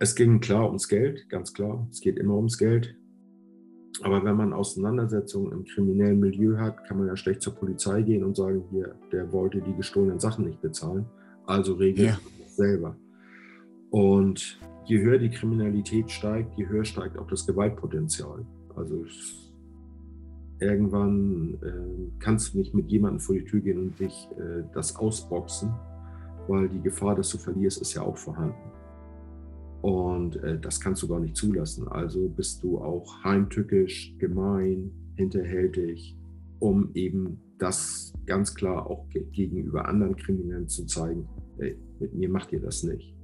Es ging klar ums Geld, ganz klar. Es geht immer ums Geld. Aber wenn man Auseinandersetzungen im kriminellen Milieu hat, kann man ja schlecht zur Polizei gehen und sagen, hier, der wollte die gestohlenen Sachen nicht bezahlen. Also regelt ja. das selber. Und je höher die Kriminalität steigt, je höher steigt auch das Gewaltpotenzial. Also irgendwann äh, kannst du nicht mit jemandem vor die Tür gehen und dich äh, das ausboxen, weil die Gefahr, dass du verlierst, ist ja auch vorhanden. Und äh, das kannst du gar nicht zulassen. Also bist du auch heimtückisch, gemein, hinterhältig, um eben das ganz klar auch gegenüber anderen Kriminellen zu zeigen, ey, mit mir macht ihr das nicht.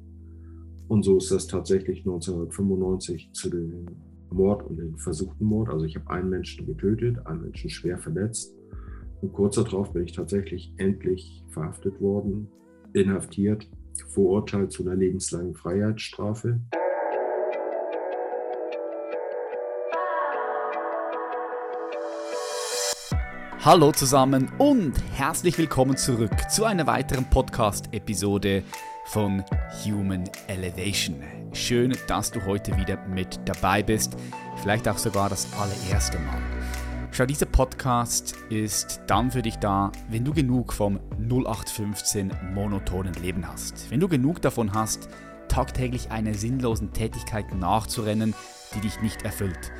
Und so ist das tatsächlich 1995 zu dem Mord und dem versuchten Mord. Also ich habe einen Menschen getötet, einen Menschen schwer verletzt. Und kurz darauf bin ich tatsächlich endlich verhaftet worden, inhaftiert, verurteilt zu einer lebenslangen Freiheitsstrafe. Hallo zusammen und herzlich willkommen zurück zu einer weiteren Podcast-Episode von Human Elevation. Schön, dass du heute wieder mit dabei bist, vielleicht auch sogar das allererste Mal. Schau, dieser Podcast ist dann für dich da, wenn du genug vom 0815 monotonen Leben hast. Wenn du genug davon hast, tagtäglich einer sinnlosen Tätigkeit nachzurennen, die dich nicht erfüllt.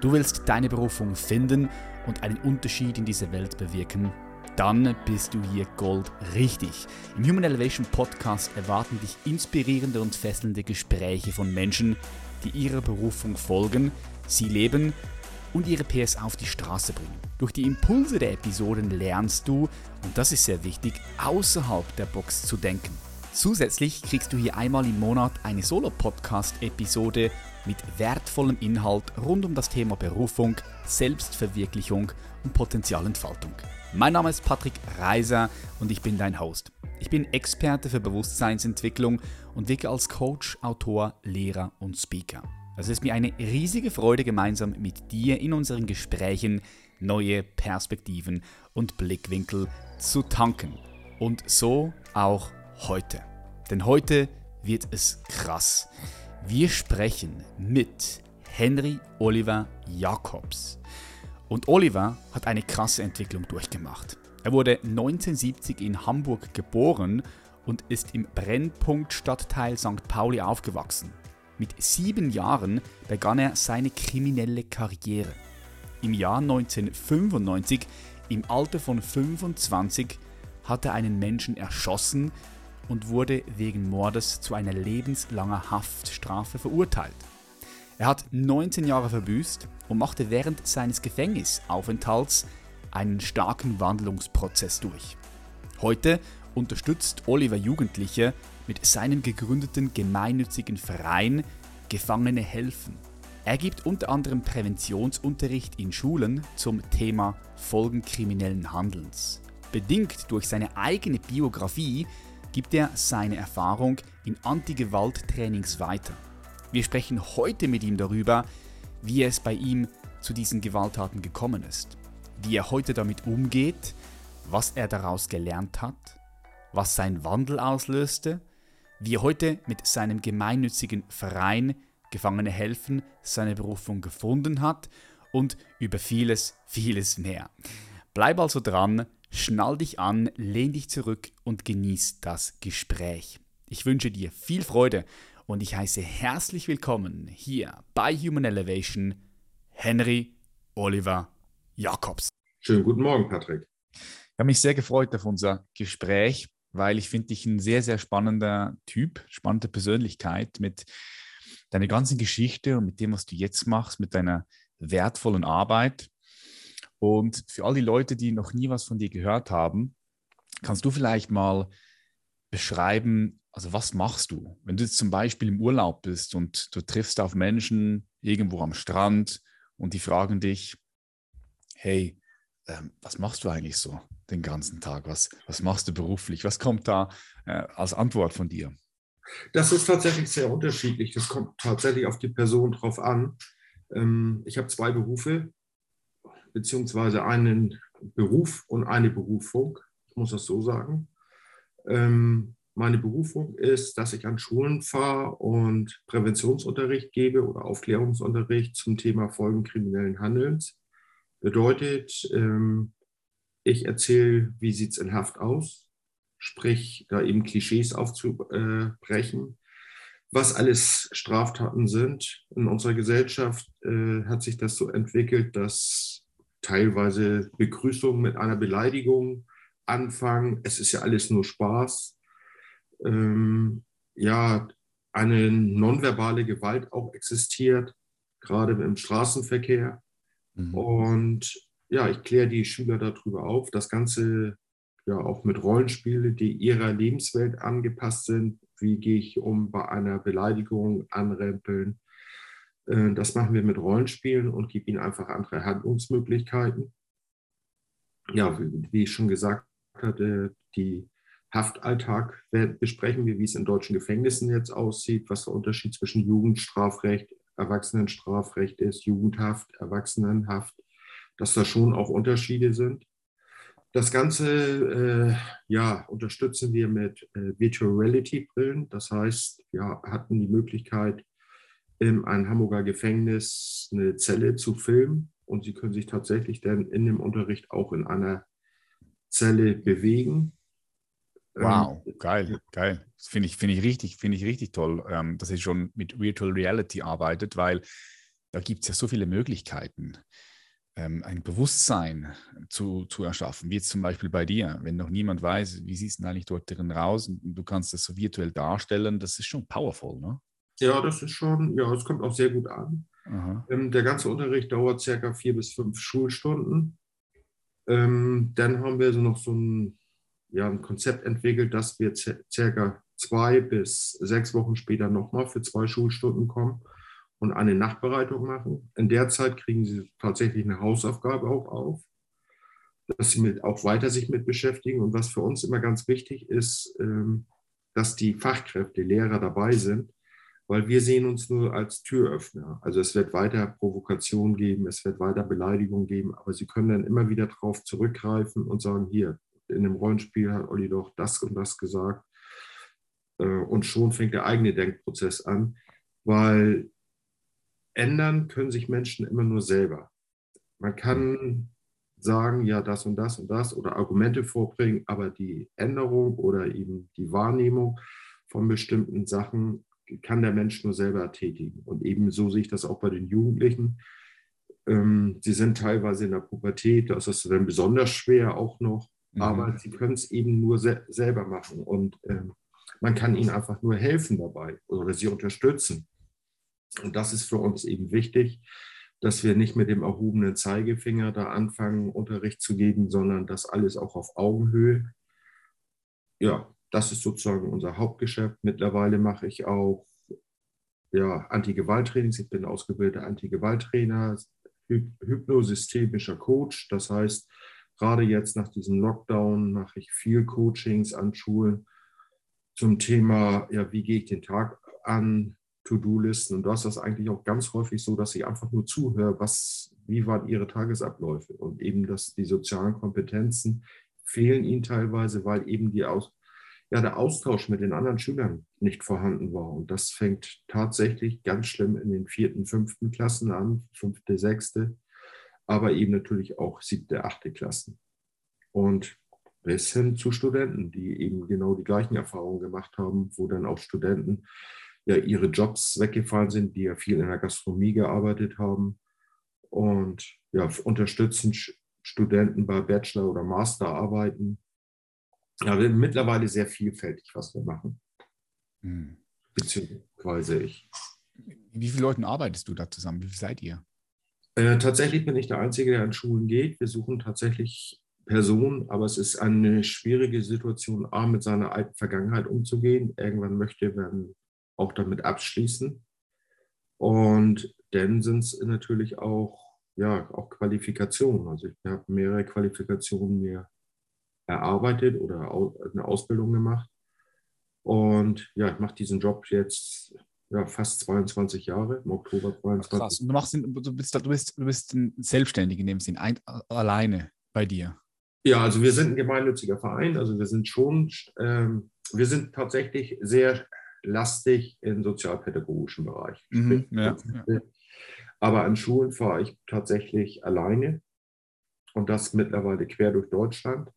Du willst deine Berufung finden und einen Unterschied in dieser Welt bewirken, dann bist du hier Gold richtig. Im Human Elevation Podcast erwarten dich inspirierende und fesselnde Gespräche von Menschen, die ihrer Berufung folgen, sie leben und ihre PS auf die Straße bringen. Durch die Impulse der Episoden lernst du, und das ist sehr wichtig, außerhalb der Box zu denken. Zusätzlich kriegst du hier einmal im Monat eine Solo-Podcast-Episode mit wertvollem Inhalt rund um das Thema Berufung, Selbstverwirklichung und Potenzialentfaltung. Mein Name ist Patrick Reiser und ich bin dein Host. Ich bin Experte für Bewusstseinsentwicklung und wirke als Coach, Autor, Lehrer und Speaker. Es ist mir eine riesige Freude, gemeinsam mit dir in unseren Gesprächen neue Perspektiven und Blickwinkel zu tanken. Und so auch heute. Denn heute wird es krass. Wir sprechen mit Henry Oliver Jacobs. Und Oliver hat eine krasse Entwicklung durchgemacht. Er wurde 1970 in Hamburg geboren und ist im Brennpunktstadtteil St. Pauli aufgewachsen. Mit sieben Jahren begann er seine kriminelle Karriere. Im Jahr 1995, im Alter von 25, hat er einen Menschen erschossen und wurde wegen Mordes zu einer lebenslangen Haftstrafe verurteilt. Er hat 19 Jahre verbüßt und machte während seines Gefängnisaufenthalts einen starken Wandlungsprozess durch. Heute unterstützt Oliver Jugendliche mit seinem gegründeten gemeinnützigen Verein Gefangene helfen. Er gibt unter anderem Präventionsunterricht in Schulen zum Thema Folgen kriminellen Handelns. Bedingt durch seine eigene Biografie gibt er seine Erfahrung in Anti-Gewalt-Trainings weiter. Wir sprechen heute mit ihm darüber, wie es bei ihm zu diesen Gewalttaten gekommen ist, wie er heute damit umgeht, was er daraus gelernt hat, was sein Wandel auslöste, wie er heute mit seinem gemeinnützigen Verein Gefangene helfen seine Berufung gefunden hat und über vieles, vieles mehr. Bleib also dran, schnall dich an, lehn dich zurück und genieß das Gespräch. Ich wünsche dir viel Freude und ich heiße herzlich willkommen hier bei Human Elevation Henry Oliver Jacobs. Schönen guten Morgen, Patrick. Ich habe mich sehr gefreut auf unser Gespräch, weil ich finde dich ein sehr, sehr spannender Typ, spannende Persönlichkeit mit deiner ganzen Geschichte und mit dem, was du jetzt machst, mit deiner wertvollen Arbeit. Und für all die Leute, die noch nie was von dir gehört haben, kannst du vielleicht mal beschreiben, also was machst du? Wenn du jetzt zum Beispiel im Urlaub bist und du triffst auf Menschen irgendwo am Strand und die fragen dich, hey, ähm, was machst du eigentlich so den ganzen Tag? Was, was machst du beruflich? Was kommt da äh, als Antwort von dir? Das ist tatsächlich sehr unterschiedlich. Das kommt tatsächlich auf die Person drauf an. Ähm, ich habe zwei Berufe, beziehungsweise einen Beruf und eine Berufung. Ich muss das so sagen. Ähm, meine Berufung ist, dass ich an Schulen fahre und Präventionsunterricht gebe oder Aufklärungsunterricht zum Thema Folgen kriminellen Handelns. Bedeutet, ähm, ich erzähle, wie sieht es in Haft aus, sprich, da eben Klischees aufzubrechen, was alles Straftaten sind. In unserer Gesellschaft äh, hat sich das so entwickelt, dass teilweise Begrüßungen mit einer Beleidigung anfangen. Es ist ja alles nur Spaß ähm, ja, eine nonverbale Gewalt auch existiert, gerade im Straßenverkehr. Mhm. Und ja, ich kläre die Schüler darüber auf. Das Ganze ja auch mit Rollenspielen, die ihrer Lebenswelt angepasst sind. Wie gehe ich um bei einer Beleidigung, Anrempeln? Äh, das machen wir mit Rollenspielen und geben ihnen einfach andere Handlungsmöglichkeiten. Ja, wie ich schon gesagt hatte, die Haftalltag besprechen wir, wie es in deutschen Gefängnissen jetzt aussieht, was der Unterschied zwischen Jugendstrafrecht, Erwachsenenstrafrecht ist, Jugendhaft, Erwachsenenhaft, dass da schon auch Unterschiede sind. Das Ganze äh, ja, unterstützen wir mit äh, Virtual Reality Brillen. Das heißt, wir hatten die Möglichkeit, in einem Hamburger Gefängnis eine Zelle zu filmen und Sie können sich tatsächlich dann in dem Unterricht auch in einer Zelle bewegen ähm, wow, geil, geil. Das finde ich, find ich, richtig, find ich richtig toll, ähm, dass ihr schon mit Virtual Reality arbeitet, weil da gibt es ja so viele Möglichkeiten, ähm, ein Bewusstsein zu, zu erschaffen, wie jetzt zum Beispiel bei dir. Wenn noch niemand weiß, wie siehst du eigentlich dort drin raus und du kannst das so virtuell darstellen, das ist schon powerful, ne? Ja, das ist schon, ja, es kommt auch sehr gut an. Ähm, der ganze Unterricht dauert circa vier bis fünf Schulstunden. Ähm, dann haben wir so noch so ein ja, ein Konzept entwickelt, dass wir circa zwei bis sechs Wochen später nochmal für zwei Schulstunden kommen und eine Nachbereitung machen. In der Zeit kriegen sie tatsächlich eine Hausaufgabe auch auf, dass sie mit, auch weiter sich mit beschäftigen. Und was für uns immer ganz wichtig ist, ähm, dass die Fachkräfte, Lehrer dabei sind, weil wir sehen uns nur als Türöffner. Also es wird weiter Provokation geben, es wird weiter Beleidigung geben, aber sie können dann immer wieder darauf zurückgreifen und sagen, hier, in dem Rollenspiel hat Olli doch das und das gesagt. Äh, und schon fängt der eigene Denkprozess an, weil ändern können sich Menschen immer nur selber. Man kann sagen, ja, das und das und das oder Argumente vorbringen, aber die Änderung oder eben die Wahrnehmung von bestimmten Sachen kann der Mensch nur selber tätigen. Und eben so sehe ich das auch bei den Jugendlichen. Ähm, sie sind teilweise in der Pubertät, das ist dann besonders schwer auch noch mhm. aber sie können es eben nur se selber machen und ähm, man kann ihnen einfach nur helfen dabei oder sie unterstützen. Und das ist für uns eben wichtig, dass wir nicht mit dem erhobenen Zeigefinger da anfangen, Unterricht zu geben, sondern das alles auch auf Augenhöhe. Ja, das ist sozusagen unser Hauptgeschäft. Mittlerweile mache ich auch ja, Anti-Gewalt-Trainings. Ich bin ausgebildeter Anti-Gewalt-Trainer, hypnosystemischer Coach. Das heißt, Gerade jetzt nach diesem Lockdown mache ich viel Coachings an Schulen zum Thema, ja, wie gehe ich den Tag an, To-Do-Listen. Und du hast das eigentlich auch ganz häufig so, dass ich einfach nur zuhöre, was, wie waren ihre Tagesabläufe. Und eben, dass die sozialen Kompetenzen fehlen ihnen teilweise, weil eben die Aus, ja, der Austausch mit den anderen Schülern nicht vorhanden war. Und das fängt tatsächlich ganz schlimm in den vierten, fünften Klassen an, fünfte, sechste aber eben natürlich auch siebte, achte Klassen. Und bis hin zu Studenten, die eben genau die gleichen Erfahrungen gemacht haben, wo dann auch Studenten ja ihre Jobs weggefallen sind, die ja viel in der Gastronomie gearbeitet haben und ja, unterstützen Studenten bei Bachelor- oder Masterarbeiten. Ja, mittlerweile sehr vielfältig, was wir machen. Hm. Beziehungsweise ich. Wie viele Leuten arbeitest du da zusammen? Wie viel seid ihr? Äh, tatsächlich bin ich der Einzige, der an Schulen geht. Wir suchen tatsächlich Personen, aber es ist eine schwierige Situation, A, mit seiner alten Vergangenheit umzugehen. Irgendwann möchte man auch damit abschließen. Und dann sind es natürlich auch, ja, auch Qualifikationen. Also ich habe mehrere Qualifikationen mir erarbeitet oder eine Ausbildung gemacht. Und ja, ich mache diesen Job jetzt ja, fast 22 Jahre, im Oktober 22. Krass. Und du, machst, du, bist, du, bist, du bist selbstständig in dem Sinn, ein, alleine bei dir. Ja, also wir sind ein gemeinnütziger Verein, also wir sind schon ähm, wir sind tatsächlich sehr lastig im sozialpädagogischen Bereich. Mhm, ja, ja. Aber an Schulen fahre ich tatsächlich alleine und das mittlerweile quer durch Deutschland.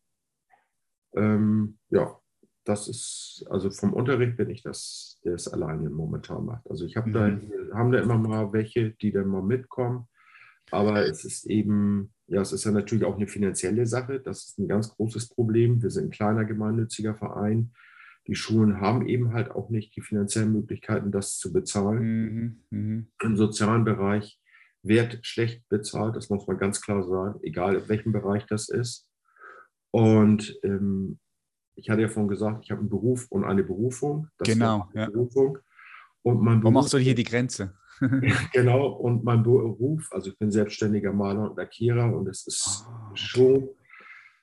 Ähm, ja, das ist, also vom Unterricht bin ich das, der es alleine momentan macht. Also ich habe mhm. da, haben da immer mal welche, die dann mal mitkommen, aber es ist eben, ja, es ist ja natürlich auch eine finanzielle Sache. Das ist ein ganz großes Problem. Wir sind ein kleiner gemeinnütziger Verein. Die Schulen haben eben halt auch nicht die finanziellen Möglichkeiten, das zu bezahlen. Mhm. Mhm. Im sozialen Bereich wird schlecht bezahlt, das muss man ganz klar sagen, egal in welchem Bereich das ist. Und ähm, ich hatte ja vorhin gesagt, ich habe einen Beruf und eine Berufung. Das genau. Ja. Berufung. Und mein Wo machst du hier die Grenze? genau, und mein Beruf, also ich bin selbstständiger Maler und Lackierer und es ist oh, okay. schon,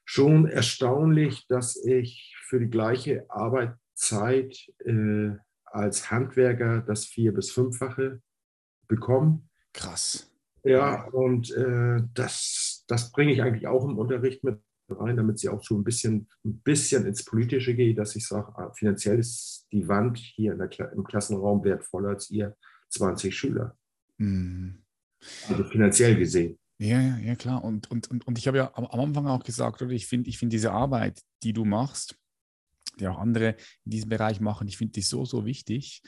schon erstaunlich, dass ich für die gleiche Arbeitszeit äh, als Handwerker das vier- bis fünffache bekomme. Krass. Ja, und äh, das, das bringe ich eigentlich auch im Unterricht mit rein, damit sie auch so ein bisschen, ein bisschen ins Politische geht, dass ich sage, ah, finanziell ist die Wand hier der, im Klassenraum wertvoller als ihr 20 Schüler. Mhm. Also finanziell gesehen. Ja, ja, ja, klar. Und, und, und, und ich habe ja am, Anfang auch gesagt, oder ich finde ich find diese Arbeit, die du machst, die auch andere in diesem Bereich machen, ich finde die so, so wichtig,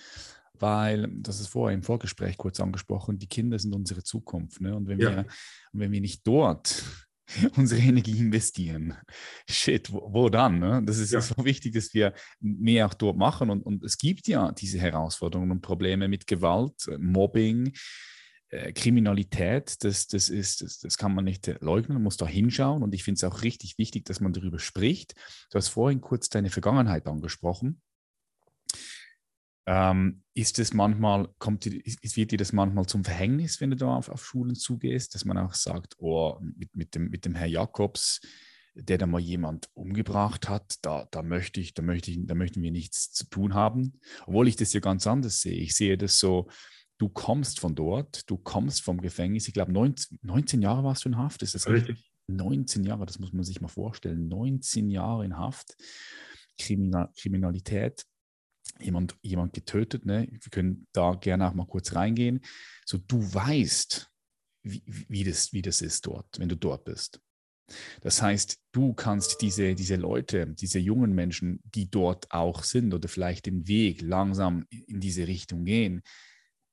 weil, das ist vorher im Vorgespräch kurz angesprochen, die Kinder sind unsere Zukunft. Ne? Und wenn, ja. wir, wenn wir nicht dort unsere Energie investieren. Shit, wo, wo dann? Ne? Das ist ja. so wichtig, dass wir mehr auch dort machen. Und, und es gibt ja diese Herausforderungen und Probleme mit Gewalt, äh, Mobbing, äh, Kriminalität. Das, das, ist, das, das kann man nicht leugnen, man muss da hinschauen. Und ich finde es auch richtig wichtig, dass man darüber spricht. Du hast vorhin kurz deine Vergangenheit angesprochen. Ähm, ist es manchmal, kommt, ist, wird dir das manchmal zum Verhängnis, wenn du da auf, auf Schulen zugehst, dass man auch sagt, oh, mit, mit, dem, mit dem Herr Jakobs, der da mal jemand umgebracht hat, da, da möchte ich, da möchte ich, da möchten wir nichts zu tun haben. Obwohl ich das ja ganz anders sehe. Ich sehe das so, du kommst von dort, du kommst vom Gefängnis. Ich glaube, 19, 19 Jahre warst du in Haft, ist das richtig? richtig? 19 Jahre, das muss man sich mal vorstellen. 19 Jahre in Haft, Kriminal, Kriminalität jemand, jemand getötet. Ne? Wir können da gerne auch mal kurz reingehen. So, du weißt, wie, wie, das, wie das ist dort, wenn du dort bist. Das heißt, du kannst diese, diese Leute, diese jungen Menschen, die dort auch sind oder vielleicht den Weg langsam in diese Richtung gehen,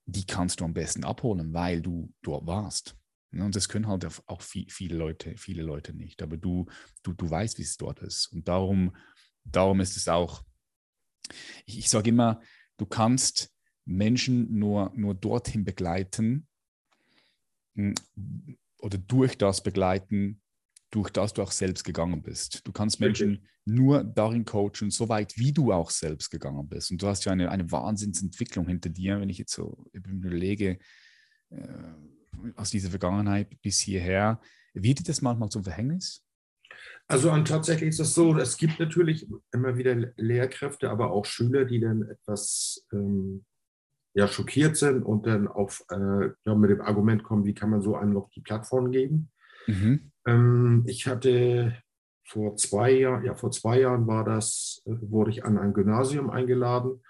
die kannst du am besten abholen, weil du dort warst. Ne? Und das können halt auch viele Leute, viele Leute nicht. Aber du, du, du weißt, wie es dort ist. Und darum, darum ist es auch ich, ich sage immer, du kannst Menschen nur, nur dorthin begleiten hm, oder durch das begleiten, durch das du auch selbst gegangen bist. Du kannst Menschen okay. nur darin coachen, so weit wie du auch selbst gegangen bist. Und du hast ja eine, eine Wahnsinnsentwicklung hinter dir, wenn ich jetzt so überlege, äh, aus dieser Vergangenheit bis hierher. Wird dir das manchmal zum Verhängnis? Also und tatsächlich ist es so, es gibt natürlich immer wieder Lehrkräfte, aber auch Schüler, die dann etwas ähm, ja, schockiert sind und dann auf, äh, ja, mit dem Argument kommen, wie kann man so einem noch die Plattform geben. Mhm. Ähm, ich hatte vor zwei Jahren, ja vor zwei Jahren war das, äh, wurde ich an ein Gymnasium eingeladen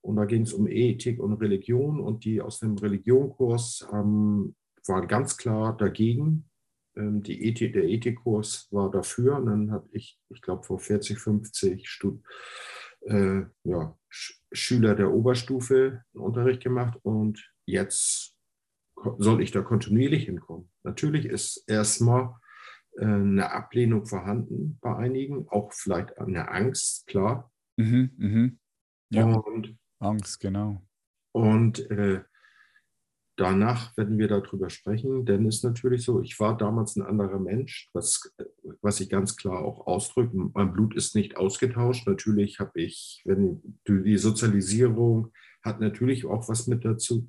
und da ging es um Ethik und Religion und die aus dem Religionkurs ähm, waren ganz klar dagegen, ähm, die Ethik, der Ethikkurs war dafür. Und dann habe ich, ich glaube, vor 40, 50 Stud äh, ja, Schüler der Oberstufe einen Unterricht gemacht und jetzt soll ich da kontinuierlich hinkommen. Natürlich ist erstmal äh, eine Ablehnung vorhanden bei einigen, auch vielleicht eine Angst, klar. Mhm, mh. Ja, und, Angst, genau. Und äh, danach werden wir darüber sprechen, denn es ist natürlich so, ich war damals ein anderer Mensch, was, was ich ganz klar auch ausdrücke. Mein Blut ist nicht ausgetauscht. Natürlich habe ich, wenn die Sozialisierung hat natürlich auch was mit dazu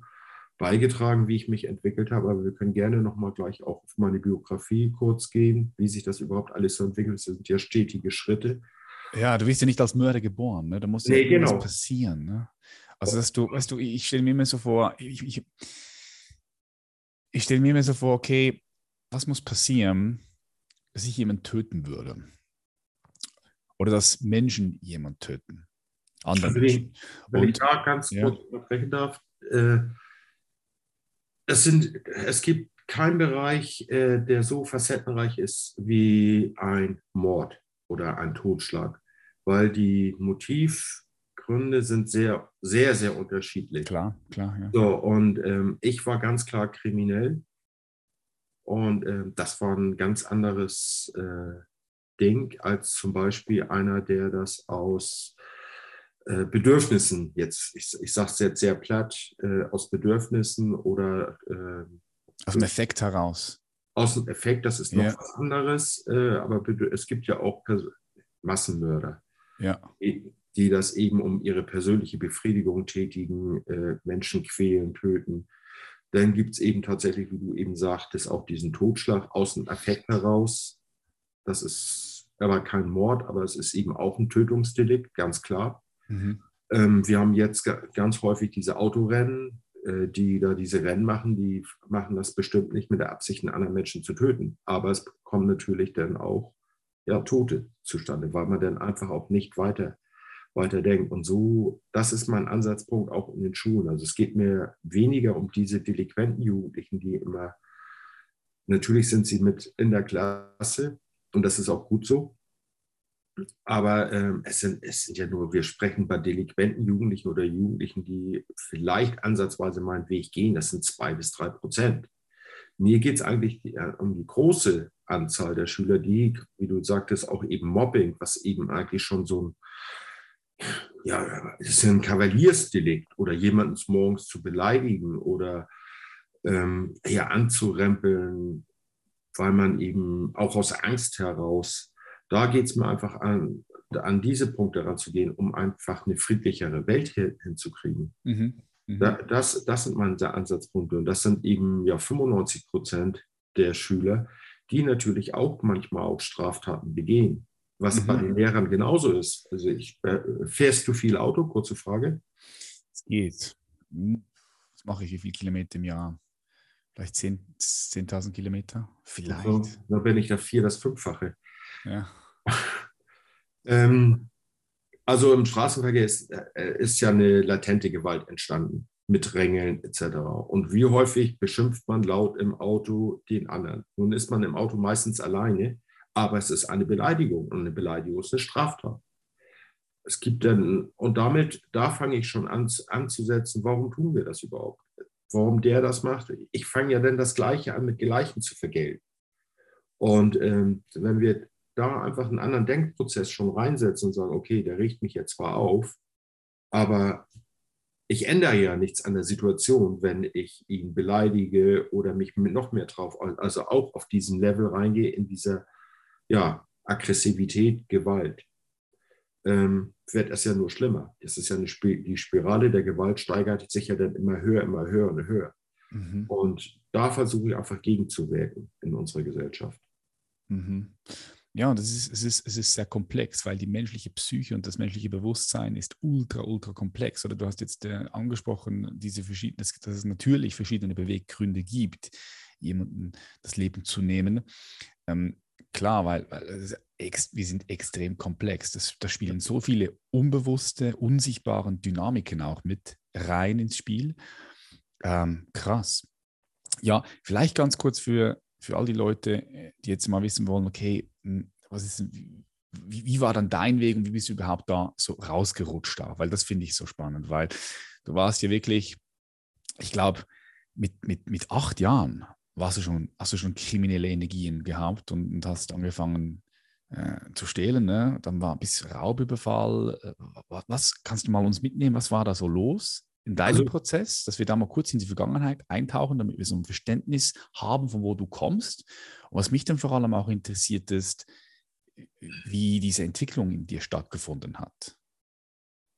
beigetragen, wie ich mich entwickelt habe. Aber wir können gerne nochmal gleich auch auf meine Biografie kurz gehen, wie sich das überhaupt alles so entwickelt. Das sind ja stetige Schritte. Ja, du bist ja nicht als Mörder geboren, ne? Da muss ja nee, genau. passieren. Ne? Also, dass du, weißt du, ich stelle mir immer so vor, ich, ich, ich stelle mir immer so vor, okay, was muss passieren, dass ich jemanden töten würde? Oder dass Menschen jemanden töten? anderen also Menschen. Wenn Und, ich da ganz ja. kurz sprechen darf, äh, es, sind, es gibt keinen Bereich, äh, der so facettenreich ist wie ein Mord oder ein Totschlag, weil die Motivgründe sind sehr, sehr, sehr unterschiedlich. Klar, klar. Ja. So, und ähm, ich war ganz klar kriminell und äh, das war ein ganz anderes äh, Ding als zum Beispiel einer, der das aus äh, Bedürfnissen, jetzt, ich, ich sage es jetzt sehr platt, äh, aus Bedürfnissen oder äh, aus dem Effekt heraus. Aus dem Effekt, das ist noch ja. was anderes, äh, aber es gibt ja auch Massenmörder, ja. die, die, das eben um ihre persönliche Befriedigung tätigen, äh, Menschen quälen, töten. Dann gibt es eben tatsächlich, wie du eben sagtest, auch diesen Totschlag aus dem Affekt heraus. Das ist aber kein Mord, aber es ist eben auch ein Tötungsdelikt, ganz klar. Mhm. Ähm, wir haben jetzt ganz häufig diese Autorennen, äh, die da diese Rennen machen, die machen das bestimmt nicht mit der Absicht, einen anderen Menschen zu töten. Aber es kommen natürlich dann auch ja, Tote zustande, weil man dann einfach auch nicht weiter weiterdenkt. Und so, das ist mein Ansatzpunkt auch in den Schulen. Also es geht mir weniger um diese delinquenten Jugendlichen, die immer, natürlich sind sie mit in der Klasse und das ist auch gut so. Aber ähm, es, sind, es sind ja nur, wir sprechen bei delinquenten Jugendlichen oder Jugendlichen, die vielleicht ansatzweise meinen Weg gehen, das sind zwei bis drei Prozent. Mir geht es eigentlich äh, um die große Anzahl der Schüler, die, wie du sagtest, auch eben Mobbing, was eben eigentlich schon so ein ja, es ist ein Kavaliersdelikt oder jemanden morgens zu beleidigen oder ähm, ja, anzurempeln, weil man eben auch aus Angst heraus, da geht es mir einfach an, an diese Punkte ranzugehen, um einfach eine friedlichere Welt hin, hinzukriegen. Mhm. Mhm. Da, das, das sind meine Ansatzpunkte und das sind eben ja 95 Prozent der Schüler, die natürlich auch manchmal auch Straftaten begehen was mhm. bei den Lehrern genauso ist. Also ich, äh, fährst du viel Auto? Kurze Frage. Es geht. Hm, was mache ich? Wie viele Kilometer im Jahr? Vielleicht 10.000 10 Kilometer? Vielleicht. Also, dann bin ich da vier, das Fünffache. Ja. ähm, also im Straßenverkehr ist, äh, ist ja eine latente Gewalt entstanden mit Rängeln etc. Und wie häufig beschimpft man laut im Auto den anderen? Nun ist man im Auto meistens alleine aber es ist eine Beleidigung und eine Beleidigung ist eine Straftat. Es gibt dann, und damit, da fange ich schon an anzusetzen, warum tun wir das überhaupt? Warum der das macht? Ich fange ja dann das Gleiche an, mit Gleichen zu vergelten. Und ähm, wenn wir da einfach einen anderen Denkprozess schon reinsetzen und sagen, okay, der riecht mich jetzt zwar auf, aber ich ändere ja nichts an der Situation, wenn ich ihn beleidige oder mich noch mehr drauf, also auch auf diesen Level reingehe, in dieser ja, Aggressivität, Gewalt, ähm, wird es ja nur schlimmer. Das ist ja eine Sp die Spirale der Gewalt steigert sich ja dann immer höher, immer höher und höher. Mhm. Und da versuche ich einfach gegenzuwirken in unserer Gesellschaft. Mhm. Ja, das ist, es, ist, es ist sehr komplex, weil die menschliche Psyche und das menschliche Bewusstsein ist ultra, ultra komplex. Oder du hast jetzt äh, angesprochen, diese verschiedenen, dass, dass es natürlich verschiedene Beweggründe gibt, jemanden das Leben zu nehmen. Ähm, Klar, weil, weil wir sind extrem komplex. Das, da spielen so viele unbewusste, unsichtbare Dynamiken auch mit rein ins Spiel. Ähm, krass. Ja, vielleicht ganz kurz für, für all die Leute, die jetzt mal wissen wollen, okay, hm, was ist, wie, wie war dann dein Weg und wie bist du überhaupt da so rausgerutscht da? Weil das finde ich so spannend, weil du warst ja wirklich, ich glaube, mit, mit, mit acht Jahren warst du schon, hast du schon kriminelle Energien gehabt und, und hast angefangen äh, zu stehlen. Ne? Dann war ein bisschen Raubüberfall. Äh, was kannst du mal uns mitnehmen? Was war da so los in deinem also, Prozess, dass wir da mal kurz in die Vergangenheit eintauchen, damit wir so ein Verständnis haben, von wo du kommst. Und was mich dann vor allem auch interessiert ist, wie diese Entwicklung in dir stattgefunden hat.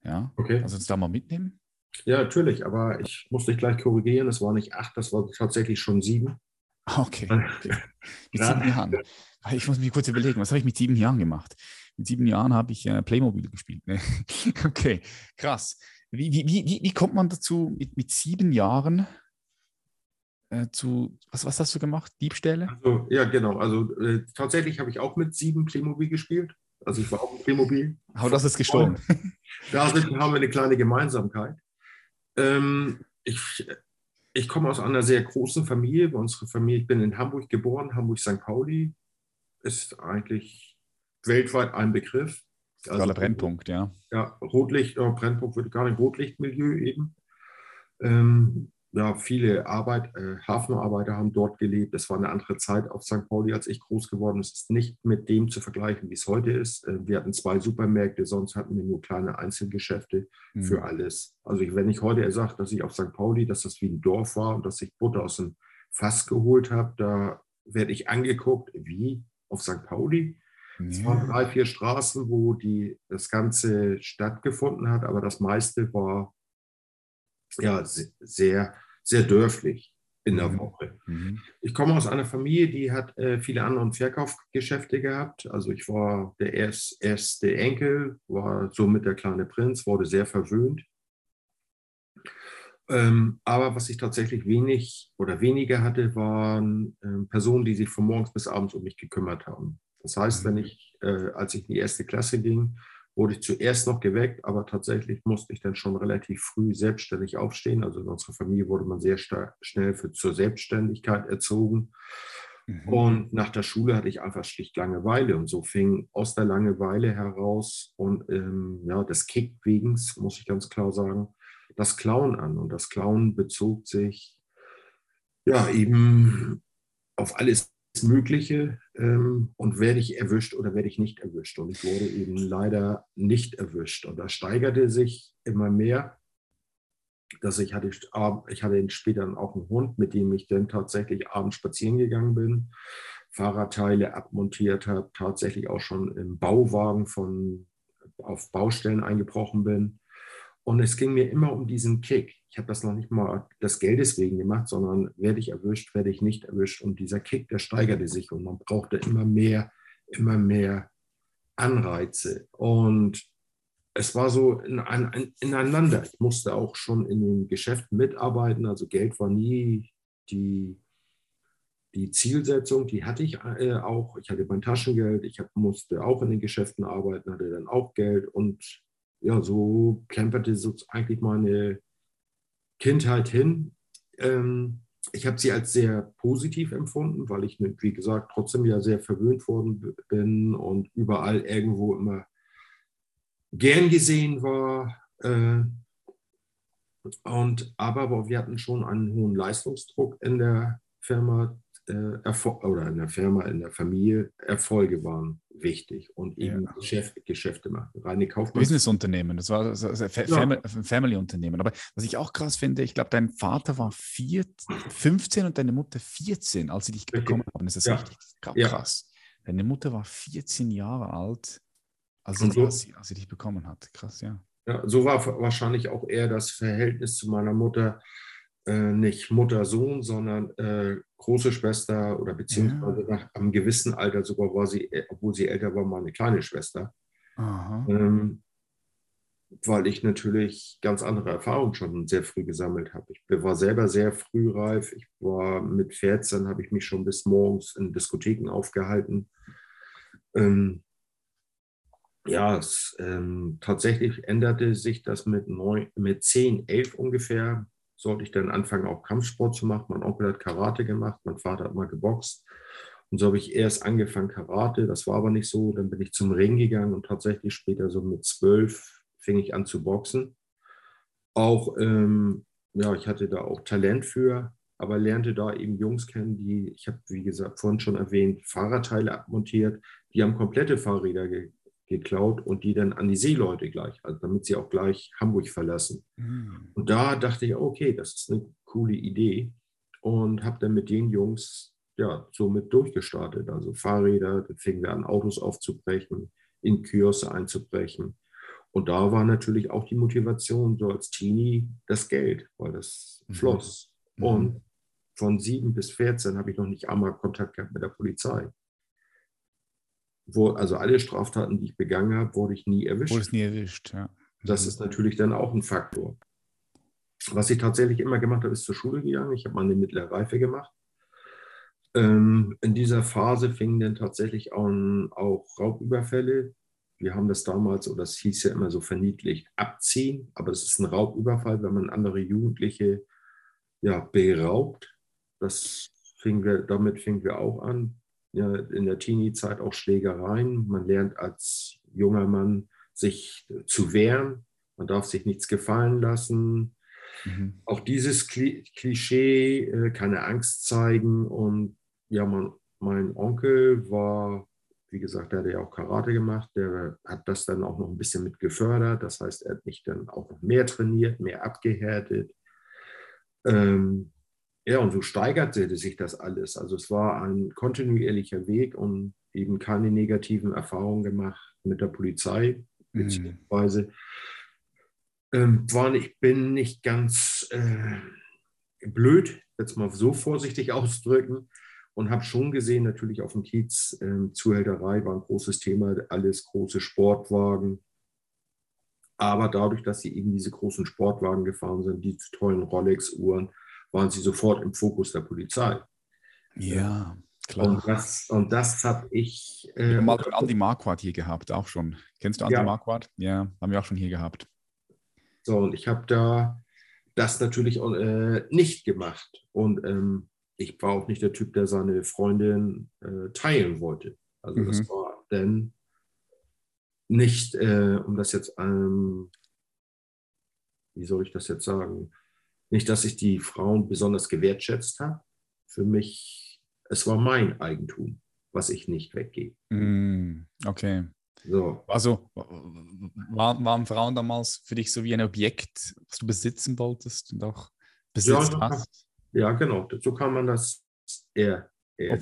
Ja, okay. kannst du uns da mal mitnehmen? Ja, natürlich, aber ich muss dich gleich korrigieren. Es war nicht acht, das war tatsächlich schon sieben. Okay. okay. Mit ja. sieben Jahren. Ich muss mich kurz überlegen, was habe ich mit sieben Jahren gemacht? Mit sieben Jahren habe ich äh, Playmobil gespielt. Ne? okay, krass. Wie, wie, wie, wie kommt man dazu, mit, mit sieben Jahren äh, zu, was, was hast du gemacht? Diebstähle? Also, ja, genau. Also äh, tatsächlich habe ich auch mit sieben Playmobil gespielt. Also ich war auch im Playmobil. Aber das ist gestohlen. Da haben wir eine kleine Gemeinsamkeit. Ähm, ich, ich komme aus einer sehr großen Familie. Unsere Familie, ich bin in Hamburg geboren, Hamburg-St. Pauli ist eigentlich weltweit ein Begriff. Also, Brennpunkt, ja. Ja, Rotlicht, äh, Brennpunkt würde gar nicht Rotlichtmilieu eben. Ähm, ja, viele Arbeit, äh, Hafenarbeiter haben dort gelebt. Es war eine andere Zeit auf St. Pauli, als ich groß geworden bin. Es ist nicht mit dem zu vergleichen, wie es heute ist. Äh, wir hatten zwei Supermärkte, sonst hatten wir nur kleine Einzelgeschäfte mhm. für alles. Also ich, wenn ich heute sage, dass ich auf St. Pauli, dass das wie ein Dorf war und dass ich Butter aus dem Fass geholt habe, da werde ich angeguckt, wie auf St. Pauli. Ja. Es waren drei, vier Straßen, wo die, das Ganze stattgefunden hat, aber das meiste war ja sehr sehr dörflich in der mhm. Woche. Mhm. Ich komme aus einer Familie, die hat äh, viele andere Verkaufsgeschäfte gehabt. Also ich war der erst, erste Enkel, war somit der kleine Prinz, wurde sehr verwöhnt. Ähm, aber was ich tatsächlich wenig oder weniger hatte, waren äh, Personen, die sich von morgens bis abends um mich gekümmert haben. Das heißt, wenn mhm. ich, äh, als ich in die erste Klasse ging, wurde ich zuerst noch geweckt, aber tatsächlich musste ich dann schon relativ früh selbstständig aufstehen. Also in unserer Familie wurde man sehr schnell für, zur Selbstständigkeit erzogen. Mhm. Und nach der Schule hatte ich einfach schlicht Langeweile. Und so fing aus der Langeweile heraus und ähm, ja, des Kickwegens, muss ich ganz klar sagen, das Klauen an. Und das Klauen bezog sich ja eben auf alles Mögliche ähm, und werde ich erwischt oder werde ich nicht erwischt. Und ich wurde eben leider nicht erwischt. Und das steigerte sich immer mehr, dass ich hatte, ich hatte später auch einen Hund, mit dem ich dann tatsächlich abends spazieren gegangen bin, Fahrradteile abmontiert habe, tatsächlich auch schon im Bauwagen von auf Baustellen eingebrochen bin. Und es ging mir immer um diesen Kick. Ich habe das noch nicht mal des Geldes wegen gemacht, sondern werde ich erwischt, werde ich nicht erwischt. Und dieser Kick, der steigerte sich und man brauchte immer mehr, immer mehr Anreize. Und es war so in, in, ineinander. Ich musste auch schon in den Geschäften mitarbeiten. Also Geld war nie die, die Zielsetzung, die hatte ich äh, auch. Ich hatte mein Taschengeld, ich hab, musste auch in den Geschäften arbeiten, hatte dann auch Geld und ja, so plemperte so eigentlich meine Kindheit hin. Ähm, ich habe sie als sehr positiv empfunden, weil ich, wie gesagt, trotzdem ja sehr verwöhnt worden bin und überall irgendwo immer gern gesehen war. Äh, und, aber wir hatten schon einen hohen Leistungsdruck in der Firma äh, oder in der Firma, in der Familie, Erfolge waren wichtig und eben ja. Geschäft, Geschäfte machen. Reine Kaufmann. Businessunternehmen, das war also Family, ja. Family-Unternehmen. Aber was ich auch krass finde, ich glaube, dein Vater war vier, 15 und deine Mutter 14, als sie dich richtig. bekommen haben. Das ist ja. richtig krass. Deine Mutter war 14 Jahre alt, als, so, als, sie, als sie dich bekommen hat. Krass, ja. Ja, so war wahrscheinlich auch eher das Verhältnis zu meiner Mutter äh, nicht Mutter-Sohn, sondern äh, große Schwester oder beziehungsweise ja. nach einem gewissen Alter sogar war sie, äh, obwohl sie älter war, meine kleine Schwester. Ähm, weil ich natürlich ganz andere Erfahrungen schon sehr früh gesammelt habe. Ich war selber sehr frühreif. Ich war mit 14, habe ich mich schon bis morgens in Diskotheken aufgehalten. Ähm, ja, es, ähm, tatsächlich änderte sich das mit, neun, mit 10, 11 ungefähr sollte ich dann anfangen, auch Kampfsport zu machen. Mein Onkel hat Karate gemacht, mein Vater hat mal geboxt. Und so habe ich erst angefangen Karate, das war aber nicht so. Dann bin ich zum Ring gegangen und tatsächlich später so mit zwölf fing ich an zu boxen. Auch, ähm, ja, ich hatte da auch Talent für, aber lernte da eben Jungs kennen, die, ich habe, wie gesagt, vorhin schon erwähnt, Fahrradteile abmontiert. Die haben komplette Fahrräder ge geklaut und die dann an die Seeleute gleich, also damit sie auch gleich Hamburg verlassen. Mhm. Und da dachte ich, okay, das ist eine coole Idee und habe dann mit den Jungs ja somit durchgestartet. Also Fahrräder, da fingen wir an, Autos aufzubrechen, in Kioske einzubrechen. Und da war natürlich auch die Motivation, so als Teenie, das Geld, weil das mhm. floss. Mhm. Und von sieben bis 14 habe ich noch nicht einmal Kontakt gehabt mit der Polizei wo, also alle Straftaten, die ich begangen habe, wurde ich nie erwischt. Wurde nie erwischt, ja. Das mhm. ist natürlich dann auch ein Faktor. Was ich tatsächlich immer gemacht habe, ist zur Schule gegangen. Ich habe mal eine mittlere Reife gemacht. Ähm, in dieser Phase fingen dann tatsächlich auch, auch Raubüberfälle wir haben das damals, oder das hieß ja immer so verniedlicht, abziehen, aber es ist ein Raubüberfall, wenn man andere Jugendliche ja, beraubt. Das fing wir, damit fingen wir auch an. In der Teenie-Zeit auch Schlägereien. Man lernt als junger Mann sich zu wehren. Man darf sich nichts gefallen lassen. Mhm. Auch dieses Klischee, äh, keine Angst zeigen. Und ja, man, mein Onkel war wie gesagt, der hat ja auch Karate gemacht, der hat das dann auch noch ein bisschen mit gefördert. Das heißt, er hat mich dann auch noch mehr trainiert, mehr abgehärtet. Ähm, ja, und so steigerte sich das alles. Also es war ein kontinuierlicher Weg und eben keine negativen Erfahrungen gemacht mit der Polizei, mhm. beziehungsweise ähm, war, ich bin nicht ganz äh, blöd, jetzt mal so vorsichtig ausdrücken und habe schon gesehen, natürlich auf dem Kiez, äh, Zuhälterei war ein großes Thema, alles große Sportwagen. Aber dadurch, dass sie eben diese großen Sportwagen gefahren sind, die tollen Rolex-Uhren, waren sie sofort im Fokus der Polizei. Ja, klar. Und das, und das habe ich. Äh, wir haben mal Andi Marquardt hier gehabt, auch schon. Kennst du Andi ja. Marquardt? Ja, haben wir auch schon hier gehabt. So, und ich habe da das natürlich äh, nicht gemacht. Und ähm, ich war auch nicht der Typ, der seine Freundin äh, teilen wollte. Also mhm. das war denn nicht, äh, um das jetzt, ähm, wie soll ich das jetzt sagen, nicht, dass ich die Frauen besonders gewertschätzt habe. Für mich, es war mein Eigentum, was ich nicht weggebe. Mm, okay. So. Also waren, waren Frauen damals für dich so wie ein Objekt, was du besitzen wolltest und auch besitzt ja, hast? Ja, genau. So kann man das eher. eher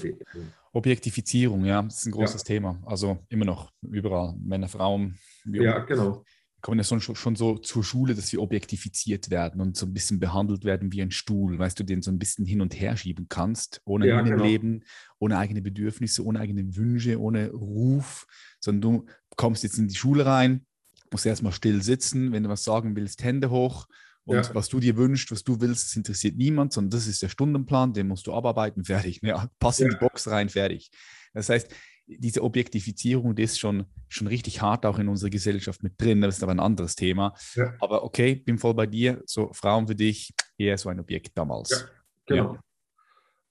Objektifizierung, ja, das ist ein großes ja. Thema. Also immer noch überall, Männer, Frauen. Ja, genau. Kommen ja schon, schon so zur Schule, dass wir objektifiziert werden und so ein bisschen behandelt werden wie ein Stuhl, weißt du, den so ein bisschen hin und her schieben kannst, ohne ja, genau. Leben, ohne eigene Bedürfnisse, ohne eigene Wünsche, ohne Ruf, sondern du kommst jetzt in die Schule rein, musst erstmal still sitzen, wenn du was sagen willst, Hände hoch und ja. was du dir wünschst, was du willst, das interessiert niemand, sondern das ist der Stundenplan, den musst du abarbeiten, fertig. Ja, pass in ja. die Box rein, fertig. Das heißt, diese Objektifizierung, die ist schon, schon richtig hart auch in unserer Gesellschaft mit drin. Das ist aber ein anderes Thema. Ja. Aber okay, bin voll bei dir. So Frauen für dich eher so ein Objekt damals. Ja, genau.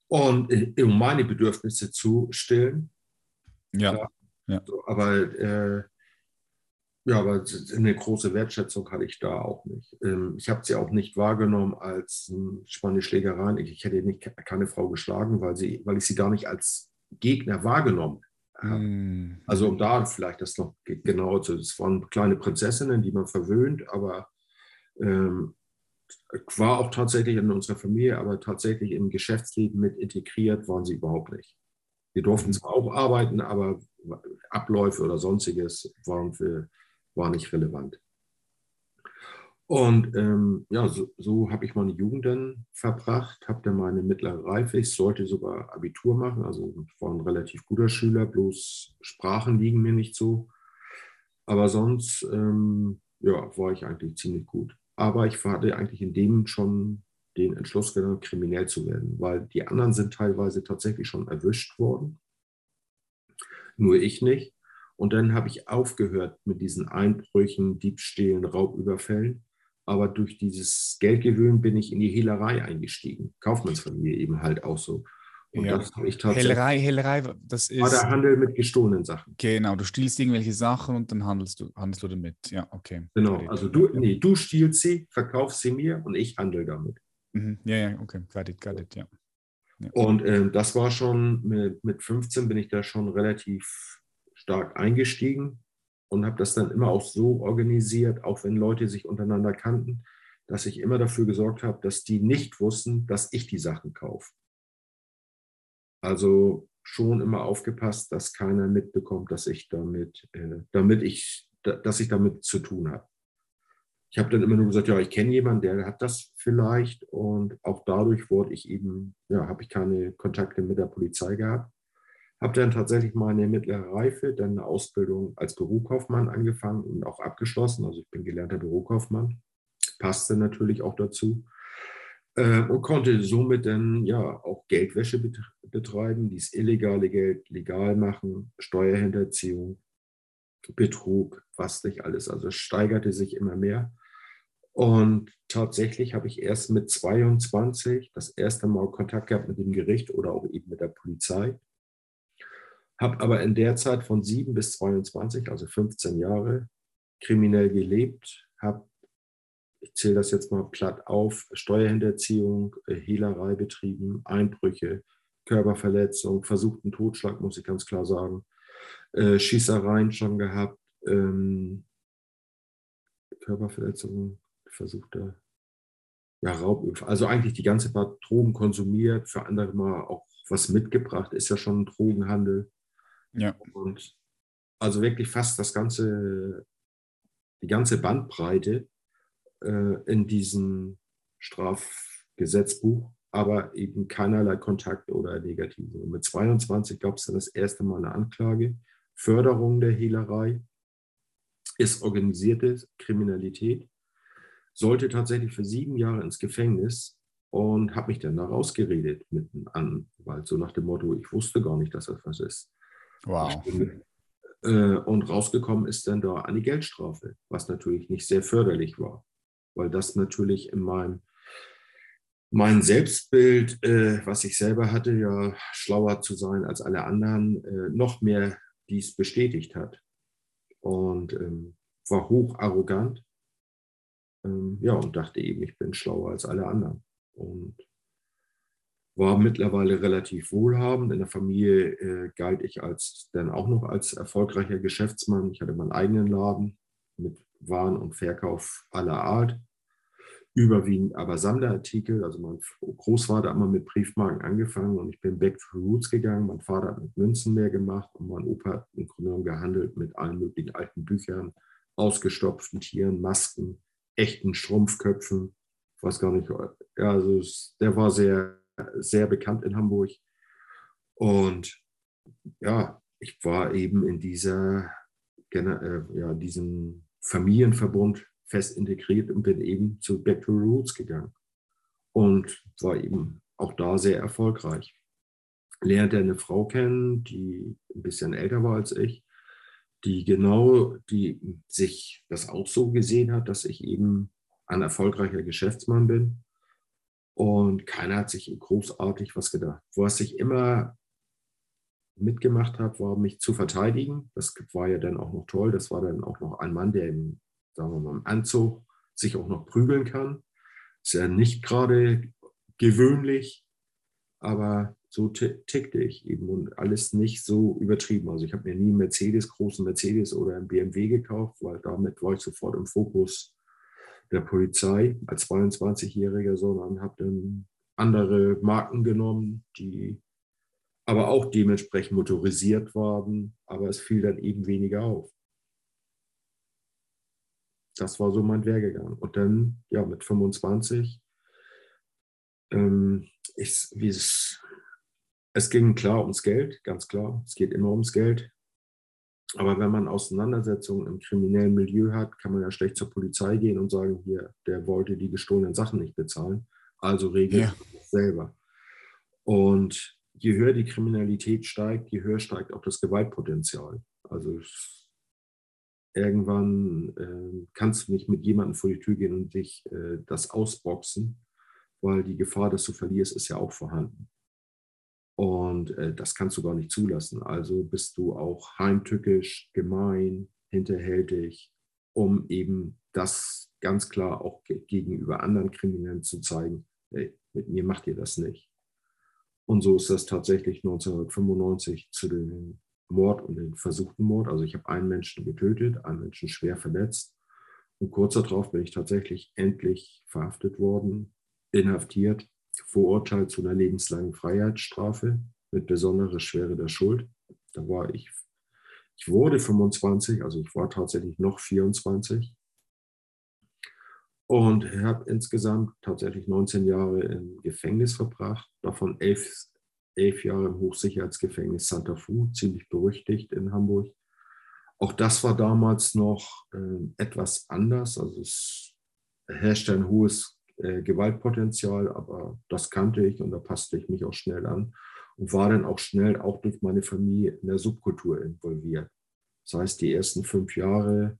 Und äh, um meine Bedürfnisse zu stillen. Ja. ja. Aber äh, ja, aber eine große Wertschätzung hatte ich da auch nicht. Ähm, ich habe sie auch nicht wahrgenommen als spannende Schlägereien. Ich hätte nicht keine Frau geschlagen, weil, sie, weil ich sie gar nicht als Gegner wahrgenommen Mm. Also um da vielleicht das noch genau zu. Es waren kleine Prinzessinnen, die man verwöhnt, aber ähm, war auch tatsächlich in unserer Familie, aber tatsächlich im Geschäftsleben mit integriert waren sie überhaupt nicht. Wir durften zwar auch arbeiten, aber Abläufe oder sonstiges waren für war nicht relevant. Und ähm, ja, so, so habe ich meine Jugend dann verbracht, habe dann meine mittlere Reife. Ich sollte sogar Abitur machen, also war ein relativ guter Schüler, bloß Sprachen liegen mir nicht so. Aber sonst ähm, ja, war ich eigentlich ziemlich gut. Aber ich hatte eigentlich in dem schon den Entschluss genommen, kriminell zu werden, weil die anderen sind teilweise tatsächlich schon erwischt worden. Nur ich nicht. Und dann habe ich aufgehört mit diesen Einbrüchen, Diebstählen, Raubüberfällen. Aber durch dieses Geldgewöhn bin ich in die Hehlerei eingestiegen. Kaufmannsfamilie eben halt auch so. Und ja. das ich Hellerei, Hellerei, das ist. War der Handel mit gestohlenen Sachen. Genau, du stiehlst irgendwelche Sachen und dann handelst du, handelst du damit. Ja, okay. Genau, also du, nee, du stiehlst sie, verkaufst sie mir und ich handle damit. Mhm. Ja, ja, okay, got it, got it, ja. ja. Und ähm, das war schon, mit, mit 15 bin ich da schon relativ stark eingestiegen und habe das dann immer auch so organisiert, auch wenn Leute sich untereinander kannten, dass ich immer dafür gesorgt habe, dass die nicht wussten, dass ich die Sachen kaufe. Also schon immer aufgepasst, dass keiner mitbekommt, dass ich damit, äh, damit ich, dass ich damit zu tun habe. Ich habe dann immer nur gesagt, ja, ich kenne jemanden, der hat das vielleicht und auch dadurch wurde ich eben, ja, habe ich keine Kontakte mit der Polizei gehabt habe dann tatsächlich meine mittlere Reife, dann eine Ausbildung als Bürokaufmann angefangen und auch abgeschlossen. Also ich bin gelernter Bürokaufmann, passte natürlich auch dazu äh, und konnte somit dann ja auch Geldwäsche bet betreiben, dieses illegale Geld legal machen, Steuerhinterziehung. Betrug, was nicht alles. Also es steigerte sich immer mehr. Und tatsächlich habe ich erst mit 22 das erste Mal Kontakt gehabt mit dem Gericht oder auch eben mit der Polizei. Habe aber in der Zeit von 7 bis 22, also 15 Jahre, kriminell gelebt. Habe, ich zähle das jetzt mal platt auf, Steuerhinterziehung, äh, Hehlerei betrieben, Einbrüche, Körperverletzung, versuchten Totschlag, muss ich ganz klar sagen, äh, Schießereien schon gehabt, ähm, Körperverletzungen, versuchte ja, Raubüberfall. Also eigentlich die ganze Part Drogen konsumiert, für andere mal auch was mitgebracht, ist ja schon ein Drogenhandel. Ja. Und also wirklich fast das ganze, die ganze Bandbreite äh, in diesem Strafgesetzbuch, aber eben keinerlei Kontakt oder Negative. Und mit 22 gab es dann das erste Mal eine Anklage, Förderung der Hehlerei, ist organisierte Kriminalität sollte tatsächlich für sieben Jahre ins Gefängnis und habe mich dann da rausgeredet mit einem Anwalt, so nach dem Motto, ich wusste gar nicht, dass das was ist. Wow. Äh, und rausgekommen ist dann da eine Geldstrafe, was natürlich nicht sehr förderlich war, weil das natürlich in meinem mein Selbstbild, äh, was ich selber hatte, ja schlauer zu sein als alle anderen, äh, noch mehr dies bestätigt hat. Und ähm, war hoch arrogant ähm, ja, und dachte eben, ich bin schlauer als alle anderen. Und war mittlerweile relativ wohlhabend. In der Familie äh, galt ich als dann auch noch als erfolgreicher Geschäftsmann. Ich hatte meinen eigenen Laden mit Waren und Verkauf aller Art. Überwiegend aber Sammlerartikel. Also mein Großvater hat immer mit Briefmarken angefangen und ich bin back to roots gegangen. Mein Vater hat mit Münzen mehr gemacht und mein Opa hat im Grunde genommen gehandelt mit allen möglichen alten Büchern, ausgestopften Tieren, Masken, echten Strumpfköpfen. Ich weiß gar nicht, also der war sehr, sehr bekannt in Hamburg. Und ja, ich war eben in dieser, äh, ja, diesem Familienverbund fest integriert und bin eben zu Back to Roots gegangen und war eben auch da sehr erfolgreich. Lernte eine Frau kennen, die ein bisschen älter war als ich die genau, die sich das auch so gesehen hat, dass ich eben ein erfolgreicher Geschäftsmann bin. Und keiner hat sich großartig was gedacht. Was ich immer mitgemacht habe, war mich zu verteidigen. Das war ja dann auch noch toll. Das war dann auch noch ein Mann, der im, sagen wir mal, im Anzug sich auch noch prügeln kann. Ist ja nicht gerade gewöhnlich, aber so tickte ich eben und alles nicht so übertrieben. Also ich habe mir nie einen Mercedes, großen Mercedes oder einen BMW gekauft, weil damit war ich sofort im Fokus der Polizei als 22-Jähriger, sondern habe dann andere Marken genommen, die aber auch dementsprechend motorisiert waren, aber es fiel dann eben weniger auf. Das war so mein Werdegang. Und dann, ja, mit 25, ähm, ich, es es ging klar ums Geld, ganz klar. Es geht immer ums Geld. Aber wenn man Auseinandersetzungen im kriminellen Milieu hat, kann man ja schlecht zur Polizei gehen und sagen, hier, der wollte die gestohlenen Sachen nicht bezahlen. Also regelt ja. das selber. Und je höher die Kriminalität steigt, je höher steigt auch das Gewaltpotenzial. Also irgendwann äh, kannst du nicht mit jemandem vor die Tür gehen und dich äh, das ausboxen, weil die Gefahr, dass du verlierst, ist ja auch vorhanden. Und äh, das kannst du gar nicht zulassen. Also bist du auch heimtückisch, gemein, hinterhältig, um eben das ganz klar auch gegenüber anderen Kriminellen zu zeigen, hey, mit mir macht ihr das nicht. Und so ist das tatsächlich 1995 zu dem Mord und dem versuchten Mord. Also ich habe einen Menschen getötet, einen Menschen schwer verletzt. Und kurz darauf bin ich tatsächlich endlich verhaftet worden, inhaftiert verurteilt zu einer lebenslangen Freiheitsstrafe mit besonderer Schwere der Schuld. Da war ich, ich wurde 25, also ich war tatsächlich noch 24 und habe insgesamt tatsächlich 19 Jahre im Gefängnis verbracht, davon elf, elf Jahre im Hochsicherheitsgefängnis Santa Fu, ziemlich berüchtigt in Hamburg. Auch das war damals noch äh, etwas anders. Also es herrschte ein hohes äh, Gewaltpotenzial, aber das kannte ich und da passte ich mich auch schnell an und war dann auch schnell auch durch meine Familie in der Subkultur involviert. Das heißt, die ersten fünf Jahre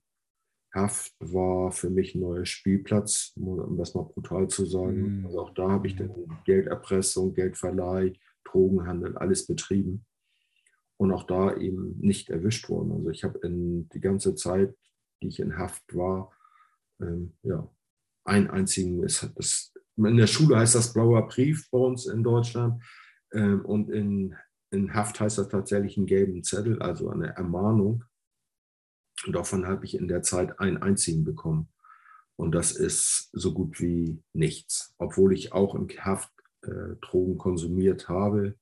Haft war für mich ein neuer Spielplatz, um das mal brutal zu sagen. Mhm. Also auch da habe ich dann Gelderpressung, Geldverleih, Drogenhandel, alles betrieben. Und auch da eben nicht erwischt worden. Also ich habe in die ganze Zeit, die ich in Haft war, ähm, ja, einen einzigen, ist das, in der Schule heißt das blauer Brief bei uns in Deutschland. Ähm, und in, in Haft heißt das tatsächlich einen gelben Zettel, also eine Ermahnung. Und davon habe ich in der Zeit einen einzigen bekommen. Und das ist so gut wie nichts, obwohl ich auch im Haft äh, Drogen konsumiert habe.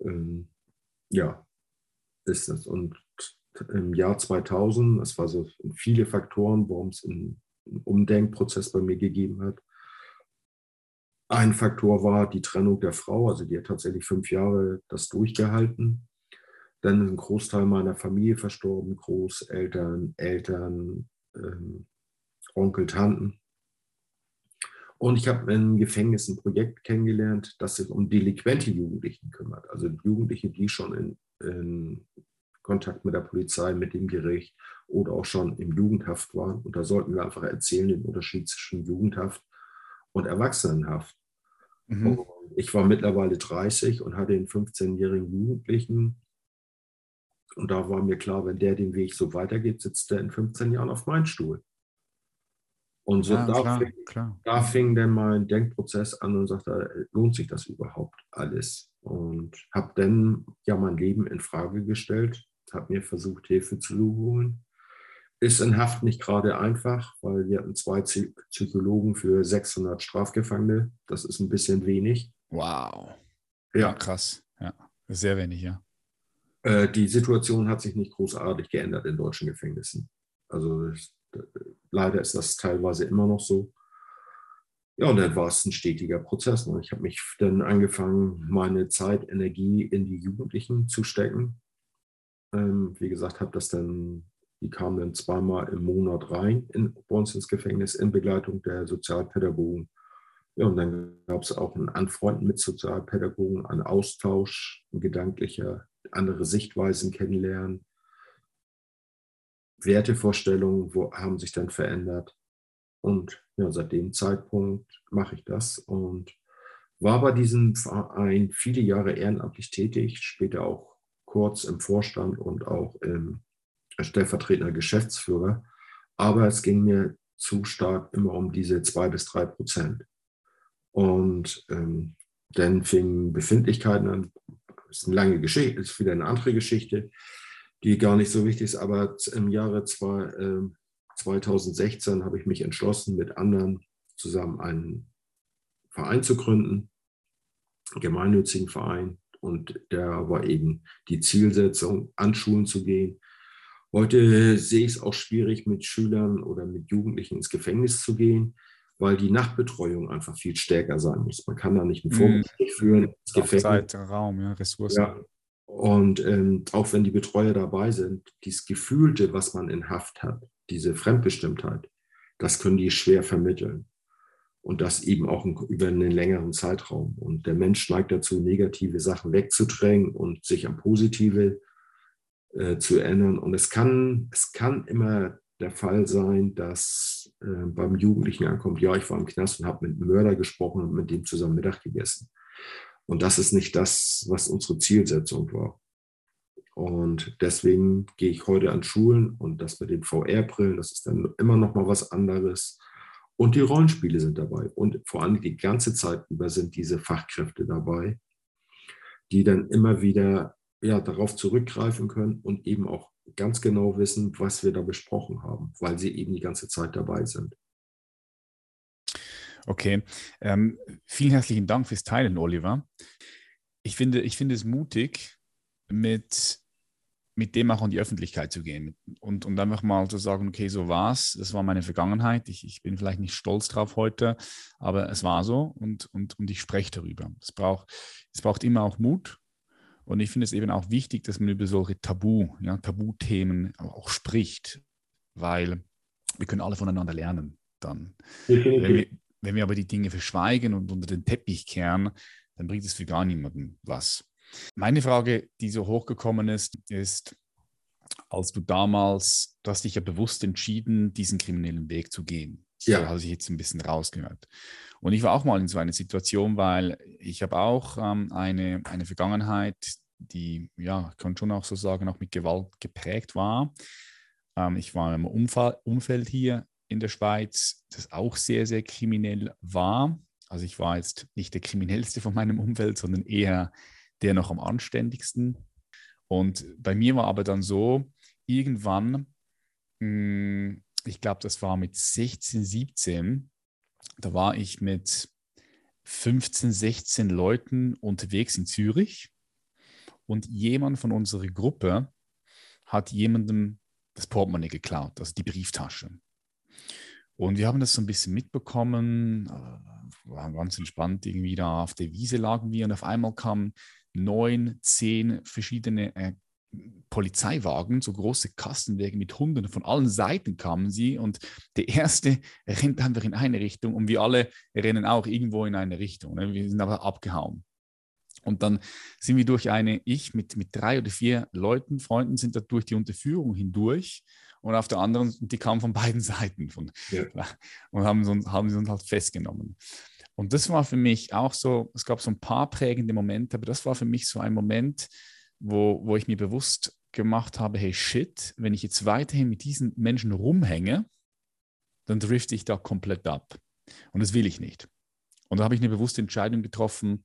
Ähm, ja, ist das. Und im Jahr 2000, das war so viele Faktoren, warum es einen Umdenkprozess bei mir gegeben hat. Ein Faktor war die Trennung der Frau, also die hat tatsächlich fünf Jahre das durchgehalten. Dann ist ein Großteil meiner Familie verstorben, Großeltern, Eltern, ähm, Onkel, Tanten. Und ich habe im Gefängnis ein Projekt kennengelernt, das sich um delinquente Jugendlichen kümmert. Also Jugendliche, die schon in, in Kontakt mit der Polizei, mit dem Gericht oder auch schon im Jugendhaft waren. Und da sollten wir einfach erzählen den Unterschied zwischen Jugendhaft und Erwachsenenhaft. Mhm. Ich war mittlerweile 30 und hatte einen 15-jährigen Jugendlichen, und da war mir klar, wenn der den Weg so weitergeht, sitzt er in 15 Jahren auf meinem Stuhl. Und so ja, da, klar, fing, klar. da fing dann mein Denkprozess an und sagte, lohnt sich das überhaupt alles? Und habe dann ja mein Leben in Frage gestellt, habe mir versucht, Hilfe zu holen. Ist in Haft nicht gerade einfach, weil wir hatten zwei Psychologen für 600 Strafgefangene. Das ist ein bisschen wenig. Wow. Ja, krass. Ja, sehr wenig, ja. Äh, die Situation hat sich nicht großartig geändert in deutschen Gefängnissen. Also leider ist das teilweise immer noch so. Ja, und dann war es ein stetiger Prozess. Ne? Ich habe mich dann angefangen, meine Zeit, Energie in die Jugendlichen zu stecken. Ähm, wie gesagt, habe das dann, die kamen dann zweimal im Monat rein in, bei uns ins Gefängnis in Begleitung der Sozialpädagogen. Ja, und dann gab es auch ein Anfreunden mit Sozialpädagogen, ein Austausch, ein gedanklicher andere Sichtweisen kennenlernen. Wertevorstellungen wo, haben sich dann verändert. Und ja, seit dem Zeitpunkt mache ich das und war bei diesem Verein viele Jahre ehrenamtlich tätig, später auch kurz im Vorstand und auch im, stellvertretender Geschäftsführer. Aber es ging mir zu stark immer um diese zwei bis drei Prozent. Und ähm, dann fingen Befindlichkeiten an, ist eine lange Geschichte, ist wieder eine andere Geschichte, die gar nicht so wichtig ist. Aber im Jahre zwei, äh, 2016 habe ich mich entschlossen, mit anderen zusammen einen Verein zu gründen, einen gemeinnützigen Verein. Und der war eben die Zielsetzung, an Schulen zu gehen. Heute sehe ich es auch schwierig, mit Schülern oder mit Jugendlichen ins Gefängnis zu gehen, weil die Nachtbetreuung einfach viel stärker sein muss. Man kann da nicht ein Vorgespräch mhm. führen. Zeit, Raum, ja, Ressourcen. Ja. Und ähm, auch wenn die Betreuer dabei sind, dieses Gefühlte, was man in Haft hat, diese Fremdbestimmtheit, das können die schwer vermitteln. Und das eben auch über einen längeren Zeitraum. Und der Mensch neigt dazu, negative Sachen wegzudrängen und sich an positive äh, zu erinnern. Und es kann, es kann immer der Fall sein, dass äh, beim Jugendlichen ankommt, ja, ich war im Knast und habe mit einem Mörder gesprochen und mit dem zusammen Mittag gegessen. Und das ist nicht das, was unsere Zielsetzung war. Und deswegen gehe ich heute an Schulen und das mit den VR-Brillen, das ist dann immer noch mal was anderes. Und die Rollenspiele sind dabei. Und vor allem die ganze Zeit über sind diese Fachkräfte dabei, die dann immer wieder ja, darauf zurückgreifen können und eben auch ganz genau wissen, was wir da besprochen haben, weil sie eben die ganze Zeit dabei sind. Okay, ähm, vielen herzlichen Dank fürs Teilen, Oliver. Ich finde, ich finde es mutig, mit, mit dem auch an die Öffentlichkeit zu gehen und, und einfach mal zu sagen, okay, so war es, das war meine Vergangenheit, ich, ich bin vielleicht nicht stolz drauf heute, aber es war so und, und, und ich spreche darüber. Es braucht, es braucht immer auch Mut und ich finde es eben auch wichtig, dass man über solche Tabu, ja, Tabuthemen auch spricht, weil wir können alle voneinander lernen dann. Wenn wir, wenn wir aber die Dinge verschweigen und unter den Teppich kehren, dann bringt es für gar niemanden was. Meine Frage, die so hochgekommen ist, ist, als du damals, du hast dich ja bewusst entschieden, diesen kriminellen Weg zu gehen. Ja. So habe ich jetzt ein bisschen rausgehört. Und ich war auch mal in so einer Situation, weil ich habe auch ähm, eine, eine Vergangenheit, die, ja, ich kann schon auch so sagen, auch mit Gewalt geprägt war. Ähm, ich war im Umfall, Umfeld hier in der Schweiz, das auch sehr, sehr kriminell war. Also ich war jetzt nicht der kriminellste von meinem Umfeld, sondern eher der noch am anständigsten. Und bei mir war aber dann so, irgendwann, mh, hm, ich glaube, das war mit 16, 17, da war ich mit 15, 16 Leuten unterwegs in Zürich und jemand von unserer Gruppe hat jemandem das Portemonnaie geklaut, also die Brieftasche. Und wir haben das so ein bisschen mitbekommen, äh, war ganz entspannt, irgendwie da auf der Wiese lagen wir und auf einmal kamen neun, zehn verschiedene äh, Polizeiwagen, so große Kastenwege mit Hunden, von allen Seiten kamen sie und der erste rennt einfach in eine Richtung und wir alle rennen auch irgendwo in eine Richtung. Ne? Wir sind aber abgehauen. Und dann sind wir durch eine, ich mit, mit drei oder vier Leuten, Freunden, sind da durch die Unterführung hindurch und auf der anderen, die kamen von beiden Seiten von, ja. und haben, so, haben sie uns halt festgenommen. Und das war für mich auch so, es gab so ein paar prägende Momente, aber das war für mich so ein Moment, wo, wo ich mir bewusst gemacht habe, hey shit, wenn ich jetzt weiterhin mit diesen Menschen rumhänge, dann drifte ich da komplett ab. Und das will ich nicht. Und da habe ich eine bewusste Entscheidung getroffen,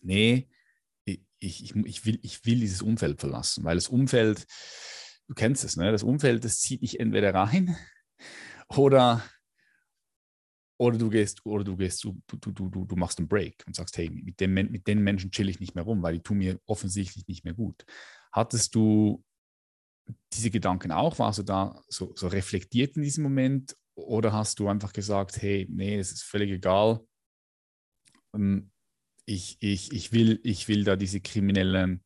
nee, ich, ich, ich, will, ich will dieses Umfeld verlassen, weil das Umfeld, du kennst es, ne? das Umfeld, das zieht dich entweder rein oder oder du gehst, oder du gehst, du, du, du, du, machst einen Break und sagst, hey, mit, dem, mit den Menschen chill ich nicht mehr rum, weil die tun mir offensichtlich nicht mehr gut. Hattest du diese Gedanken auch? Warst du da so, so reflektiert in diesem Moment? Oder hast du einfach gesagt, hey, nee, es ist völlig egal. Ähm, ich, ich, ich, will, ich will da diese kriminellen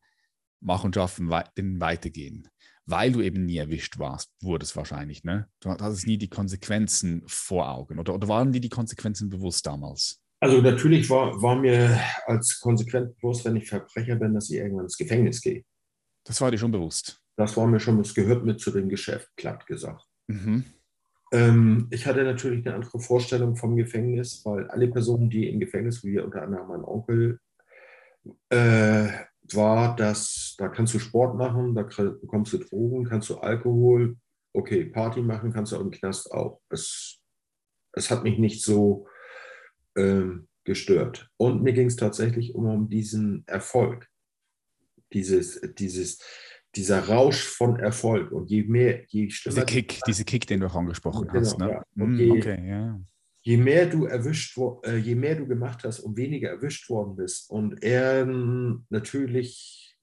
Machenschaften weitergehen weil du eben nie erwischt warst, wurdest wahrscheinlich. Ne? Du hattest nie die Konsequenzen vor Augen. Oder, oder waren dir die Konsequenzen bewusst damals? Also natürlich war, war mir als konsequent bewusst, wenn ich Verbrecher bin, dass ich irgendwann ins Gefängnis gehe. Das war dir schon bewusst? Das war mir schon, es gehört mit zu dem Geschäft, glatt gesagt. Mhm. Ähm, ich hatte natürlich eine andere Vorstellung vom Gefängnis, weil alle Personen, die im Gefängnis, wie unter anderem mein Onkel, äh, war, dass da kannst du Sport machen, da bekommst du Drogen, kannst du Alkohol, okay, Party machen kannst du auch im Knast auch. Es, es hat mich nicht so ähm, gestört. Und mir ging es tatsächlich um, um diesen Erfolg, dieses, dieses, dieser Rausch von Erfolg. Und je mehr, je schlimmer. Dieser Kick, diese Kick, den du auch angesprochen genau, hast. Ne? Ja. Je, okay, ja je mehr du erwischt, äh, je mehr du gemacht hast und weniger erwischt worden bist. Und er natürlich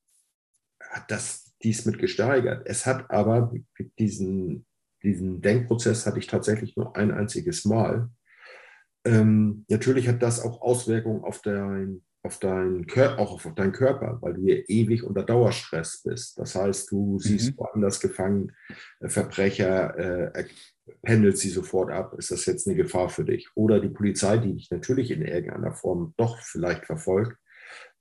hat das dies mit gesteigert. Es hat aber diesen, diesen Denkprozess hatte ich tatsächlich nur ein einziges Mal. Ähm, natürlich hat das auch Auswirkungen auf dein, auf dein, auch auf deinen Körper, weil du ja ewig unter Dauerstress bist. Das heißt, du siehst mhm. woanders gefangen äh, Verbrecher, äh, pendelt sie sofort ab, ist das jetzt eine Gefahr für dich? Oder die Polizei, die dich natürlich in irgendeiner Form doch vielleicht verfolgt.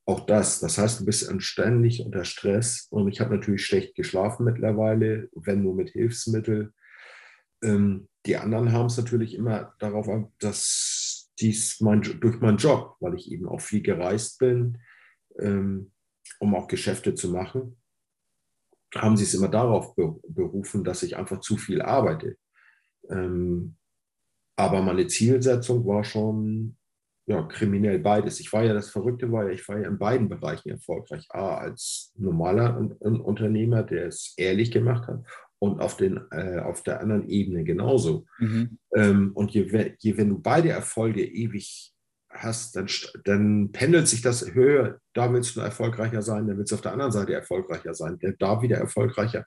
Auch das, das heißt, du bist ständig unter Stress und ich habe natürlich schlecht geschlafen mittlerweile, wenn nur mit Hilfsmitteln. Ähm, die anderen haben es natürlich immer darauf ab, dass dies mein, durch meinen Job, weil ich eben auch viel gereist bin, ähm, um auch Geschäfte zu machen, haben sie es immer darauf berufen, dass ich einfach zu viel arbeite. Ähm, aber meine Zielsetzung war schon ja, kriminell beides. Ich war ja, das Verrückte war ja, ich war ja in beiden Bereichen erfolgreich. A, als normaler Unternehmer, der es ehrlich gemacht hat und auf, den, äh, auf der anderen Ebene genauso. Mhm. Ähm, und je, je, wenn du beide Erfolge ewig hast, dann, dann pendelt sich das höher. Da willst du erfolgreicher sein, dann willst du auf der anderen Seite erfolgreicher sein, da wieder erfolgreicher.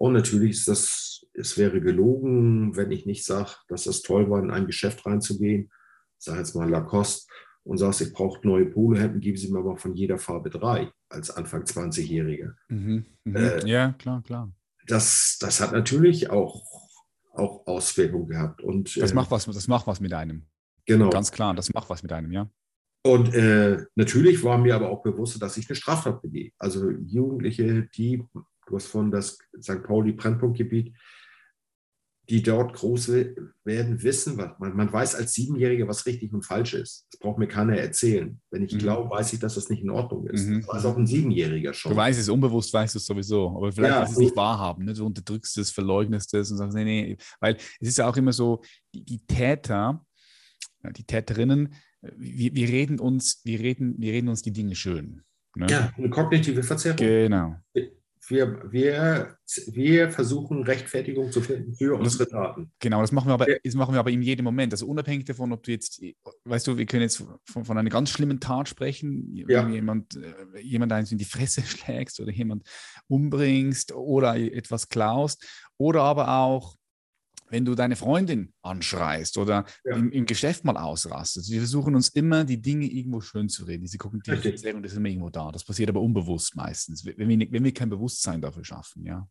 Und natürlich ist das, es wäre gelogen, wenn ich nicht sage, dass es toll war, in ein Geschäft reinzugehen, sage jetzt mal Lacoste, und sagst, ich brauche neue Polohemden, geben Sie mir aber von jeder Farbe drei als Anfang 20-Jähriger. Mhm, mhm. Äh, ja, klar, klar. Das, das hat natürlich auch, auch Auswirkungen gehabt. Und, das, äh, macht was, das macht was mit einem. Genau. Ganz klar, das macht was mit einem, ja. Und äh, natürlich war mir aber auch bewusst, dass ich eine Straftat begehe. Also Jugendliche, die du hast von das St. Pauli Brennpunktgebiet, die dort groß werden, wissen, was man, man weiß als Siebenjähriger, was richtig und falsch ist. Das braucht mir keiner erzählen. Wenn ich mhm. glaube, weiß ich, dass das nicht in Ordnung ist. Mhm. Das weiß auch ein Siebenjähriger schon. Du weißt es, unbewusst weißt du es sowieso. Aber vielleicht ja, willst du es nicht wahrhaben. Ne? Du unterdrückst es, verleugnest es und sagst, nee, nee. Weil es ist ja auch immer so, die, die Täter, die Täterinnen, wir, wir, reden uns, wir reden, wir reden uns die Dinge schön. Ne? Ja, eine kognitive Verzerrung. Genau wir, wir, wir versuchen Rechtfertigung zu finden für unsere Taten. Genau, das machen, wir aber, das machen wir aber in jedem Moment. Also unabhängig davon, ob du jetzt, weißt du, wir können jetzt von, von einer ganz schlimmen Tat sprechen, ja. wenn jemand, äh, jemand eins in die Fresse schlägst oder jemand umbringst oder etwas klaust oder aber auch wenn du deine Freundin anschreist oder ja. im, im, Geschäft mal ausrastest. Wir versuchen uns immer, die Dinge irgendwo schön zu reden. Diese kognitive Verzerrung ist immer irgendwo da. Das passiert aber unbewusst meistens, wenn wir, wenn wir kein Bewusstsein dafür schaffen, ja.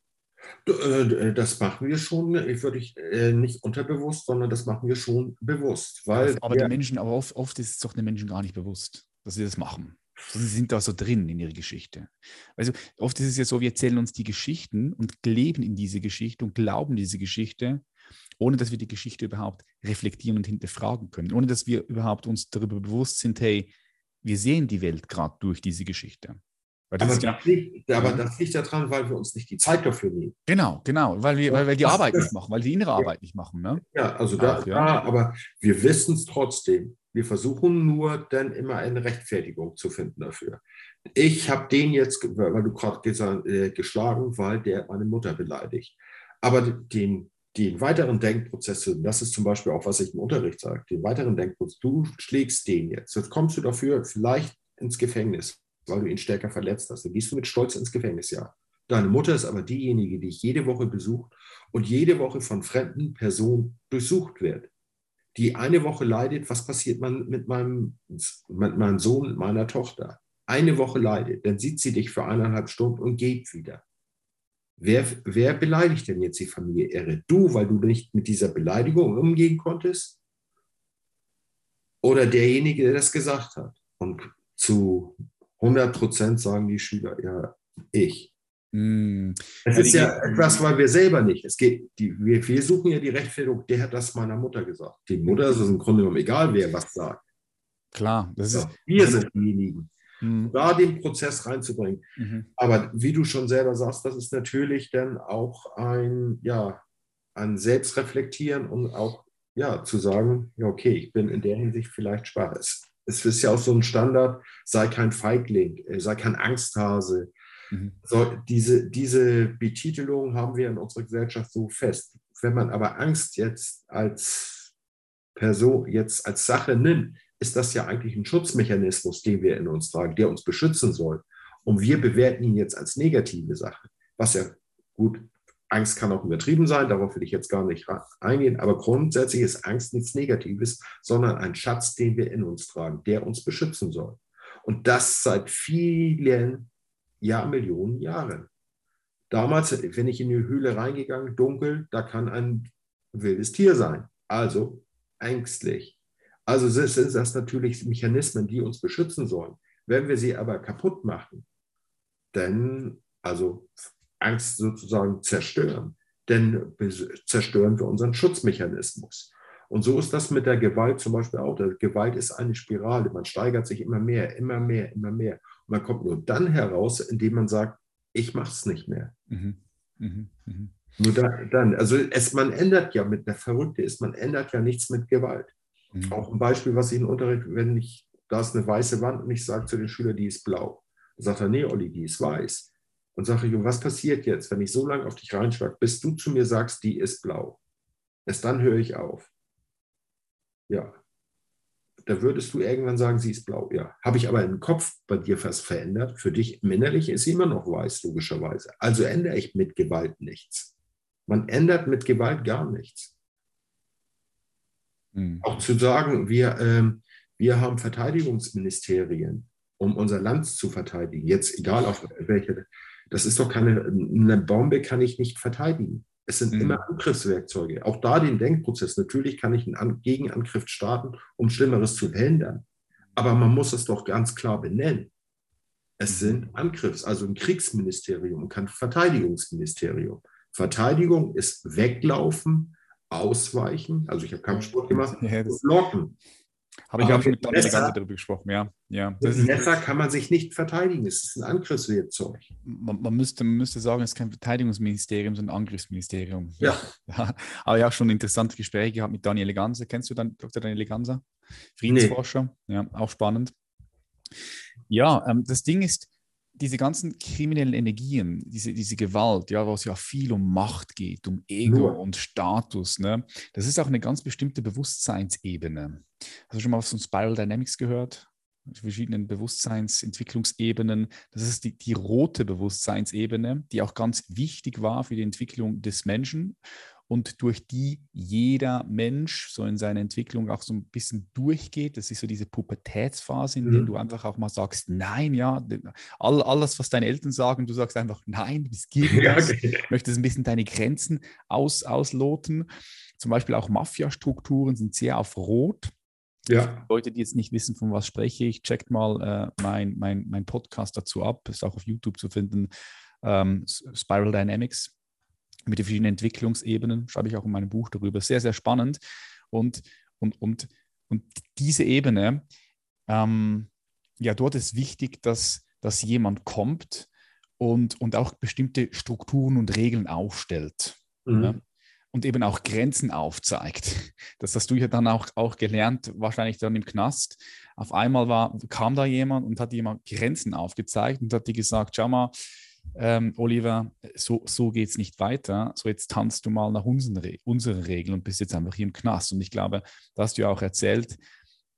Äh, das machen wir schon, ich würde ich äh, nicht unterbewusst, sondern das machen wir schon bewusst. Weil aber die Menschen, aber oft, oft ist es doch den Menschen gar nicht bewusst, dass sie das machen. Sie sind da so drin in ihrer Geschichte. Also oft ist es ja so, wir erzählen uns die Geschichten und leben in diese Geschichte und glauben diese Geschichte ohne dass wir die Geschichte überhaupt reflektieren und hinterfragen können, ohne dass wir überhaupt uns darüber bewusst sind, hey, wir sehen die Welt gerade durch diese Geschichte. Das aber, ja, das liegt, aber, das liegt, daran, weil wir uns nicht die Zeit dafür nehmen. Genau, genau, weil wir, weil wir die das, Arbeit nicht machen, weil die innere Arbeit nicht machen. Ne? Ja, also da, ja. da aber wir wissen es trotzdem. Wir versuchen nur dann immer eine Rechtfertigung zu finden dafür. Ich habe den jetzt, weil du gerade äh, geschlagen, weil der meine Mutter beleidigt. Aber den die weiteren Denkprozesse, das ist zum Beispiel auch, was ich im Unterricht sage, den weiteren Denkprozess, du schlägst den jetzt, jetzt kommst du dafür vielleicht ins Gefängnis, weil du ihn stärker verletzt hast. Dann gehst du mit Stolz ins Gefängnis, ja. Deine Mutter ist aber diejenige, die dich jede Woche besucht und jede Woche von fremden Personen durchsucht wird. Die eine Woche leidet, was passiert man mit meinem, mit meinem Sohn meiner Tochter? Eine Woche leidet, dann sieht sie dich für eineinhalb Stunden und geht wieder. Wer, wer beleidigt denn jetzt die Familie Irre? Du, weil du nicht mit dieser Beleidigung umgehen konntest? Oder derjenige, der das gesagt hat? Und zu 100 Prozent sagen die Schüler, ja, ich. Mm. Es ist ja etwas, weil wir selber nicht. Es geht, die, wir, wir suchen ja die Rechtfertigung, der hat das meiner Mutter gesagt. Die Mutter ist es im Grunde genommen egal, wer was sagt. Klar, das ist. Ja, wir sind diejenigen mhm. da den Prozess reinzubringen. Mhm. Aber wie du schon selber sagst, das ist natürlich dann auch ein, ja, ein Selbstreflektieren und auch ja, zu sagen, ja, okay, ich bin in der Hinsicht vielleicht schwach. Es, es ist ja auch so ein Standard, sei kein Feigling, äh, sei kein Angsthase. Mhm. So, diese, diese Betitelung haben wir in unserer Gesellschaft so fest. Wenn man aber Angst jetzt als Person, jetzt als Sache nimmt, ist das ja eigentlich ein Schutzmechanismus, den wir in uns tragen, der uns beschützen soll. Und wir bewerten ihn jetzt als negative Sache, was ja gut, Angst kann auch übertrieben sein, darauf will ich jetzt gar nicht eingehen, aber grundsätzlich ist Angst nichts Negatives, sondern ein Schatz, den wir in uns tragen, der uns beschützen soll. Und das seit vielen Jahrmillionen Jahren. Damals, wenn ich in die Höhle reingegangen, dunkel, da kann ein wildes Tier sein. Also ängstlich. Also sind das natürlich Mechanismen, die uns beschützen sollen. Wenn wir sie aber kaputt machen, dann, also Angst sozusagen zerstören, dann zerstören wir unseren Schutzmechanismus. Und so ist das mit der Gewalt zum Beispiel auch. Die Gewalt ist eine Spirale. Man steigert sich immer mehr, immer mehr, immer mehr. Und man kommt nur dann heraus, indem man sagt, ich mache es nicht mehr. Mhm. Mhm. Mhm. Nur da, dann, also es, man ändert ja mit der Verrückte ist, man ändert ja nichts mit Gewalt. Mhm. Auch ein Beispiel, was ich in Unterricht, wenn ich, da ist eine weiße Wand und ich sage zu den Schülern, die ist blau. Dann sagt er, nee, Olli, die ist weiß. Und sage ich, was passiert jetzt, wenn ich so lange auf dich reinschlage, bis du zu mir sagst, die ist blau? Erst dann höre ich auf. Ja. Da würdest du irgendwann sagen, sie ist blau. Ja. Habe ich aber im Kopf bei dir was verändert? Für dich innerlich ist sie immer noch weiß, logischerweise. Also ändere ich mit Gewalt nichts. Man ändert mit Gewalt gar nichts. Mhm. Auch zu sagen, wir, ähm, wir haben Verteidigungsministerien, um unser Land zu verteidigen. Jetzt egal auf welche, das ist doch keine, eine Bombe kann ich nicht verteidigen. Es sind mhm. immer Angriffswerkzeuge. Auch da den Denkprozess. Natürlich kann ich einen Gegenangriff starten, um Schlimmeres zu verhindern. Aber man muss es doch ganz klar benennen. Es mhm. sind Angriffs-, also ein Kriegsministerium und kein Verteidigungsministerium. Verteidigung ist weglaufen, ausweichen, also ich habe Kampfsport gemacht, ja, und blocken. Habe ich auch schon mit Daniel Messer, darüber gesprochen, ja. ja. Das mit Messer kann man sich nicht verteidigen, es ist ein Angriffswerkzeug. Man, man, müsste, man müsste sagen, es ist kein Verteidigungsministerium, sondern ein Angriffsministerium. Ja. ja. Aber ich habe schon interessante Gespräche gehabt mit Daniel Ganser. Kennst du dann Dr. Daniel Ganser? Friedensforscher, nee. ja, auch spannend. Ja, ähm, das Ding ist, diese ganzen kriminellen Energien, diese, diese Gewalt, ja, wo es ja viel um Macht geht, um Ego Nur. und Status, ne, das ist auch eine ganz bestimmte Bewusstseinsebene. Hast du schon mal von Spiral Dynamics gehört? verschiedenen Bewusstseinsentwicklungsebenen. Das ist die, die rote Bewusstseinsebene, die auch ganz wichtig war für die Entwicklung des Menschen und durch die jeder Mensch so in seiner Entwicklung auch so ein bisschen durchgeht. Das ist so diese Pubertätsphase, in mhm. der du einfach auch mal sagst, nein, ja, all, alles, was deine Eltern sagen, du sagst einfach, nein, es geht nicht. Ja, okay. Möchtest ein bisschen deine Grenzen aus, ausloten. Zum Beispiel auch Mafia-Strukturen sind sehr auf Rot. Ja. Leute, die jetzt nicht wissen, von was spreche ich, checkt mal äh, mein, mein, mein Podcast dazu ab. Ist auch auf YouTube zu finden. Ähm, Spiral Dynamics mit den verschiedenen Entwicklungsebenen, schreibe ich auch in meinem Buch darüber. Sehr, sehr spannend. Und, und, und, und diese Ebene, ähm, ja, dort ist wichtig, dass, dass jemand kommt und, und auch bestimmte Strukturen und Regeln aufstellt. Mhm. Ja? Und eben auch Grenzen aufzeigt. Das hast du ja dann auch, auch gelernt, wahrscheinlich dann im Knast. Auf einmal war, kam da jemand und hat jemand Grenzen aufgezeigt und hat dir gesagt, schau mal, ähm, Oliver, so, so geht es nicht weiter. So, jetzt tanzt du mal nach unseren, Re unseren Regeln und bist jetzt einfach hier im Knast. Und ich glaube, da hast du ja auch erzählt,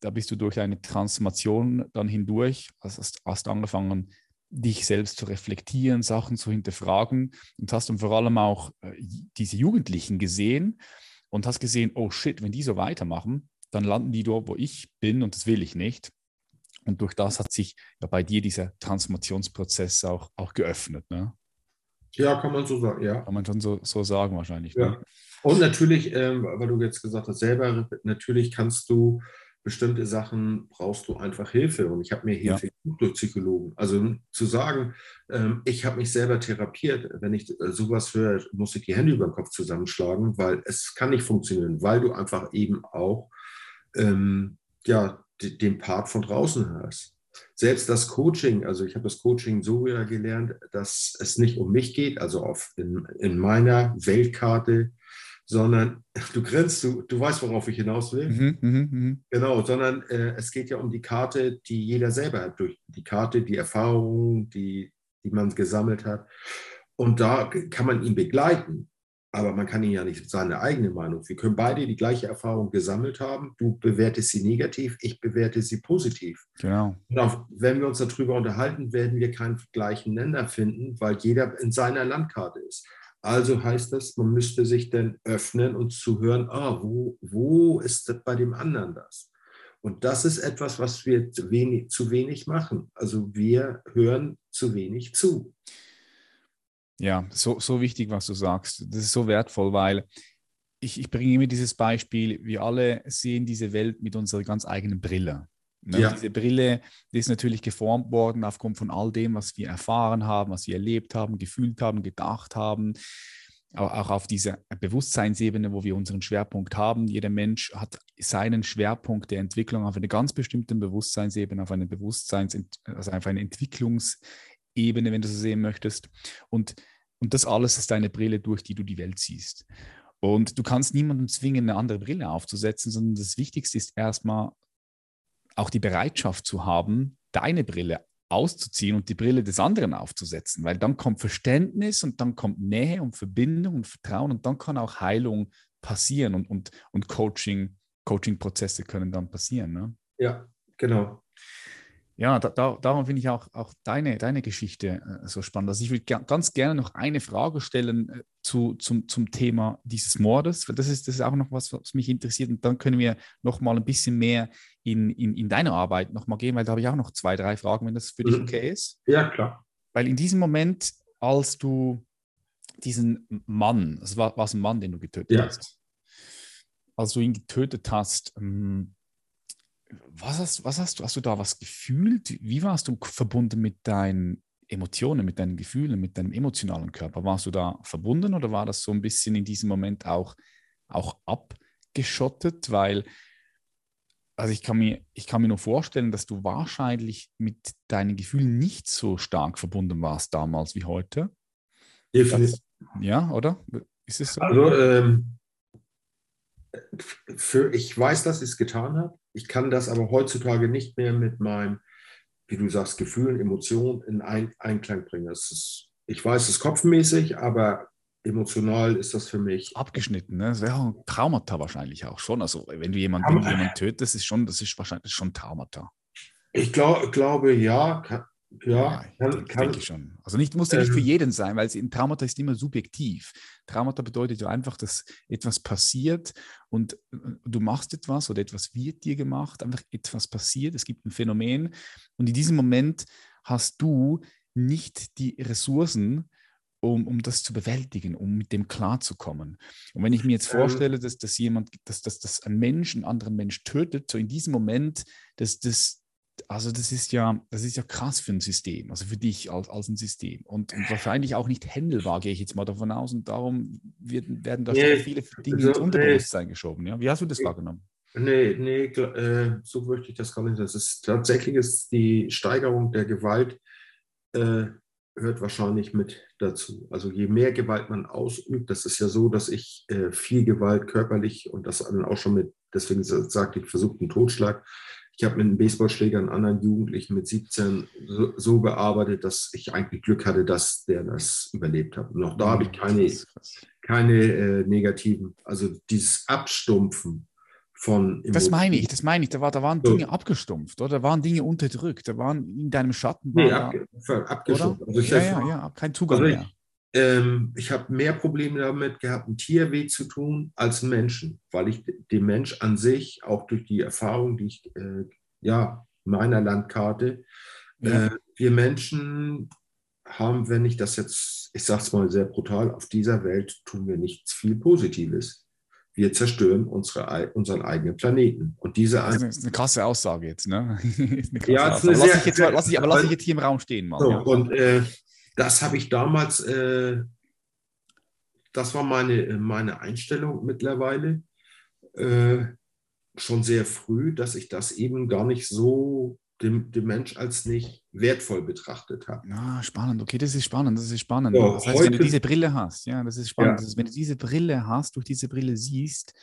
da bist du durch eine Transformation dann hindurch, hast, hast angefangen, dich selbst zu reflektieren, Sachen zu hinterfragen und hast dann vor allem auch äh, diese Jugendlichen gesehen und hast gesehen, oh shit, wenn die so weitermachen, dann landen die dort, wo ich bin und das will ich nicht. Und durch das hat sich ja bei dir dieser Transformationsprozess auch, auch geöffnet. Ne? Ja, kann man so sagen, ja. Kann man schon so, so sagen wahrscheinlich. Ja. Ne? Und natürlich, ähm, weil du jetzt gesagt hast, selber, natürlich kannst du bestimmte Sachen, brauchst du einfach Hilfe. Und ich habe mir Hilfe ja. durch Psychologen. Also zu sagen, ähm, ich habe mich selber therapiert, wenn ich äh, sowas höre, muss ich die Hände über den Kopf zusammenschlagen, weil es kann nicht funktionieren, weil du einfach eben auch ähm, ja, den Part von draußen hörst. Selbst das Coaching, also ich habe das Coaching so ja gelernt, dass es nicht um mich geht, also auf in, in meiner Weltkarte, sondern du grinst, du, du weißt, worauf ich hinaus will. Mhm, mh, mh. Genau, sondern äh, es geht ja um die Karte, die jeder selber hat, durch die Karte, die Erfahrungen, die, die man gesammelt hat. Und da kann man ihn begleiten aber man kann ihn ja nicht seine eigene Meinung. Wir können beide die gleiche Erfahrung gesammelt haben. Du bewertest sie negativ, ich bewerte sie positiv. Genau. Und auch wenn wir uns darüber unterhalten, werden wir keinen gleichen Nenner finden, weil jeder in seiner Landkarte ist. Also heißt das, man müsste sich dann öffnen und zu hören, ah, wo, wo ist bei dem anderen das? Und das ist etwas, was wir zu wenig, zu wenig machen. Also wir hören zu wenig zu. Ja, so, so wichtig, was du sagst. Das ist so wertvoll, weil ich, ich bringe immer dieses Beispiel, wir alle sehen diese Welt mit unserer ganz eigenen Brille. Ne? Ja. Diese Brille, die ist natürlich geformt worden aufgrund von all dem, was wir erfahren haben, was wir erlebt haben, gefühlt haben, gedacht haben. Auch auf dieser Bewusstseinsebene, wo wir unseren Schwerpunkt haben. Jeder Mensch hat seinen Schwerpunkt der Entwicklung auf einer ganz bestimmten Bewusstseinsebene, auf eine Bewusstseins, also auf eine Entwicklungsebene, wenn du so sehen möchtest. Und und das alles ist deine Brille, durch die du die Welt siehst. Und du kannst niemandem zwingen, eine andere Brille aufzusetzen, sondern das Wichtigste ist erstmal auch die Bereitschaft zu haben, deine Brille auszuziehen und die Brille des anderen aufzusetzen, weil dann kommt Verständnis und dann kommt Nähe und Verbindung und Vertrauen und dann kann auch Heilung passieren und, und, und Coaching, Coaching-Prozesse können dann passieren. Ne? Ja, genau ja, da, da, darum finde ich auch, auch deine, deine Geschichte äh, so spannend. Also ich würde ganz gerne noch eine Frage stellen äh, zu, zum, zum Thema dieses Mordes, weil das ist, das ist auch noch was, was mich interessiert. Und dann können wir noch mal ein bisschen mehr in, in, in deine Arbeit noch mal gehen, weil da habe ich auch noch zwei, drei Fragen, wenn das für dich mhm. okay ist. Ja, klar. Weil in diesem Moment, als du diesen Mann, es war, war es ein Mann, den du getötet ja. hast, als du ihn getötet hast, ähm, was hast, was hast du, hast du da was gefühlt? Wie warst du verbunden mit deinen Emotionen, mit deinen Gefühlen, mit deinem emotionalen Körper? Warst du da verbunden oder war das so ein bisschen in diesem Moment auch, auch abgeschottet? Weil, also ich kann, mir, ich kann mir nur vorstellen, dass du wahrscheinlich mit deinen Gefühlen nicht so stark verbunden warst damals wie heute. Definitiv. ja, oder? Ist es so? Also, ähm, für, ich weiß, dass ich es getan habe. Ich kann das aber heutzutage nicht mehr mit meinem, wie du sagst, Gefühlen, Emotionen in ein, Einklang bringen. Ist, ich weiß es ist kopfmäßig, aber emotional ist das für mich. Abgeschnitten, ne? Das wäre auch ein Traumata wahrscheinlich auch schon. Also wenn du jemanden, jemanden tötest, ist schon, das ist wahrscheinlich schon Traumata. Ich glaub, glaube, ja, kann, ja, ja kann, denke, denke schon. Also nicht, muss ja nicht für ähm. jeden sein, weil ein Traumata ist immer subjektiv. Traumata bedeutet ja einfach, dass etwas passiert und äh, du machst etwas oder etwas wird dir gemacht, einfach etwas passiert, es gibt ein Phänomen und in diesem Moment hast du nicht die Ressourcen, um, um das zu bewältigen, um mit dem klarzukommen. Und wenn ich mir jetzt ähm. vorstelle, dass, dass jemand, dass, dass, dass ein Mensch einen anderen Mensch tötet, so in diesem Moment, dass das also das ist ja, das ist ja krass für ein System, also für dich als, als ein System. Und, und wahrscheinlich auch nicht händelbar, gehe ich jetzt mal davon aus. Und darum wird, werden da nee, viele Dinge also, ins Unterbewusstsein nee. geschoben. Ja? Wie hast du das wahrgenommen? Nee, nee, äh, so möchte ich das gar nicht. Das ist tatsächlich ist die Steigerung der Gewalt äh, hört wahrscheinlich mit dazu. Also je mehr Gewalt man ausübt, das ist ja so, dass ich äh, viel Gewalt körperlich und das dann auch schon mit, deswegen sagte ich, versuchten Totschlag, ich habe mit einem Baseballschläger einen anderen Jugendlichen mit 17 so, so, gearbeitet, dass ich eigentlich Glück hatte, dass der das überlebt hat. Und auch da habe ich keine, keine äh, negativen, also dieses Abstumpfen von. Das meine ich, das meine ich. Da, war, da waren Dinge abgestumpft, oder? Da waren Dinge unterdrückt, da waren in deinem Schatten. Nee, abge, abgestumpft. Also ja, ja, ja, kein Zugang also mehr. Ähm, ich habe mehr Probleme damit gehabt, ein Tier weh zu tun als Menschen, weil ich den Mensch an sich, auch durch die Erfahrung, die ich, äh, ja, meiner Landkarte, ja. Äh, wir Menschen haben, wenn ich das jetzt, ich sage es mal sehr brutal, auf dieser Welt tun wir nichts viel Positives. Wir zerstören unsere, unseren eigenen Planeten. Und diese das ist eine krasse Aussage jetzt, ne? ja, Aussage. Lass, ich jetzt mal, lass ich, aber lass ich jetzt hier im Raum stehen. Mal, so, ja. Und äh, das habe ich damals, äh, das war meine, meine Einstellung mittlerweile, äh, schon sehr früh, dass ich das eben gar nicht so dem, dem Mensch als nicht wertvoll betrachtet habe. Ja, spannend. Okay, das ist spannend. Das ist spannend. Ja, das heißt, heute, wenn du diese Brille hast, ja, das ist spannend. Ja. Das ist, wenn du diese Brille hast, durch diese Brille siehst,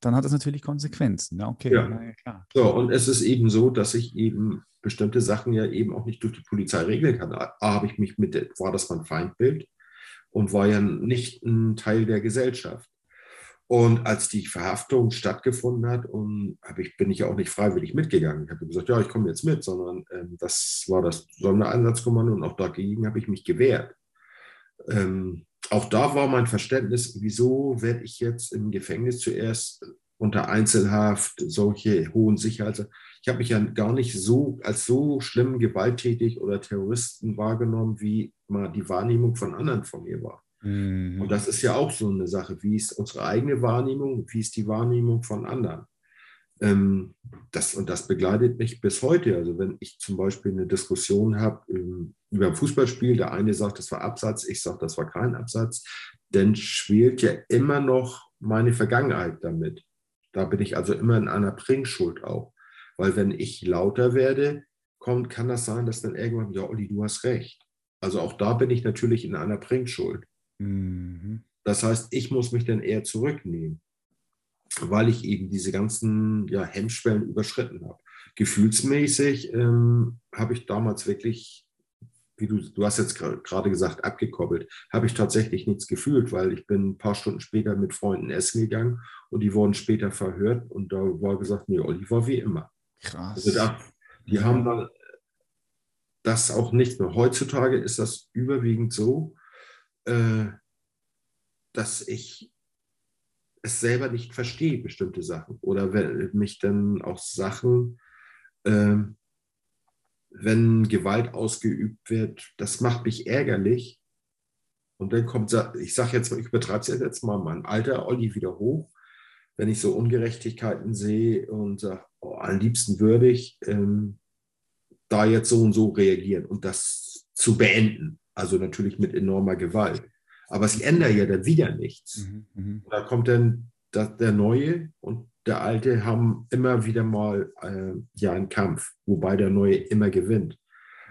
dann hat das natürlich Konsequenzen. Ja, okay. Ja. ja klar. So, und es ist eben so, dass ich eben bestimmte Sachen ja eben auch nicht durch die Polizei regeln kann. A, habe ich mich mit, war das mein Feindbild und war ja nicht ein Teil der Gesellschaft. Und als die Verhaftung stattgefunden hat, und ich, bin ich ja auch nicht freiwillig mitgegangen. Ich habe gesagt, ja, ich komme jetzt mit, sondern ähm, das war das Sondereinsatzkommando und auch dagegen habe ich mich gewehrt. Ähm, auch da war mein Verständnis, wieso werde ich jetzt im Gefängnis zuerst unter Einzelhaft, solche hohen Sicherheits. Ich habe mich ja gar nicht so als so schlimm gewalttätig oder Terroristen wahrgenommen, wie mal die Wahrnehmung von anderen von mir war. Mhm. Und das ist ja auch so eine Sache. Wie ist unsere eigene Wahrnehmung? Wie ist die Wahrnehmung von anderen? Ähm, das, und das begleitet mich bis heute. Also wenn ich zum Beispiel eine Diskussion habe ähm, über ein Fußballspiel, der eine sagt, das war Absatz, ich sage, das war kein Absatz, dann schwelt ja immer noch meine Vergangenheit damit. Da bin ich also immer in einer Bringschuld auch. Weil wenn ich lauter werde, kommt, kann das sein, dass dann irgendwann, ja, Olli, du hast recht. Also auch da bin ich natürlich in einer Bringschuld. Mhm. Das heißt, ich muss mich dann eher zurücknehmen, weil ich eben diese ganzen ja, Hemmschwellen überschritten habe. Gefühlsmäßig ähm, habe ich damals wirklich wie du, du hast jetzt gerade gesagt, abgekoppelt, habe ich tatsächlich nichts gefühlt, weil ich bin ein paar Stunden später mit Freunden essen gegangen und die wurden später verhört und da war gesagt, nee, Olli war wie immer. Krass. Also da, die haben dann das auch nicht mehr. Heutzutage ist das überwiegend so, äh, dass ich es selber nicht verstehe, bestimmte Sachen. Oder wenn mich dann auch Sachen äh, wenn Gewalt ausgeübt wird, das macht mich ärgerlich. Und dann kommt, ich sage jetzt mal, ich übertreibe es jetzt mal, mein alter Olli wieder hoch, wenn ich so Ungerechtigkeiten sehe und sage, oh, am liebsten würde ich ähm, da jetzt so und so reagieren und das zu beenden. Also natürlich mit enormer Gewalt. Aber es ändert ja dann wieder nichts. Mhm, mhm. da kommt dann der, der Neue und der Alte haben immer wieder mal äh, ja einen Kampf, wobei der Neue immer gewinnt.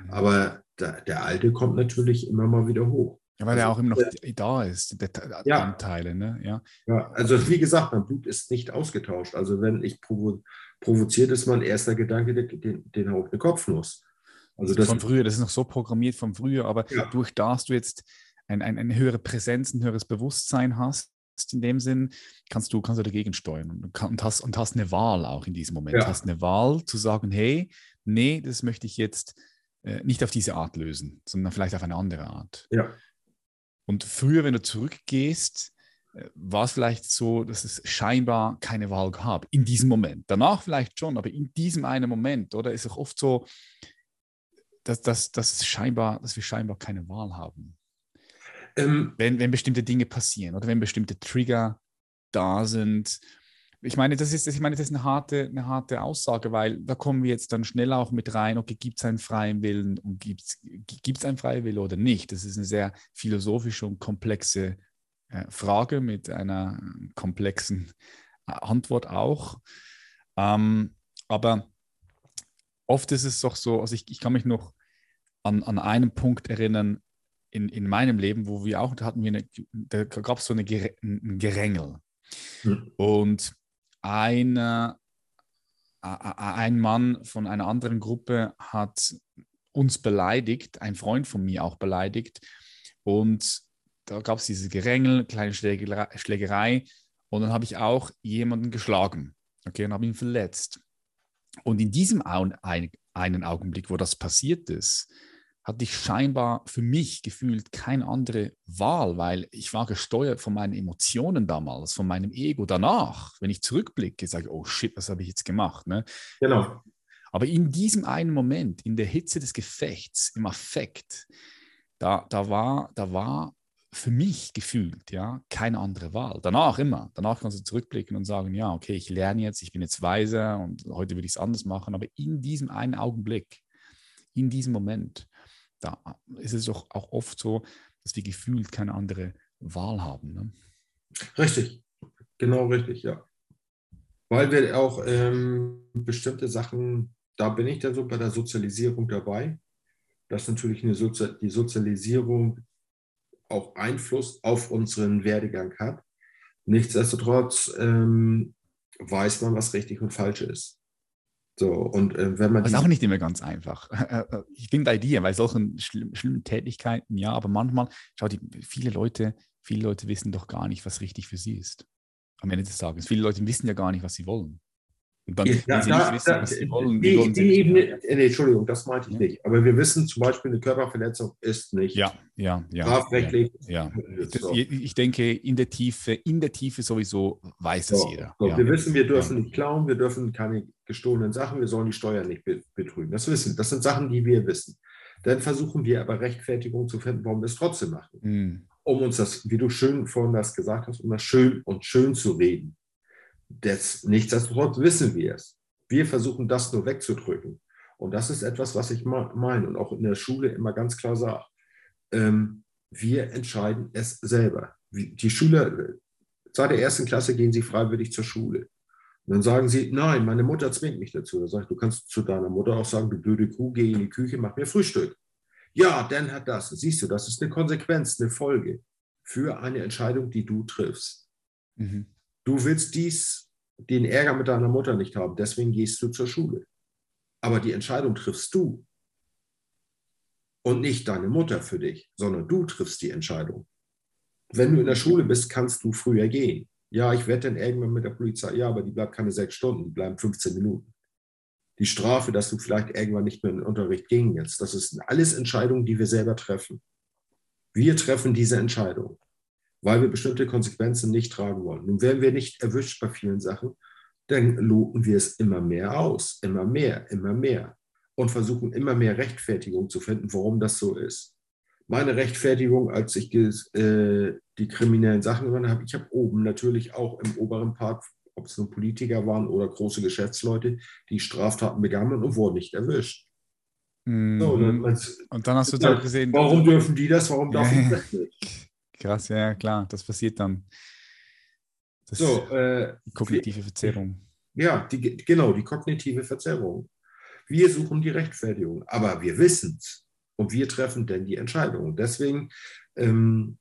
Aber der, der Alte kommt natürlich immer mal wieder hoch. Ja, weil also, er auch immer noch äh, da ist, der, ja. Anteile, ne? Ja. ja, also wie gesagt, mein Blut ist nicht ausgetauscht. Also wenn ich provo provoziert, ist mein erster Gedanke, den, den haut eine Kopfnuss. Also das von früher, das ist noch so programmiert von früher, aber ja. durch das du jetzt ein, ein, eine höhere Präsenz, ein höheres Bewusstsein hast, in dem Sinn, kannst du, kannst du dagegen steuern und, und, hast, und hast eine Wahl auch in diesem Moment. Ja. Hast eine Wahl zu sagen, hey, nee, das möchte ich jetzt äh, nicht auf diese Art lösen, sondern vielleicht auf eine andere Art. Ja. Und früher, wenn du zurückgehst, äh, war es vielleicht so, dass es scheinbar keine Wahl gab in diesem Moment. Danach vielleicht schon, aber in diesem einen Moment, oder ist es oft so, dass, dass, dass, scheinbar, dass wir scheinbar keine Wahl haben. Ähm, wenn, wenn bestimmte Dinge passieren oder wenn bestimmte Trigger da sind. Ich meine, das ist, ich meine, das ist eine harte, eine harte Aussage, weil da kommen wir jetzt dann schnell auch mit rein, okay, gibt es einen freien Willen und gibt es einen freien Willen oder nicht? Das ist eine sehr philosophische und komplexe äh, Frage mit einer komplexen äh, Antwort auch. Ähm, aber oft ist es doch so, also ich, ich kann mich noch an, an einen Punkt erinnern in, in meinem Leben, wo wir auch, da hatten wir eine, da gab es so eine, ein Gerängel. Mhm. Und eine, ein Mann von einer anderen Gruppe hat uns beleidigt, ein Freund von mir auch beleidigt. Und da gab es diese Gerängel, kleine Schlägerei. Und dann habe ich auch jemanden geschlagen. Okay, und habe ihn verletzt. Und in diesem einen Augenblick, wo das passiert ist, hatte ich scheinbar für mich gefühlt keine andere Wahl, weil ich war gesteuert von meinen Emotionen damals, von meinem Ego. Danach, wenn ich zurückblicke, sage ich, oh shit, was habe ich jetzt gemacht? Ne? Genau. Aber in diesem einen Moment, in der Hitze des Gefechts, im Affekt, da, da, war, da war für mich gefühlt ja keine andere Wahl. Danach immer. Danach kannst du zurückblicken und sagen, ja, okay, ich lerne jetzt, ich bin jetzt weiser und heute will ich es anders machen. Aber in diesem einen Augenblick, in diesem Moment, da ist es doch auch oft so, dass wir gefühlt keine andere Wahl haben. Ne? Richtig, genau richtig, ja. Weil wir auch ähm, bestimmte Sachen, da bin ich dann so bei der Sozialisierung dabei, dass natürlich eine Sozi die Sozialisierung auch Einfluss auf unseren Werdegang hat. Nichtsdestotrotz ähm, weiß man, was richtig und falsch ist. So, und äh, wenn man. Das ist auch nicht immer ganz einfach. Ich bin bei dir, weil solchen schlimm, schlimmen Tätigkeiten, ja, aber manchmal, schau, die, viele Leute, viele Leute wissen doch gar nicht, was richtig für sie ist. Am Ende des Tages. Viele Leute wissen ja gar nicht, was sie wollen. Und dann, ja, sie da, nicht wissen, da, was sie wollen, die, wollen die Ebene, nee, Entschuldigung, das meinte ich ja. nicht. Aber wir wissen zum Beispiel, eine Körperverletzung ist nicht ja, ja, ja, strafrechtlich. Ja, ja. Ich denke, in der Tiefe, in der Tiefe sowieso weiß es so, jeder. So, wir wissen, wir dürfen nicht klauen, wir dürfen keine gestohlenen Sachen, wir sollen die Steuern nicht betrügen. Das wissen, das sind Sachen, die wir wissen. Dann versuchen wir aber Rechtfertigung zu finden, warum wir es trotzdem machen. Mhm. Um uns das, wie du schön vorhin das gesagt hast, um das schön und schön zu reden. Das, nichtsdestotrotz wissen wir es. Wir versuchen das nur wegzudrücken. Und das ist etwas, was ich meine und auch in der Schule immer ganz klar sage. Ähm, wir entscheiden es selber. Die Schüler, seit der ersten Klasse gehen sie freiwillig zur Schule. Und dann sagen sie, nein, meine Mutter zwingt mich dazu. Da sage ich, du kannst zu deiner Mutter auch sagen, du blöde Kuh, geh in die Küche, mach mir Frühstück. Ja, dann hat das. Siehst du, das ist eine Konsequenz, eine Folge für eine Entscheidung, die du triffst. Mhm. Du willst dies, den Ärger mit deiner Mutter nicht haben, deswegen gehst du zur Schule. Aber die Entscheidung triffst du. Und nicht deine Mutter für dich, sondern du triffst die Entscheidung. Wenn du in der Schule bist, kannst du früher gehen. Ja, ich werde dann irgendwann mit der Polizei, ja, aber die bleibt keine sechs Stunden, die bleiben 15 Minuten. Die Strafe, dass du vielleicht irgendwann nicht mehr in den Unterricht gehen jetzt, das ist alles Entscheidungen, die wir selber treffen. Wir treffen diese Entscheidung, weil wir bestimmte Konsequenzen nicht tragen wollen. Nun werden wir nicht erwischt bei vielen Sachen, dann loten wir es immer mehr aus, immer mehr, immer mehr und versuchen immer mehr Rechtfertigung zu finden, warum das so ist meine Rechtfertigung, als ich äh, die kriminellen Sachen gemacht habe, ich habe oben natürlich auch im oberen Part ob es nun Politiker waren oder große Geschäftsleute, die Straftaten begangen und wurden nicht erwischt. Mhm. So, dann, und dann hast du halt gesehen. Warum dürfen die das? Warum darf ich das nicht? Krass, ja, klar, das passiert dann. Das so, äh, die kognitive Verzerrung. Ja, die, genau, die kognitive Verzerrung. Wir suchen die Rechtfertigung, aber wir wissen es und wir treffen denn die Entscheidung. Deswegen, ähm,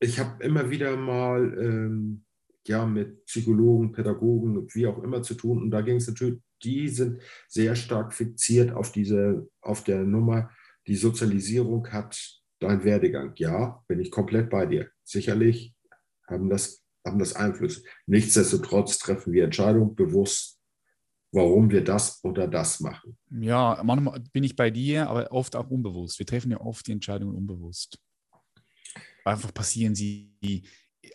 ich habe immer wieder mal ähm, ja, mit Psychologen, Pädagogen, wie auch immer zu tun und da ging es natürlich, die sind sehr stark fixiert auf diese, auf der Nummer, die Sozialisierung hat dein Werdegang. Ja, bin ich komplett bei dir. Sicherlich haben das, haben das Einfluss. Nichtsdestotrotz treffen wir Entscheidungen bewusst, warum wir das oder das machen. Ja, manchmal bin ich bei dir, aber oft auch unbewusst. Wir treffen ja oft die Entscheidungen unbewusst. Einfach passieren sie,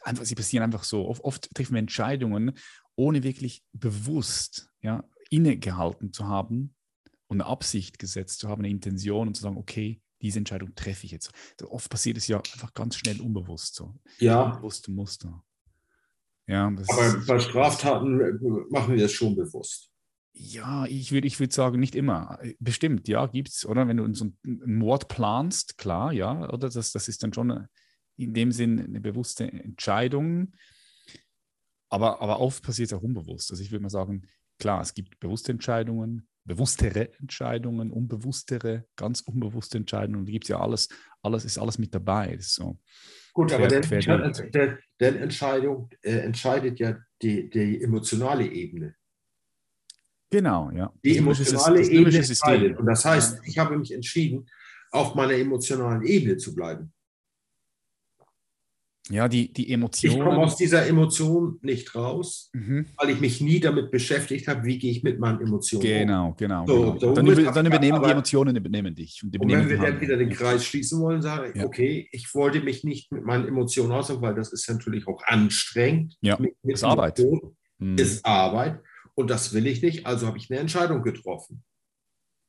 einfach, sie passieren einfach so. Oft, oft treffen wir Entscheidungen, ohne wirklich bewusst ja, innegehalten zu haben und eine Absicht gesetzt zu haben, eine Intention und zu sagen, okay, diese Entscheidung treffe ich jetzt. Oft passiert es ja einfach ganz schnell unbewusst so. Ja. Unbewusste Muster. Ja, Aber bei Straftaten äh, machen wir es schon bewusst. Ja, ich würde ich würd sagen, nicht immer. Bestimmt, ja, gibt es, oder? Wenn du so einen Mord planst, klar, ja, oder? Das, das ist dann schon in dem Sinn eine bewusste Entscheidung. Aber, aber oft passiert es auch unbewusst. Also ich würde mal sagen, klar, es gibt bewusste Entscheidungen, bewusstere Entscheidungen, unbewusstere, ganz unbewusste Entscheidungen. Da gibt es ja alles, alles ist alles mit dabei. So. Gut, aber der, der, der Entscheidung äh, entscheidet ja die, die emotionale Ebene. Genau, ja. Die emotionale das Ebene entscheidet. Und das heißt, ich habe mich entschieden, auf meiner emotionalen Ebene zu bleiben. Ja, die, die Emotionen. Ich komme aus dieser Emotion nicht raus, mhm. weil ich mich nie damit beschäftigt habe, wie gehe ich mit meinen Emotionen Genau, genau. So, genau. Dann, über, dann, übernehmen die Emotionen übernehmen dich. Und, und wenn wir dann wieder den Kreis schließen wollen, sage ich, ja. okay, ich wollte mich nicht mit meinen Emotionen aussagen, weil das ist natürlich auch anstrengend. Ja, mit, mit ist Arbeit. Mhm. Ist Arbeit. Und das will ich nicht, also habe ich eine Entscheidung getroffen.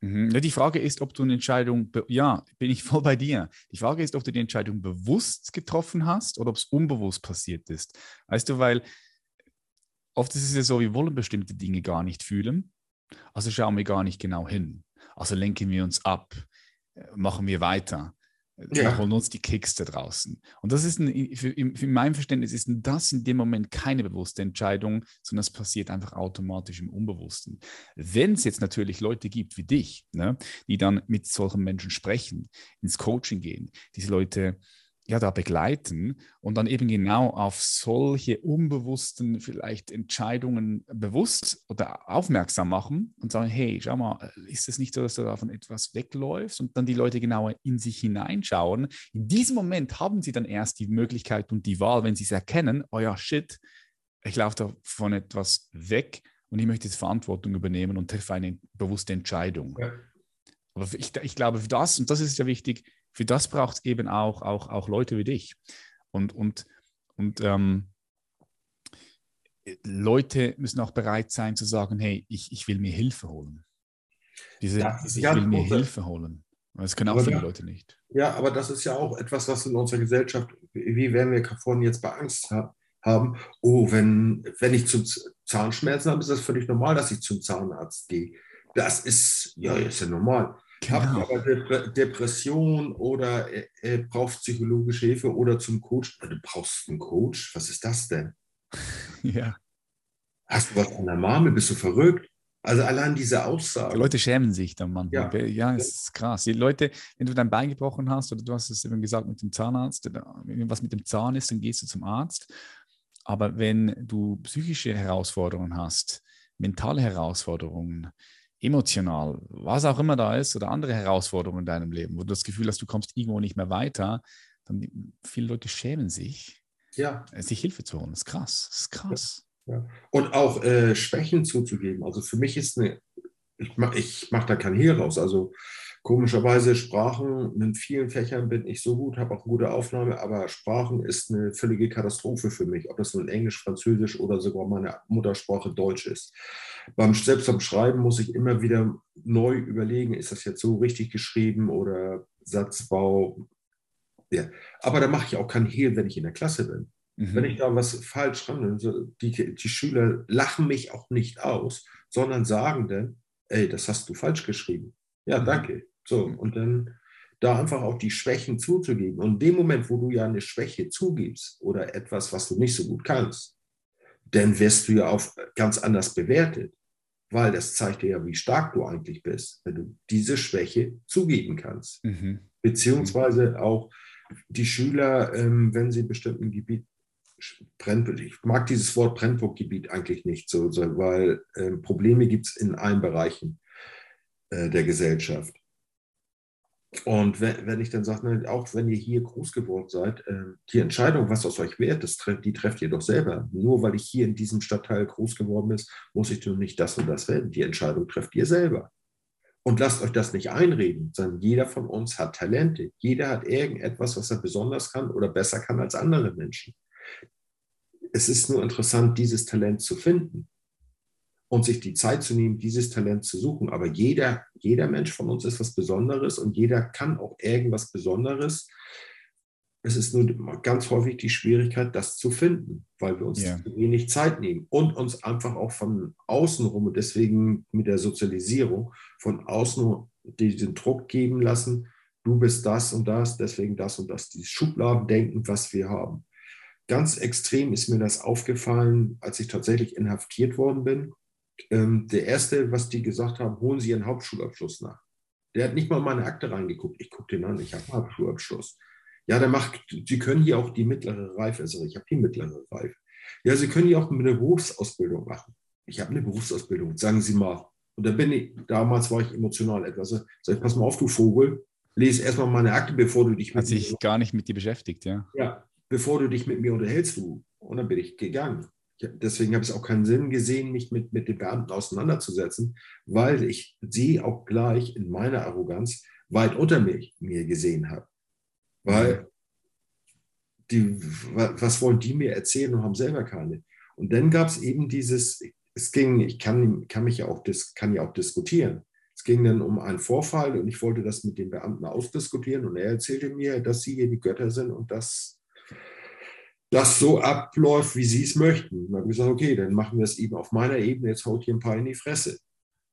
Mhm. Die Frage ist, ob du eine Entscheidung, ja, bin ich voll bei dir. Die Frage ist, ob du die Entscheidung bewusst getroffen hast oder ob es unbewusst passiert ist. Weißt du, weil oft ist es ja so, wir wollen bestimmte Dinge gar nicht fühlen, also schauen wir gar nicht genau hin. Also lenken wir uns ab, äh, machen wir weiter ja. holen uns die Kicks da draußen. Und das ist, ein, für, für mein Verständnis ist das in dem Moment keine bewusste Entscheidung, sondern es passiert einfach automatisch im Unbewussten. Wenn es jetzt natürlich Leute gibt wie dich, ne, die dann mit solchen Menschen sprechen, ins Coaching gehen, diese Leute ja, da begleiten und dann eben genau auf solche unbewussten vielleicht Entscheidungen bewusst oder aufmerksam machen und sagen, hey, schau mal, ist es nicht so, dass du davon etwas wegläufst und dann die Leute genauer in sich hineinschauen. In diesem Moment haben sie dann erst die Möglichkeit und die Wahl, wenn sie es erkennen, oh ja, shit, ich laufe davon etwas weg und ich möchte jetzt Verantwortung übernehmen und treffe eine bewusste Entscheidung. Ja. Aber ich, ich glaube, für das, und das ist ja wichtig, für das braucht es eben auch, auch, auch Leute wie dich. Und, und, und ähm, Leute müssen auch bereit sein zu sagen, hey, ich, ich will mir Hilfe holen. Diese, ja, ich will mir Hilfe holen. Das können auch viele ja, Leute nicht. Ja, aber das ist ja auch etwas, was in unserer Gesellschaft, wie werden wir vorhin jetzt bei Angst haben, oh, wenn, wenn ich zum Zahnschmerzen habe, ist das völlig normal, dass ich zum Zahnarzt gehe. Das ist, ja, ist ja normal. Genau. Habt aber Depression oder er, er braucht psychologische Hilfe oder zum Coach. Du brauchst einen Coach? Was ist das denn? Ja. Hast du was an der Marmel? Bist du verrückt? Also allein diese Aussage. Die Leute schämen sich dann manchmal. Ja, ja es ist krass. Die Leute, wenn du dein Bein gebrochen hast oder du hast es eben gesagt mit dem Zahnarzt, wenn was mit dem Zahn ist, dann gehst du zum Arzt. Aber wenn du psychische Herausforderungen hast, mentale Herausforderungen, emotional, was auch immer da ist, oder andere Herausforderungen in deinem Leben, wo du das Gefühl hast, du kommst irgendwo nicht mehr weiter, dann viele Leute schämen sich, ja. Äh, sich Hilfe zu holen. Das ist krass. Das ist krass. Ja. Und auch äh, Schwächen zuzugeben. Also für mich ist eine, ich mache ich mach da kein Hehl raus. Also Komischerweise Sprachen, in vielen Fächern bin ich so gut, habe auch gute Aufnahme, aber Sprachen ist eine völlige Katastrophe für mich, ob das nun Englisch, Französisch oder sogar meine Muttersprache Deutsch ist. Beim, selbst beim Schreiben muss ich immer wieder neu überlegen, ist das jetzt so richtig geschrieben oder Satzbau. Ja. Aber da mache ich auch keinen Hehl, wenn ich in der Klasse bin. Mhm. Wenn ich da was falsch ran, die, die Schüler lachen mich auch nicht aus, sondern sagen dann, ey, das hast du falsch geschrieben. Ja, mhm. danke. So, und dann da einfach auch die Schwächen zuzugeben. Und in dem Moment, wo du ja eine Schwäche zugibst oder etwas, was du nicht so gut kannst, dann wirst du ja auch ganz anders bewertet, weil das zeigt dir ja, wie stark du eigentlich bist, wenn du diese Schwäche zugeben kannst. Mhm. Beziehungsweise auch die Schüler, ähm, wenn sie bestimmten Gebiet Brennpunkt, ich mag dieses Wort Brennpunktgebiet eigentlich nicht so, weil äh, Probleme gibt es in allen Bereichen äh, der Gesellschaft. Und wenn, wenn ich dann sage, auch wenn ihr hier groß geworden seid, äh, die Entscheidung, was aus euch wert ist, die trefft ihr doch selber. Nur weil ich hier in diesem Stadtteil groß geworden bin, muss ich nun nicht das und das werden. Die Entscheidung trefft ihr selber. Und lasst euch das nicht einreden, sondern jeder von uns hat Talente. Jeder hat irgendetwas, was er besonders kann oder besser kann als andere Menschen. Es ist nur interessant, dieses Talent zu finden und sich die Zeit zu nehmen, dieses Talent zu suchen. Aber jeder, jeder Mensch von uns ist was Besonderes und jeder kann auch irgendwas Besonderes. Es ist nur ganz häufig die Schwierigkeit, das zu finden, weil wir uns ja. wenig Zeit nehmen und uns einfach auch von außen rum und deswegen mit der Sozialisierung von außen diesen Druck geben lassen, du bist das und das, deswegen das und das, dieses Schubladendenken, was wir haben. Ganz extrem ist mir das aufgefallen, als ich tatsächlich inhaftiert worden bin ähm, der erste, was die gesagt haben, holen Sie Ihren Hauptschulabschluss nach. Der hat nicht mal meine Akte reingeguckt. Ich gucke den an, ich habe einen Hauptschulabschluss. Ja, der macht, Sie können hier auch die mittlere Reife, also ich habe die mittlere Reife. Ja, Sie können hier auch eine Berufsausbildung machen. Ich habe eine Berufsausbildung, sagen Sie mal. Und da bin ich, damals war ich emotional etwas. Sag ich, pass mal auf, du Vogel, lese erstmal meine Akte, bevor du dich mit Hat sich gar nicht mit dir beschäftigt, ja. Ja, bevor du dich mit mir unterhältst, du. Und dann bin ich gegangen deswegen habe ich auch keinen Sinn gesehen, mich mit, mit den Beamten auseinanderzusetzen, weil ich sie auch gleich in meiner Arroganz weit unter mich, mir gesehen habe. Weil die, was wollen die mir erzählen und haben selber keine? Und dann gab es eben dieses, es ging, ich kann, kann mich ja auch, kann ja auch diskutieren. Es ging dann um einen Vorfall und ich wollte das mit den Beamten ausdiskutieren und er erzählte mir, dass sie hier die Götter sind und dass das so abläuft, wie sie es möchten. dann habe ich gesagt, okay, dann machen wir es eben auf meiner Ebene, jetzt haut hier ein paar in die Fresse.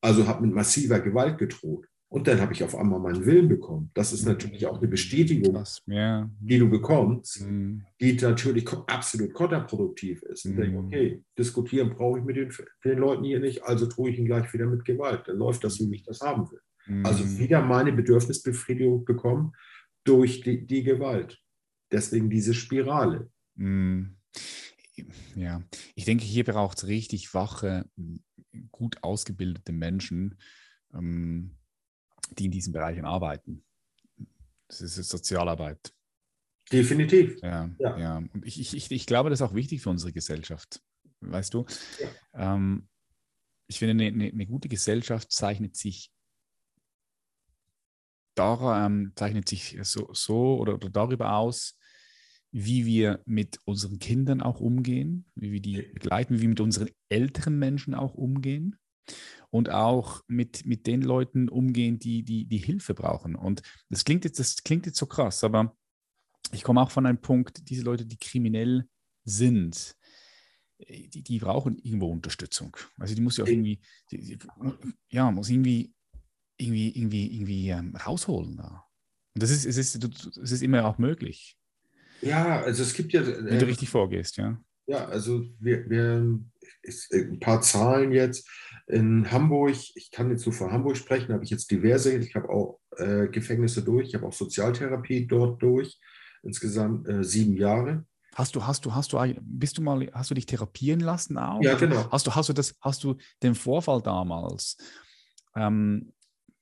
Also habe mit massiver Gewalt gedroht. Und dann habe ich auf einmal meinen Willen bekommen. Das ist natürlich auch eine Bestätigung, ja. die du bekommst, mhm. die natürlich absolut kontraproduktiv ist. Und mhm. denke, okay, diskutieren brauche ich mit den, den, Leuten hier nicht, also drohe ich ihn gleich wieder mit Gewalt. Dann läuft das, wie ich das haben will. Mhm. Also wieder meine Bedürfnisbefriedigung bekommen durch die, die Gewalt. Deswegen diese Spirale. Mm, ja, ich denke, hier braucht es richtig wache, gut ausgebildete Menschen, ähm, die in diesen Bereichen arbeiten. Das ist Sozialarbeit. Definitiv. Ja, ja. ja. Und ich, ich, ich glaube, das ist auch wichtig für unsere Gesellschaft. Weißt du? Ja. Ähm, ich finde, eine, eine, eine, gute Gesellschaft zeichnet sich, dar, ähm, zeichnet sich so, so oder, oder darüber aus, wie wir mit unseren Kindern auch umgehen, wie wir die begleiten, wie wir mit unseren älteren Menschen auch umgehen und auch mit, mit den Leuten umgehen, die, die, die Hilfe brauchen. Und das klingt, jetzt, das klingt jetzt so krass, aber ich komme auch von einem Punkt, diese Leute, die kriminell sind, die, die brauchen irgendwo Unterstützung. Also die muss ja auch irgendwie, die, ja, muss irgendwie, irgendwie, irgendwie, irgendwie ähm, rausholen. Da. Und das ist, es ist, es ist immer auch möglich. Ja, also es gibt ja. Äh, Wenn du richtig vorgehst, ja. Ja, also wir, wir ein paar Zahlen jetzt. In Hamburg, ich kann jetzt so von Hamburg sprechen, habe ich jetzt diverse, ich habe auch äh, Gefängnisse durch, ich habe auch Sozialtherapie dort durch, insgesamt äh, sieben Jahre. Hast du, hast du, hast du, bist du mal, hast du dich therapieren lassen auch? Ja, genau. Hast du, hast du das, hast du den Vorfall damals, ähm,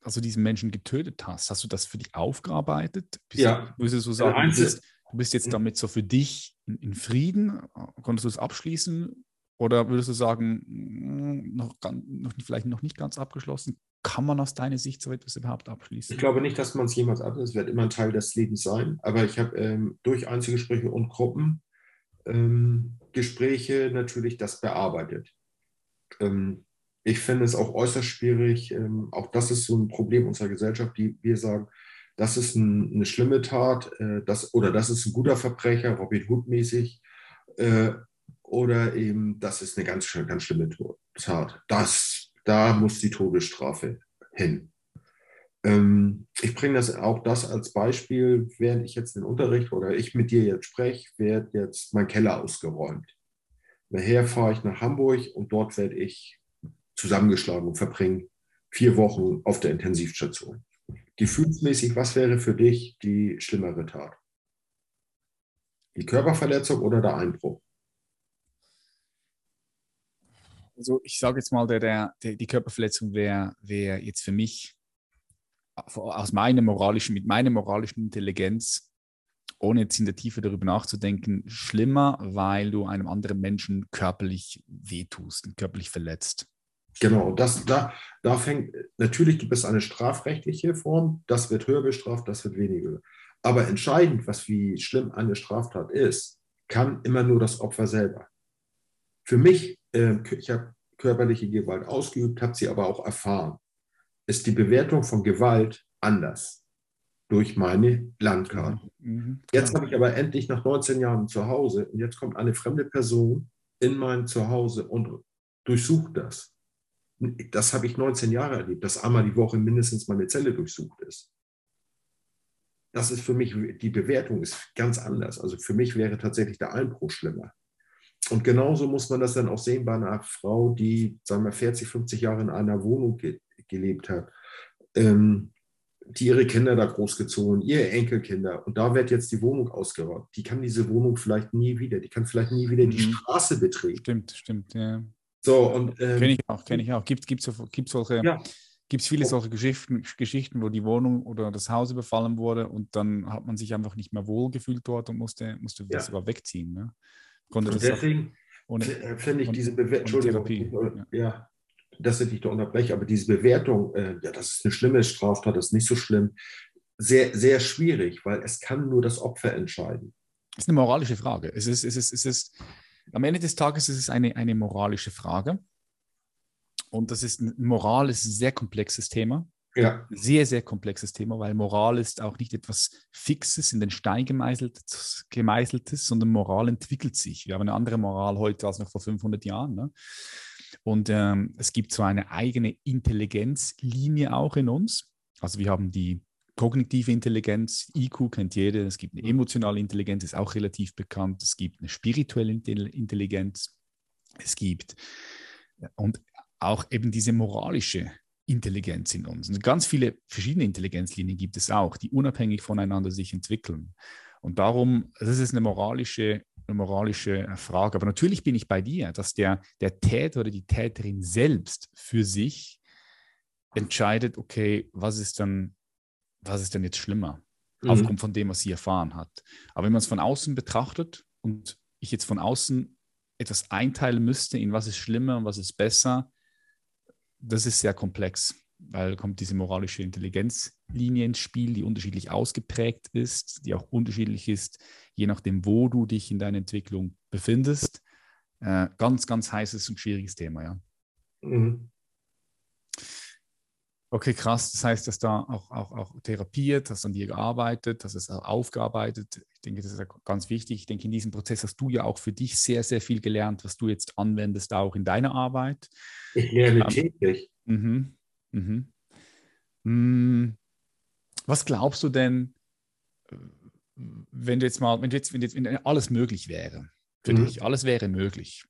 also diesen Menschen getötet hast, hast du das für dich aufgearbeitet? Bist ja. Du, würdest du sagen, du bist, Du bist jetzt mhm. damit so für dich in, Frieden? Konntest du es abschließen? Oder würdest du sagen, hm, noch, noch, vielleicht noch nicht ganz abgeschlossen? Kann man aus deiner Sicht so etwas überhaupt abschließen? Ich glaube nicht, dass man es jemals abschließt. Es wird immer ein Teil des Lebens sein. Aber ich habe ähm, durch Einzelgespräche und Gruppengespräche ähm, natürlich das bearbeitet. Ähm, ich finde es auch äußerst schwierig. Ähm, auch das ist so ein Problem unserer Gesellschaft, die wir sagen, das ist ein, eine schlimme Tat, äh, das, oder das ist ein guter Verbrecher, Robin Hood mäßig. Äh, oder eben, das ist eine ganz, ganz schlimme Tat. Das, da muss die Todesstrafe hin. Ähm, ich bringe das auch das als Beispiel, während ich jetzt den Unterricht oder ich mit dir jetzt spreche, wird jetzt mein Keller ausgeräumt. Nachher fahre ich nach Hamburg und dort werde ich zusammengeschlagen und verbringe vier Wochen auf der Intensivstation. Gefühlsmäßig, was wäre für dich die schlimmere Tat? Die Körperverletzung oder der Einbruch? Also ich sage jetzt mal, der, der, die Körperverletzung wäre wär jetzt für mich aus meiner moralischen, mit meiner moralischen Intelligenz, ohne jetzt in der Tiefe darüber nachzudenken, schlimmer, weil du einem anderen Menschen körperlich wehtust, körperlich verletzt. Genau, das, da, da fängt, natürlich gibt es eine strafrechtliche Form, das wird höher bestraft, das wird weniger. Aber entscheidend, was wie schlimm eine Straftat ist, kann immer nur das Opfer selber. Für mich, äh, ich habe körperliche Gewalt ausgeübt, habe sie aber auch erfahren ist die Bewertung von Gewalt anders durch meine Landkarte. Mhm. Jetzt habe ich aber endlich nach 19 Jahren zu Hause und jetzt kommt eine fremde Person in mein Zuhause und durchsucht das. Das habe ich 19 Jahre erlebt, dass einmal die Woche mindestens meine Zelle durchsucht ist. Das ist für mich, die Bewertung ist ganz anders. Also für mich wäre tatsächlich der Einbruch schlimmer. Und genauso muss man das dann auch sehen bei einer Frau, die, sagen wir, 40, 50 Jahre in einer Wohnung gelebt hat, ähm, die ihre Kinder da großgezogen, ihre Enkelkinder. Und da wird jetzt die Wohnung ausgeräumt. Die kann diese Wohnung vielleicht nie wieder, die kann vielleicht nie wieder die mhm. Straße betreten. Stimmt, stimmt, ja. So, und. Ähm, kenne ich auch, kenne ich auch. Gibt es gibt solche. Ja. Gibt es viele solche Geschichten, Geschichten, wo die Wohnung oder das Haus überfallen wurde und dann hat man sich einfach nicht mehr wohlgefühlt dort und musste, musste ja. das sogar wegziehen. Ne? Konnte und deswegen finde ich diese Bewertung, ja. ja dass ich dich da unterbreche, aber diese Bewertung, äh, ja, das ist eine schlimme Straftat, das ist nicht so schlimm, sehr, sehr schwierig, weil es kann nur das Opfer entscheiden. Das ist eine moralische Frage. Es ist, es ist, es ist, am Ende des Tages ist es eine, eine moralische Frage. Und das ist, Moral ist ein sehr komplexes Thema. Ja. Sehr, sehr komplexes Thema, weil Moral ist auch nicht etwas Fixes, in den Stein gemeißeltes, gemeißeltes sondern Moral entwickelt sich. Wir haben eine andere Moral heute als noch vor 500 Jahren. Ne? Und ähm, es gibt so eine eigene Intelligenzlinie auch in uns. Also wir haben die kognitive Intelligenz, IQ kennt jeder, es gibt eine emotionale Intelligenz, ist auch relativ bekannt, es gibt eine spirituelle Intelligenz, es gibt und auch eben diese moralische Intelligenz in uns. Und ganz viele verschiedene Intelligenzlinien gibt es auch, die unabhängig voneinander sich entwickeln. Und darum, das ist eine moralische eine moralische Frage. Aber natürlich bin ich bei dir, dass der, der Täter oder die Täterin selbst für sich entscheidet, okay, was ist dann, was ist denn jetzt schlimmer, mhm. aufgrund von dem, was sie erfahren hat. Aber wenn man es von außen betrachtet und ich jetzt von außen etwas einteilen müsste, in was ist schlimmer und was ist besser, das ist sehr komplex weil kommt diese moralische Intelligenzlinie ins Spiel, die unterschiedlich ausgeprägt ist, die auch unterschiedlich ist, je nachdem, wo du dich in deiner Entwicklung befindest. Äh, ganz, ganz heißes und schwieriges Thema, ja. Mhm. Okay, krass. Das heißt, dass da auch, auch, auch therapiert, hast an dir gearbeitet, hast es aufgearbeitet. Ich denke, das ist ganz wichtig. Ich denke, in diesem Prozess hast du ja auch für dich sehr, sehr viel gelernt, was du jetzt anwendest, auch in deiner Arbeit. Ich lerne ähm, täglich. Mhm. Mhm. Hm, was glaubst du denn, wenn du jetzt mal, wenn du jetzt, wenn jetzt wenn alles möglich wäre für mhm. dich, alles wäre möglich.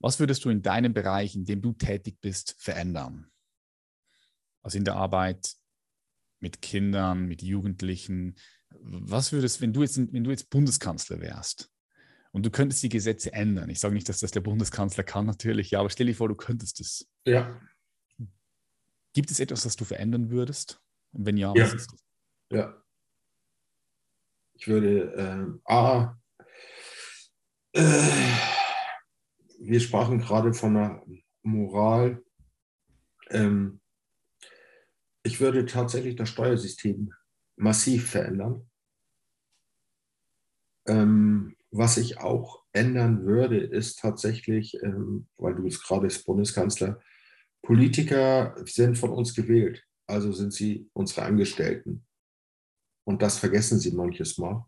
Was würdest du in deinem Bereich, in dem du tätig bist, verändern? Also in der Arbeit mit Kindern, mit Jugendlichen. Was würdest, wenn du jetzt, wenn du jetzt Bundeskanzler wärst und du könntest die Gesetze ändern? Ich sage nicht, dass das der Bundeskanzler kann, natürlich, ja, aber stell dir vor, du könntest es. Ja. Gibt es etwas, das du verändern würdest? Und wenn ja, ja. was ist das? Ja. Ich würde äh, A, äh, wir sprachen gerade von der Moral. Ähm, ich würde tatsächlich das Steuersystem massiv verändern. Ähm, was ich auch ändern würde, ist tatsächlich, ähm, weil du bist gerade Bundeskanzler, Politiker sind von uns gewählt, also sind sie unsere Angestellten. Und das vergessen sie manches Mal.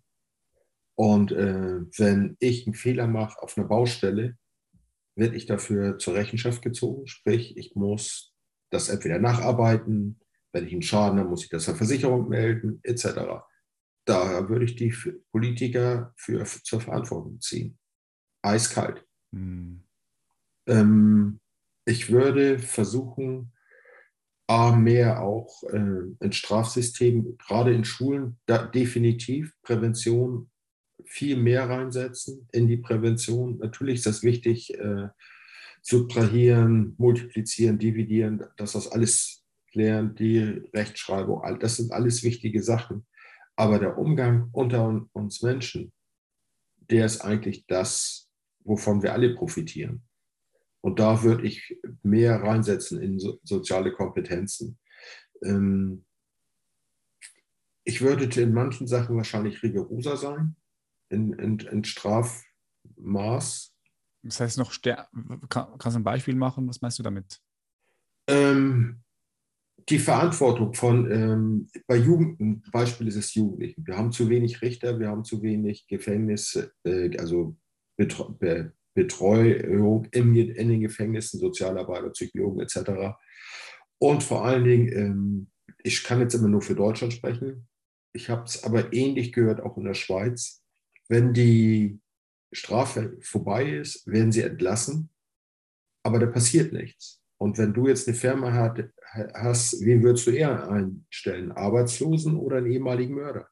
Und äh, wenn ich einen Fehler mache auf einer Baustelle, werde ich dafür zur Rechenschaft gezogen. Sprich, ich muss das entweder nacharbeiten, wenn ich einen Schaden habe, muss ich das der Versicherung melden, etc. Da würde ich die Politiker für, zur Verantwortung ziehen. Eiskalt. Mhm. Ähm, ich würde versuchen, A, mehr auch äh, ins Strafsystem, gerade in Schulen, definitiv Prävention viel mehr reinsetzen in die Prävention. Natürlich ist das wichtig, äh, subtrahieren, multiplizieren, dividieren, dass das alles lernt, die Rechtschreibung, das sind alles wichtige Sachen. Aber der Umgang unter uns Menschen, der ist eigentlich das, wovon wir alle profitieren. Und da würde ich mehr reinsetzen in so, soziale Kompetenzen. Ähm, ich würde in manchen Sachen wahrscheinlich rigoroser sein, in, in, in Strafmaß. Das heißt noch, kann, kannst du ein Beispiel machen? Was meinst du damit? Ähm, die Verantwortung von, ähm, bei Jugend, Beispiel ist es Jugendlichen. Wir haben zu wenig Richter, wir haben zu wenig Gefängnisse, äh, also Betreu Be Betreuung in, in, den Gefängnissen, Sozialarbeiter, Psychologen etc. Und vor allen Dingen, ähm, ich kann jetzt immer nur für Deutschland sprechen, ich habe es aber ähnlich gehört, auch in der Schweiz. Wenn die Strafe vorbei ist, werden sie entlassen, aber da passiert nichts. Und wenn du jetzt eine Firma hast, wen würdest du eher einstellen? Arbeitslosen oder einen ehemaligen Mörder?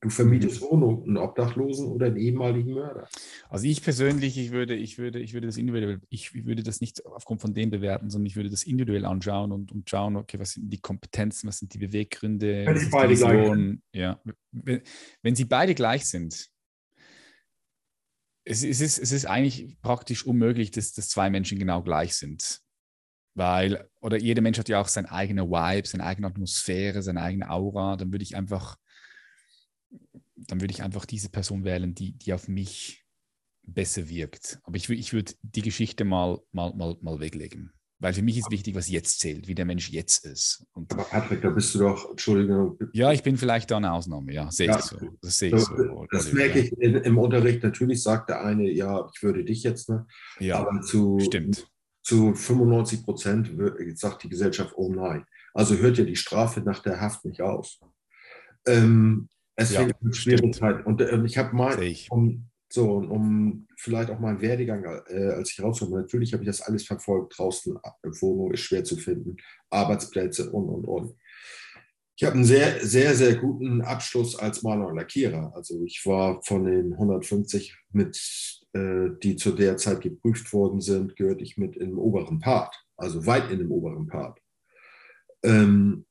Du vermietest mhm. Wohnungen, einen Obdachlosen oder einen ehemaligen Mörder. Also ich persönlich, ich würde, ich würde, ich würde das individuell, ich würde das nicht aufgrund von dem bewerten, sondern ich würde das individuell anschauen und, und schauen, okay, was sind die Kompetenzen, was sind die Beweggründe, wenn, sie beide gleich sind. Ja. Wenn, wenn sie beide gleich sind, es, es, ist, es ist eigentlich praktisch unmöglich, dass, dass zwei Menschen genau gleich sind. Weil, oder jeder Mensch hat ja auch sein eigener Vibe, seine eigene Atmosphäre, seine eigene Aura. Dann würde ich einfach, dann würde ich einfach diese Person wählen, die, die auf mich besser wirkt. Aber ich, ich würde die Geschichte mal, mal, mal, mal weglegen. Weil für mich ist wichtig, was jetzt zählt, wie der Mensch jetzt ist. Und Aber Patrick, da bist du doch, Entschuldigung. Ja, ich bin vielleicht da eine Ausnahme, ja, sehe ja, ich so. Das sehe ich so. Das merke ich in, im Unterricht. Natürlich sagt der eine, ja, ich würde dich jetzt, ne? Ja, Aber zu, stimmt. zu 95 Prozent sagt die Gesellschaft, oh nein. Also hört ja die Strafe nach der Haft nicht auf. Ähm, es ja, fängt mit Schwierigkeiten. Und, und ich habe mal, um, so, um vielleicht auch mal einen Werdegang, äh, als ich rauskomme. Natürlich habe ich das alles verfolgt. Draußen Wohnung ist schwer zu finden, Arbeitsplätze und, und, und. Ich habe einen sehr, sehr, sehr guten Abschluss als Maler und Lackierer. Also ich war von den 150 mit, äh, die zu der Zeit geprüft worden sind, gehörte ich mit im oberen Part, also weit in dem oberen Part. Ähm,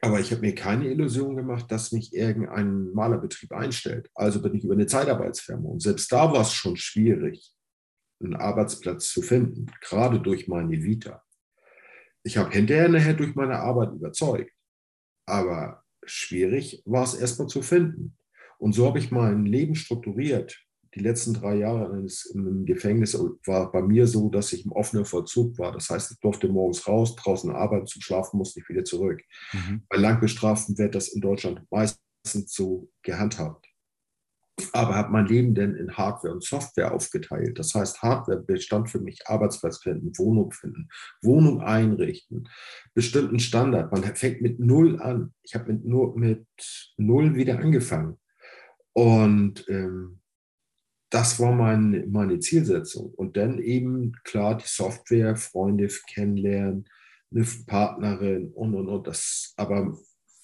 aber ich habe mir keine Illusion gemacht, dass mich irgendein Malerbetrieb einstellt. Also bin ich über eine Zeitarbeitsfirma. Und selbst da war es schon schwierig, einen Arbeitsplatz zu finden, gerade durch meine Vita. Ich habe hinterher nachher durch meine Arbeit überzeugt. Aber schwierig war es erstmal zu finden. Und so habe ich mein Leben strukturiert die letzten drei Jahre im Gefängnis war bei mir so, dass ich im offenen Vollzug war. Das heißt, ich durfte morgens raus, draußen arbeiten, zum Schlafen musste ich wieder zurück. Mhm. Bei Langbestraften wird das in Deutschland meistens so gehandhabt. Aber habe mein Leben denn in Hardware und Software aufgeteilt. Das heißt, Hardware bestand für mich Arbeitsplatz finden, Wohnung finden, Wohnung einrichten, bestimmten Standard. Man fängt mit Null an. Ich habe mit, nur mit Null wieder angefangen. Und ähm, das war mein, meine Zielsetzung. Und dann eben klar die Software, Freunde kennenlernen, eine Partnerin und und und. Das, aber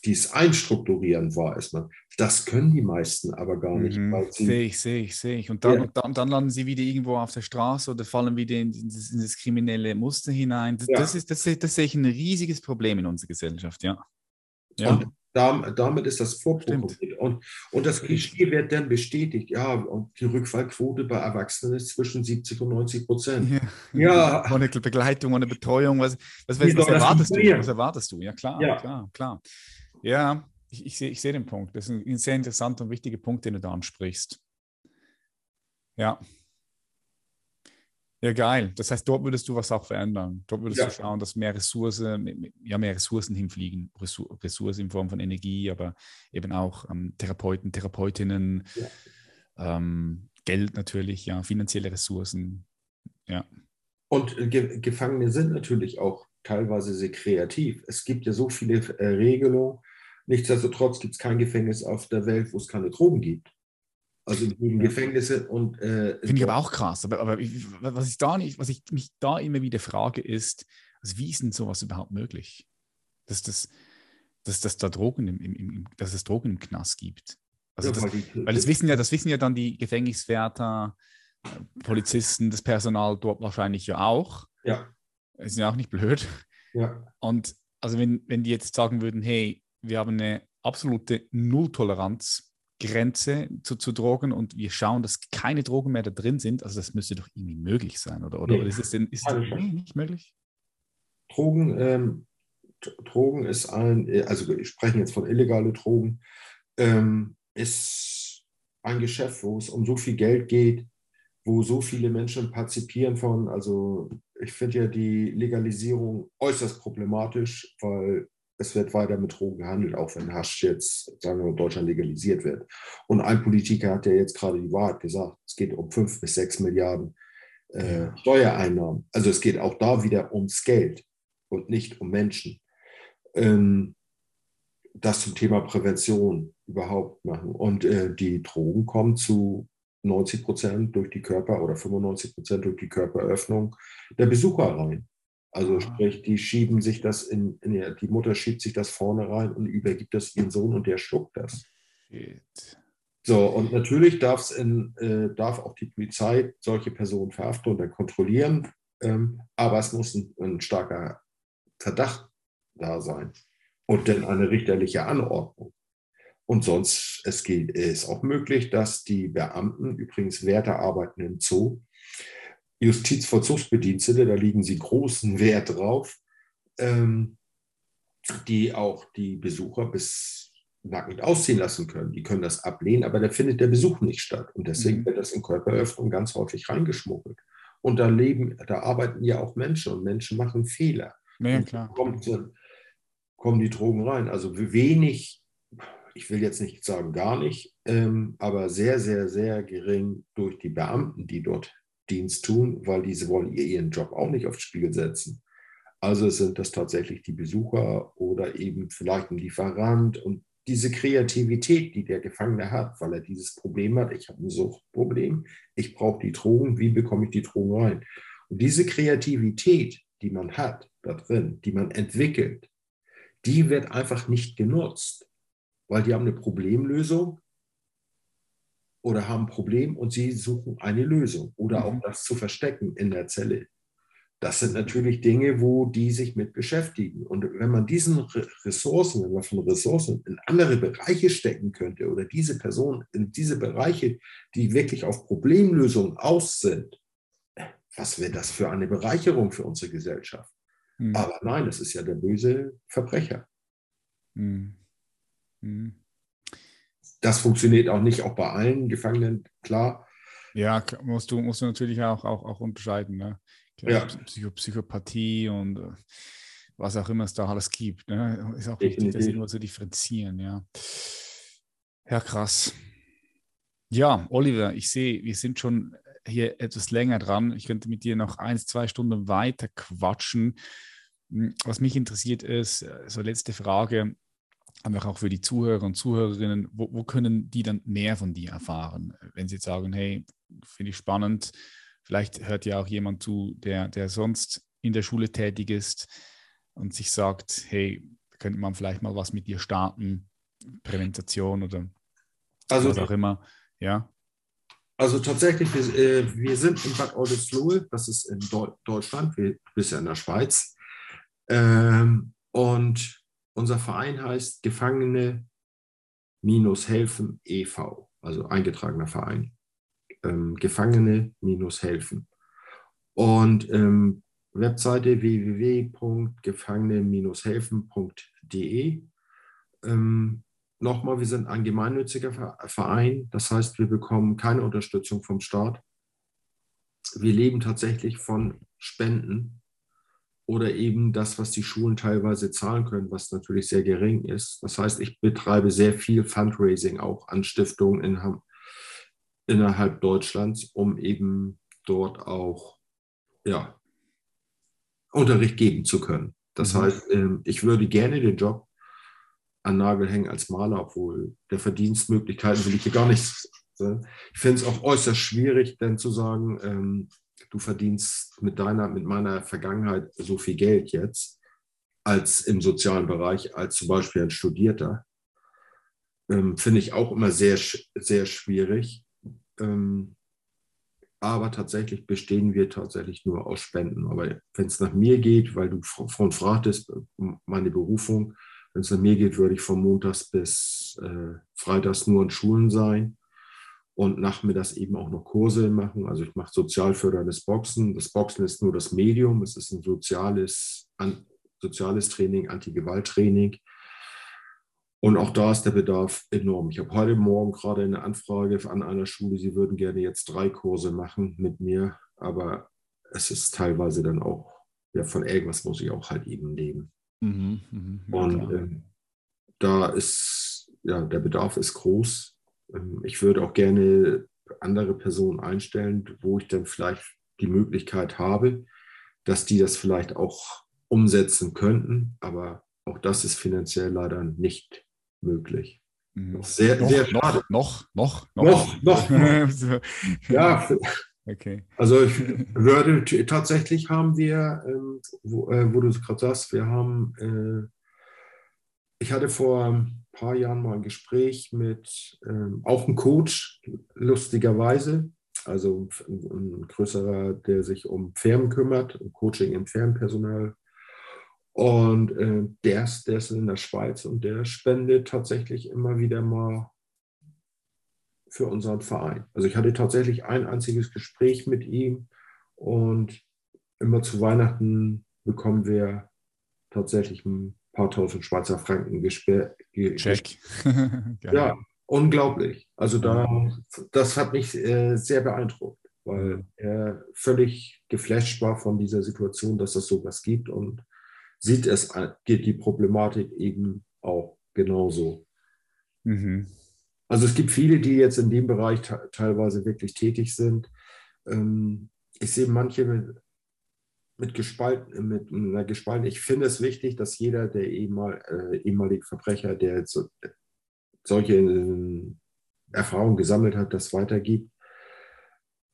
dieses Einstrukturieren war erstmal, das können die meisten aber gar nicht. Mhm, sehe ich, sehe ich, sehe ich. Und dann, ja. und dann, dann, landen sie wieder irgendwo auf der Straße oder fallen wieder in, in, das, in das, kriminelle Muster hinein. Das, ja. das, ist, das, das sehe ich ein riesiges Problem in unserer Gesellschaft, ja. ja. Und damit ist das vorprogrammiert. Und, und das Klischee wird dann bestätigt. Ja, und die Rückfallquote bei Erwachsenen ist zwischen 70 und 90 Prozent. Ja. ja. Ohne Begleitung, ohne Betreuung. Was, was, was, was erwartest du? Was erwartest du? Ja, klar, ja. klar, klar. Ja, ich, ich sehe ich seh den Punkt. Das ist ein, ein sehr interessanter und wichtiger Punkt, den du da ansprichst. Ja. Ja, geil. Das heißt, dort würdest du was auch verändern. Dort würdest Ja. du schauen, dass mehr Ressourcen, ja, mehr Ressourcen hinfliegen. Ressour- Ressourcen in Form von Energie, aber eben auch ähm, Therapeuten, Therapeutinnen, ähm, Geld natürlich, ja, finanzielle Ressourcen. Ja. Und äh, Ge Gefangene sind natürlich auch teilweise sehr kreativ. Es gibt ja so viele äh, Regelungen. Nichtsdestotrotz gibt es kein Gefängnis auf der Welt, wo es keine Drogen gibt. Also Ja. Gefängnisse und äh, Finde ich aber auch krass. Aber, aber ich, was, ich da nicht, was ich mich da immer wieder frage, ist, also wie ist denn sowas überhaupt möglich? Dass, das, dass, dass, da Drogen im, im, im, dass es Drogen im Knast gibt. Also ja, das, weil, weil das wissen ja, das wissen ja dann die Gefängniswärter, äh, Polizisten, das Personal dort wahrscheinlich ja auch. ja, Ist ja auch nicht blöd. ja, Und also wenn, wenn die jetzt sagen würden, hey, wir haben eine absolute Nulltoleranzgrenze zu, zu Drogen und wir schauen, dass keine Drogen mehr da drin sind, also das müsste doch irgendwie möglich sein, oder? Oder, Nee. oder ist es denn ist Keine das nicht möglich? Drogen, ähm, Drogen ist ein, äh, also wir sprechen jetzt von illegale Drogen, ähm, ist ein Geschäft, wo es um so viel Geld geht, wo so viele Menschen partizipieren von. Also ich finde ja die Legalisierung äußerst problematisch, weil es wird weiter mit Drogen gehandelt, auch wenn Hasch jetzt, sagen wir mal, in Deutschland legalisiert wird. Und ein Politiker hat ja jetzt gerade die Wahrheit gesagt, es geht um fünf bis sechs Milliarden äh, Ja. Steuereinnahmen. Also es geht auch da wieder ums Geld und nicht um Menschen. Ähm, das zum Thema Prävention überhaupt machen. Und äh, die Drogen kommen zu 90 Prozent durch die Körper oder 95 Prozent durch die Körperöffnung der Besucher rein. Also Ah. sprich, die schieben sich das in, in der, die Mutter schiebt sich das vorne rein und übergibt das ihren Sohn und der schluckt das. Shit. So, und natürlich darf's in, äh, darf auch die Polizei solche Personen verhaften und dann kontrollieren, ähm, aber es muss ein, ein starker Verdacht da sein und dann eine richterliche Anordnung. Und sonst, es geht, ist auch möglich, dass die Beamten, übrigens Wärter arbeiten im Zoo, Justizvollzugsbedienstete, da liegen sie großen Wert drauf, ähm, die auch die Besucher bis nackend ausziehen lassen können. Die können das ablehnen, aber da findet der Besuch nicht statt. Und deswegen Mhm. wird das in Körperöffnung ganz häufig reingeschmuggelt. Und da leben, da arbeiten ja auch Menschen und Menschen machen Fehler. Ja, klar. Kommt, kommen die Drogen rein. Also wenig, ich will jetzt nicht sagen gar nicht, ähm, aber sehr, sehr, sehr gering durch die Beamten, die dort Dienst tun, weil diese wollen ihr- ihren Job auch nicht aufs Spiel setzen. Also sind das tatsächlich die Besucher oder eben vielleicht ein Lieferant und diese Kreativität, die der Gefangene hat, weil er dieses Problem hat, ich habe ein Suchtproblem, ich brauche die Drogen, wie bekomme ich die Drogen rein? Und diese Kreativität, die man hat da drin, die man entwickelt, die wird einfach nicht genutzt, weil die haben eine Problemlösung oder haben ein Problem und sie suchen eine Lösung oder Mhm. auch das zu verstecken in der Zelle. Das sind natürlich Dinge, wo die sich mit beschäftigen. Und wenn man diesen Re- Ressourcen, wenn man von Ressourcen in andere Bereiche stecken könnte oder diese Personen in diese Bereiche, die wirklich auf Problemlösung aus sind, was wäre das für eine Bereicherung für unsere Gesellschaft? Mhm. Aber nein, es ist ja der böse Verbrecher. Mhm. Mhm. Das funktioniert auch nicht, auch bei allen Gefangenen, klar. Ja, musst du, musst du natürlich auch, auch, auch unterscheiden. Ne? Ja. Psycho Psychopathie und äh, was auch immer es da alles gibt. Ne? Ist auch wichtig, das Definitiv. irgendwo zu differenzieren. Ja. ja, krass. Ja, Oliver, ich sehe, wir sind schon hier etwas länger dran. Ich könnte mit dir noch eins, zwei Stunden weiter quatschen. Hm, Was mich interessiert ist, äh, so letzte Frage, einfach auch für die Zuhörer und Zuhörerinnen, wo, wo können die dann mehr von dir erfahren? Wenn sie jetzt sagen, hey, finde ich spannend, vielleicht hört ja auch jemand zu, der, der sonst in der Schule tätig ist und sich sagt, hey, könnte man vielleicht mal was mit dir starten, Präsentation oder Also, was auch immer. Ja, also tatsächlich, wir, äh, wir sind in Bad Oldesloe, das ist in Deu Deutschland, wir, du bist ja in der Schweiz. Ähm, und unser Verein heißt Gefangene-Helfen e.V., also eingetragener Verein. Ähm, Gefangene-Helfen. Und ähm, Webseite www.gefangene-helfen.de. Ähm, Nochmal, wir sind ein gemeinnütziger Ver- Verein, das heißt, wir bekommen keine Unterstützung vom Staat. wir leben tatsächlich von Spenden oder eben das, was die Schulen teilweise zahlen können, was natürlich sehr gering ist. Das heißt, ich betreibe sehr viel Fundraising auch an Stiftungen in, innerhalb Deutschlands, um eben dort auch ja, Unterricht geben zu können. Das mhm. heißt, ähm, ich würde gerne den Job an Nagel hängen als Maler, obwohl der Verdienstmöglichkeiten will ich hier gar nicht. Ich finde es auch äußerst schwierig, denn zu sagen, ähm, du verdienst mit deiner, mit meiner Vergangenheit so viel Geld jetzt als im sozialen Bereich, als zum Beispiel ein Studierter. Ähm, finde ich auch immer sehr, sehr schwierig. Ähm, aber tatsächlich bestehen wir tatsächlich nur aus Spenden. Aber wenn es nach mir geht, weil du von fragtest, meine Berufung, wenn es nach mir geht, würde ich von Montags bis äh, Freitags nur in Schulen sein und nachmittags eben auch noch Kurse machen. Also ich mache sozialförderndes Boxen. Das Boxen ist nur das Medium, es ist ein soziales, an, soziales Training, Anti-Gewalt-Training. Und auch da ist der Bedarf enorm. Ich habe heute Morgen gerade eine Anfrage an einer Schule, sie würden gerne jetzt drei Kurse machen mit mir, aber es ist teilweise dann auch, ja, von irgendwas muss ich auch halt eben leben. Mhm, mh, ja, Und äh, da ist, ja, der Bedarf ist groß ich würde auch gerne andere Personen einstellen, wo ich dann vielleicht die Möglichkeit habe, dass die das vielleicht auch umsetzen könnten. Aber auch das ist finanziell leider nicht möglich. Mhm. Sehr, noch, sehr schade. Noch, noch, noch. Noch, noch. ja, okay. Also ich würde tatsächlich haben wir, ähm, wo, äh, wo, du gerade sagst, wir haben, äh, ich hatte vor paar Jahren mal ein Gespräch mit ähm, auch einem Coach, lustigerweise, also ein, ein, größerer, der sich um Firmen kümmert, Coaching im Firmenpersonal. Und äh, der, ist, der ist in der Schweiz und der spendet tatsächlich immer wieder mal für unseren Verein. Also ich hatte tatsächlich ein einziges Gespräch mit ihm und immer zu Weihnachten bekommen wir tatsächlich ein paar tausend Schweizer Franken gesperrt. Check. ja, unglaublich. Also da, das hat mich äh, sehr beeindruckt, weil er völlig geflasht war von dieser Situation, dass es sowas gibt und sieht es, geht die Problematik eben auch genauso. Mhm. Also es gibt viele, die jetzt in dem Bereich teilweise wirklich tätig sind. Ähm, ich sehe manche mit, gespalten, mit einer gespalten. Ich finde es wichtig, dass jeder der ehemal, äh, ehemalige Verbrecher, der so, solche äh, Erfahrungen gesammelt hat, das weitergibt.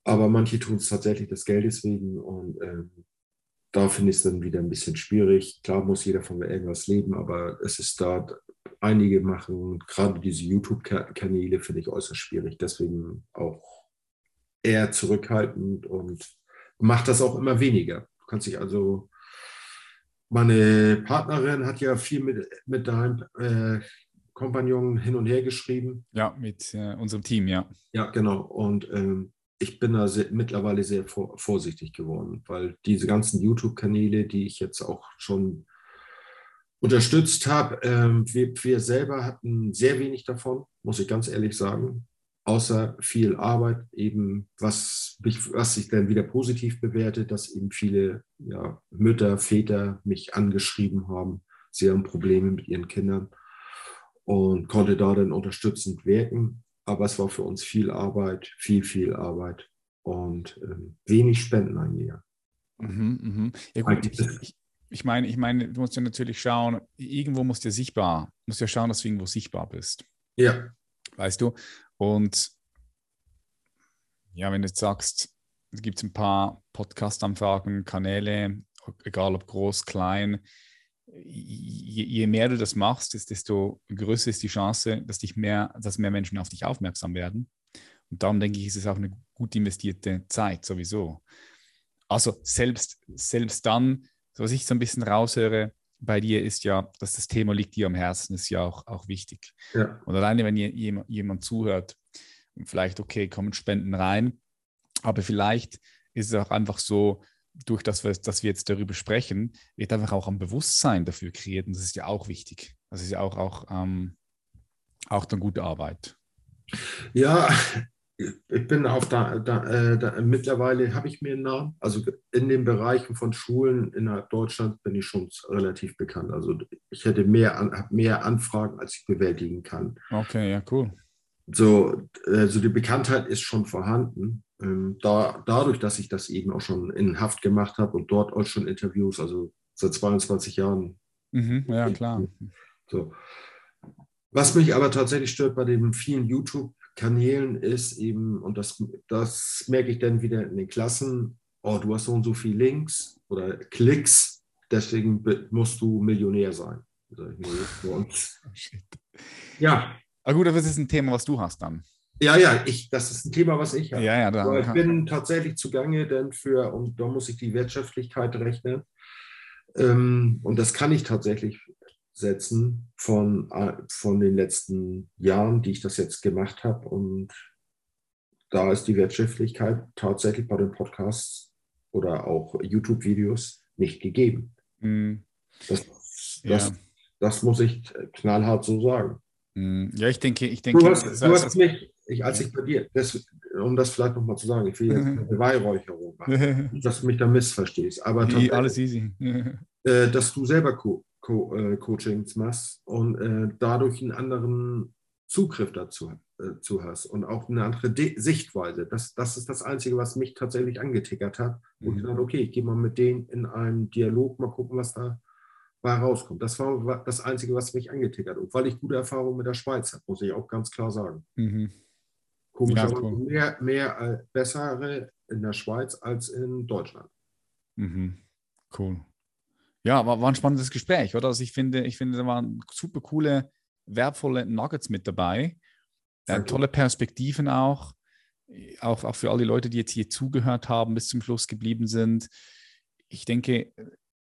Aber manche tun es tatsächlich des Geldes wegen und äh, da finde ich es dann wieder ein bisschen schwierig. Klar muss jeder von irgendwas leben, aber es ist da, einige machen, gerade diese YouTube-Kanäle finde ich äußerst schwierig. Deswegen auch eher zurückhaltend und macht das auch immer weniger kannst dich also, meine Partnerin hat ja viel mit, mit deinem äh, Kompagnon hin und her geschrieben. Ja, mit äh, unserem Team, ja. Ja, genau. Und ähm, ich bin da sehr, mittlerweile sehr vor, vorsichtig geworden, weil diese ganzen YouTube-Kanäle, die ich jetzt auch schon unterstützt habe, ähm, wir, wir selber hatten sehr wenig davon, muss ich ganz ehrlich sagen außer viel Arbeit eben, was, was sich dann wieder positiv bewertet, dass eben viele ja, Mütter, Väter mich angeschrieben haben, sie haben Probleme mit ihren Kindern und konnte da dann unterstützend wirken. Aber es war für uns viel Arbeit, viel, viel Arbeit und ähm, wenig Spenden eingegangen. Mhm, mhm. Ja, gut, ich, ich, meine, ich meine, du musst ja natürlich schauen, irgendwo musst du sichtbar, musst ja schauen, dass du irgendwo sichtbar bist. Ja. Weißt du? Und ja, wenn du jetzt sagst, es gibt ein paar Podcast-Anfragen, Kanäle, egal ob groß, klein, je, je, mehr du das machst, desto größer ist die Chance, dass, dich mehr, dass mehr Menschen auf dich aufmerksam werden. Und darum denke ich, ist es auch eine gut investierte Zeit sowieso. Also selbst, selbst dann, was ich so ein bisschen raushöre, bei dir ist ja, dass das Thema liegt dir am Herzen, ist ja auch, auch wichtig. Ja. Und alleine, wenn jemand, jemand zuhört vielleicht, okay, kommen Spenden rein, aber vielleicht ist es auch einfach so, durch das, dass wir jetzt darüber sprechen, wird einfach auch ein Bewusstsein dafür kreiert und das ist ja auch wichtig. Das ist ja auch, auch, ähm, auch dann gute Arbeit. Ja, ich bin auf da, da, äh, da mittlerweile habe ich mir einen Namen. Also in den Bereichen von Schulen innerhalb Deutschlands bin ich schon relativ bekannt. Also ich hätte mehr, mehr Anfragen, als ich bewältigen kann. Okay, ja, cool. So, also die Bekanntheit ist schon vorhanden. Ähm, da, dadurch, dass ich das eben auch schon in Haft gemacht habe und dort auch schon Interviews, also seit 22 Jahren. Mhm, ja, klar. So. Was mich aber tatsächlich stört bei den vielen YouTube-Kanälen ist eben, und das, das merke ich dann wieder in den Klassen, oh, du hast so und so viele Links oder Klicks, deswegen musst du Millionär sein. Oh, ja. Aber gut, aber das ist ein Thema, was du hast dann. Ja, ja, ich, das ist ein Thema, was ich habe. Ja, ja, da, ich bin tatsächlich zugange, denn für, und da muss ich die Wirtschaftlichkeit rechnen. Ähm, und das kann ich tatsächlich setzen von, äh, von den letzten Jahren, die ich das jetzt gemacht habe. Und da ist die Wirtschaftlichkeit tatsächlich bei den Podcasts oder auch YouTube-Videos nicht gegeben. Mhm. Das, das, ja. das muss ich knallhart so sagen. Mhm. Ja, ich denke, ich denke. Du hast, du hast mich, ich, als ich bei dir, das, um das vielleicht nochmal zu sagen, ich will jetzt eine Beweihräucherung machen, dass du mich da missverstehst. Aber Die, alles easy. äh, dass du selber Co äh, Coachings machst und äh, dadurch einen anderen Zugriff dazu äh, zu hast und auch eine andere De Sichtweise. Das, das ist das Einzige, was mich tatsächlich angetickert hat. Und mhm. ich dachte, okay, ich gehe mal mit denen in einen Dialog, mal gucken, was da bei rauskommt. Das war das Einzige, was mich angetickert hat. Und weil ich gute Erfahrungen mit der Schweiz habe, muss ich auch ganz klar sagen. Mhm. Komischerweise ja, mehr, mehr äh, bessere in der Schweiz als in Deutschland. Mhm. Cool. Ja, war, war ein spannendes Gespräch, oder? Also ich finde, ich finde, da waren super coole, wertvolle Nuggets mit dabei. Äh, tolle Perspektiven auch. auch. Auch für alle Leute, die jetzt hier zugehört haben, bis zum Schluss geblieben sind. Ich denke,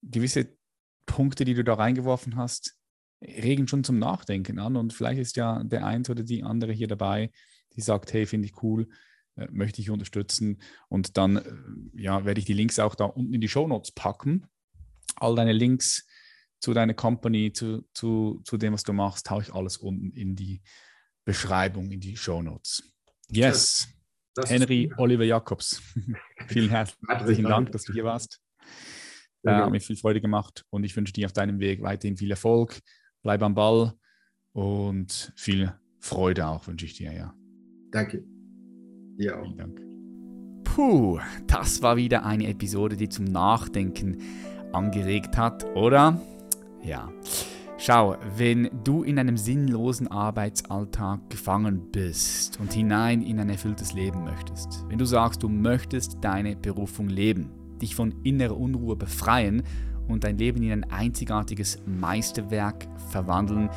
gewisse Punkte, die du da reingeworfen hast, regen schon zum Nachdenken an. Und vielleicht ist ja der eine oder die andere hier dabei, die sagt, hey, finde ich cool, äh, möchte ich unterstützen. Und dann äh, ja, werde ich die Links auch da unten in die Show Notes packen. All deine Links zu deiner Company, zu, zu, zu dem, was du machst, haue ich alles unten in die Beschreibung, in die Show Notes. Yes. Das Henry Oliver Jacobs. Vielen herzlichen Dank, dass du hier warst. Äh, hat mir viel Freude gemacht und ich wünsche dir auf deinem Weg weiterhin viel Erfolg. Bleib am Ball und viel Freude auch wünsche ich dir, ja. Danke. Ja. Vielen Dank. Puh, das war wieder eine Episode, die zum Nachdenken angeregt hat, oder? Ja. Schau, wenn du in einem sinnlosen Arbeitsalltag gefangen bist und hinein in ein erfülltes Leben möchtest, wenn du sagst, du möchtest deine Berufung leben, dich von innerer Unruhe befreien und dein Leben in ein einzigartiges Meisterwerk verwandeln,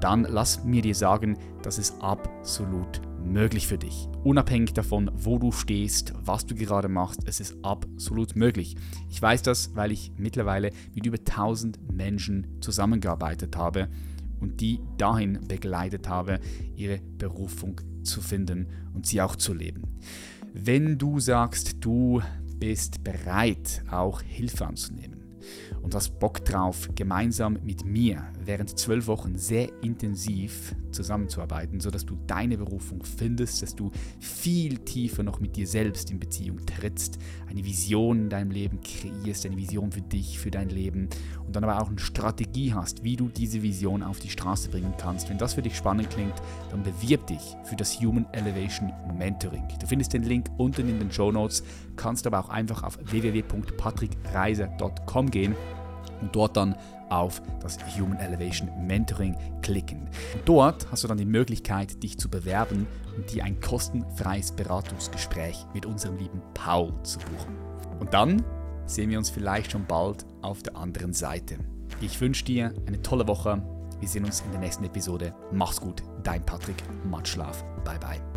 dann lass mir dir sagen, das ist absolut möglich für dich. Unabhängig davon, wo du stehst, was du gerade machst, es ist absolut möglich. Ich weiß das, weil ich mittlerweile mit über 1000 Menschen zusammengearbeitet habe und die dahin begleitet habe, ihre Berufung zu finden und sie auch zu leben. Wenn du sagst, du bist bereit, auch Hilfe anzunehmen und hast Bock drauf, gemeinsam mit mir während zwölf Wochen sehr intensiv zusammenzuarbeiten, sodass du deine Berufung findest, dass du viel tiefer noch mit dir selbst in Beziehung trittst, eine Vision in deinem Leben kreierst, eine Vision für dich, für dein Leben und dann aber auch eine Strategie hast, wie du diese Vision auf die Straße bringen kannst. Wenn das für dich spannend klingt, dann bewirb dich für das Human Elevation Mentoring. Du findest den Link unten in den Show Notes, kannst aber auch einfach auf www.patrickreiser.com gehen und dort dann auf das Human Elevation Mentoring klicken. Und dort hast du dann die Möglichkeit, dich zu bewerben und dir ein kostenfreies Beratungsgespräch mit unserem lieben Paul zu buchen. Und dann sehen wir uns vielleicht schon bald auf der anderen Seite. Ich wünsche dir eine tolle Woche. Wir sehen uns in der nächsten Episode. Mach's gut, dein Patrick. Matschlaf. Bye bye.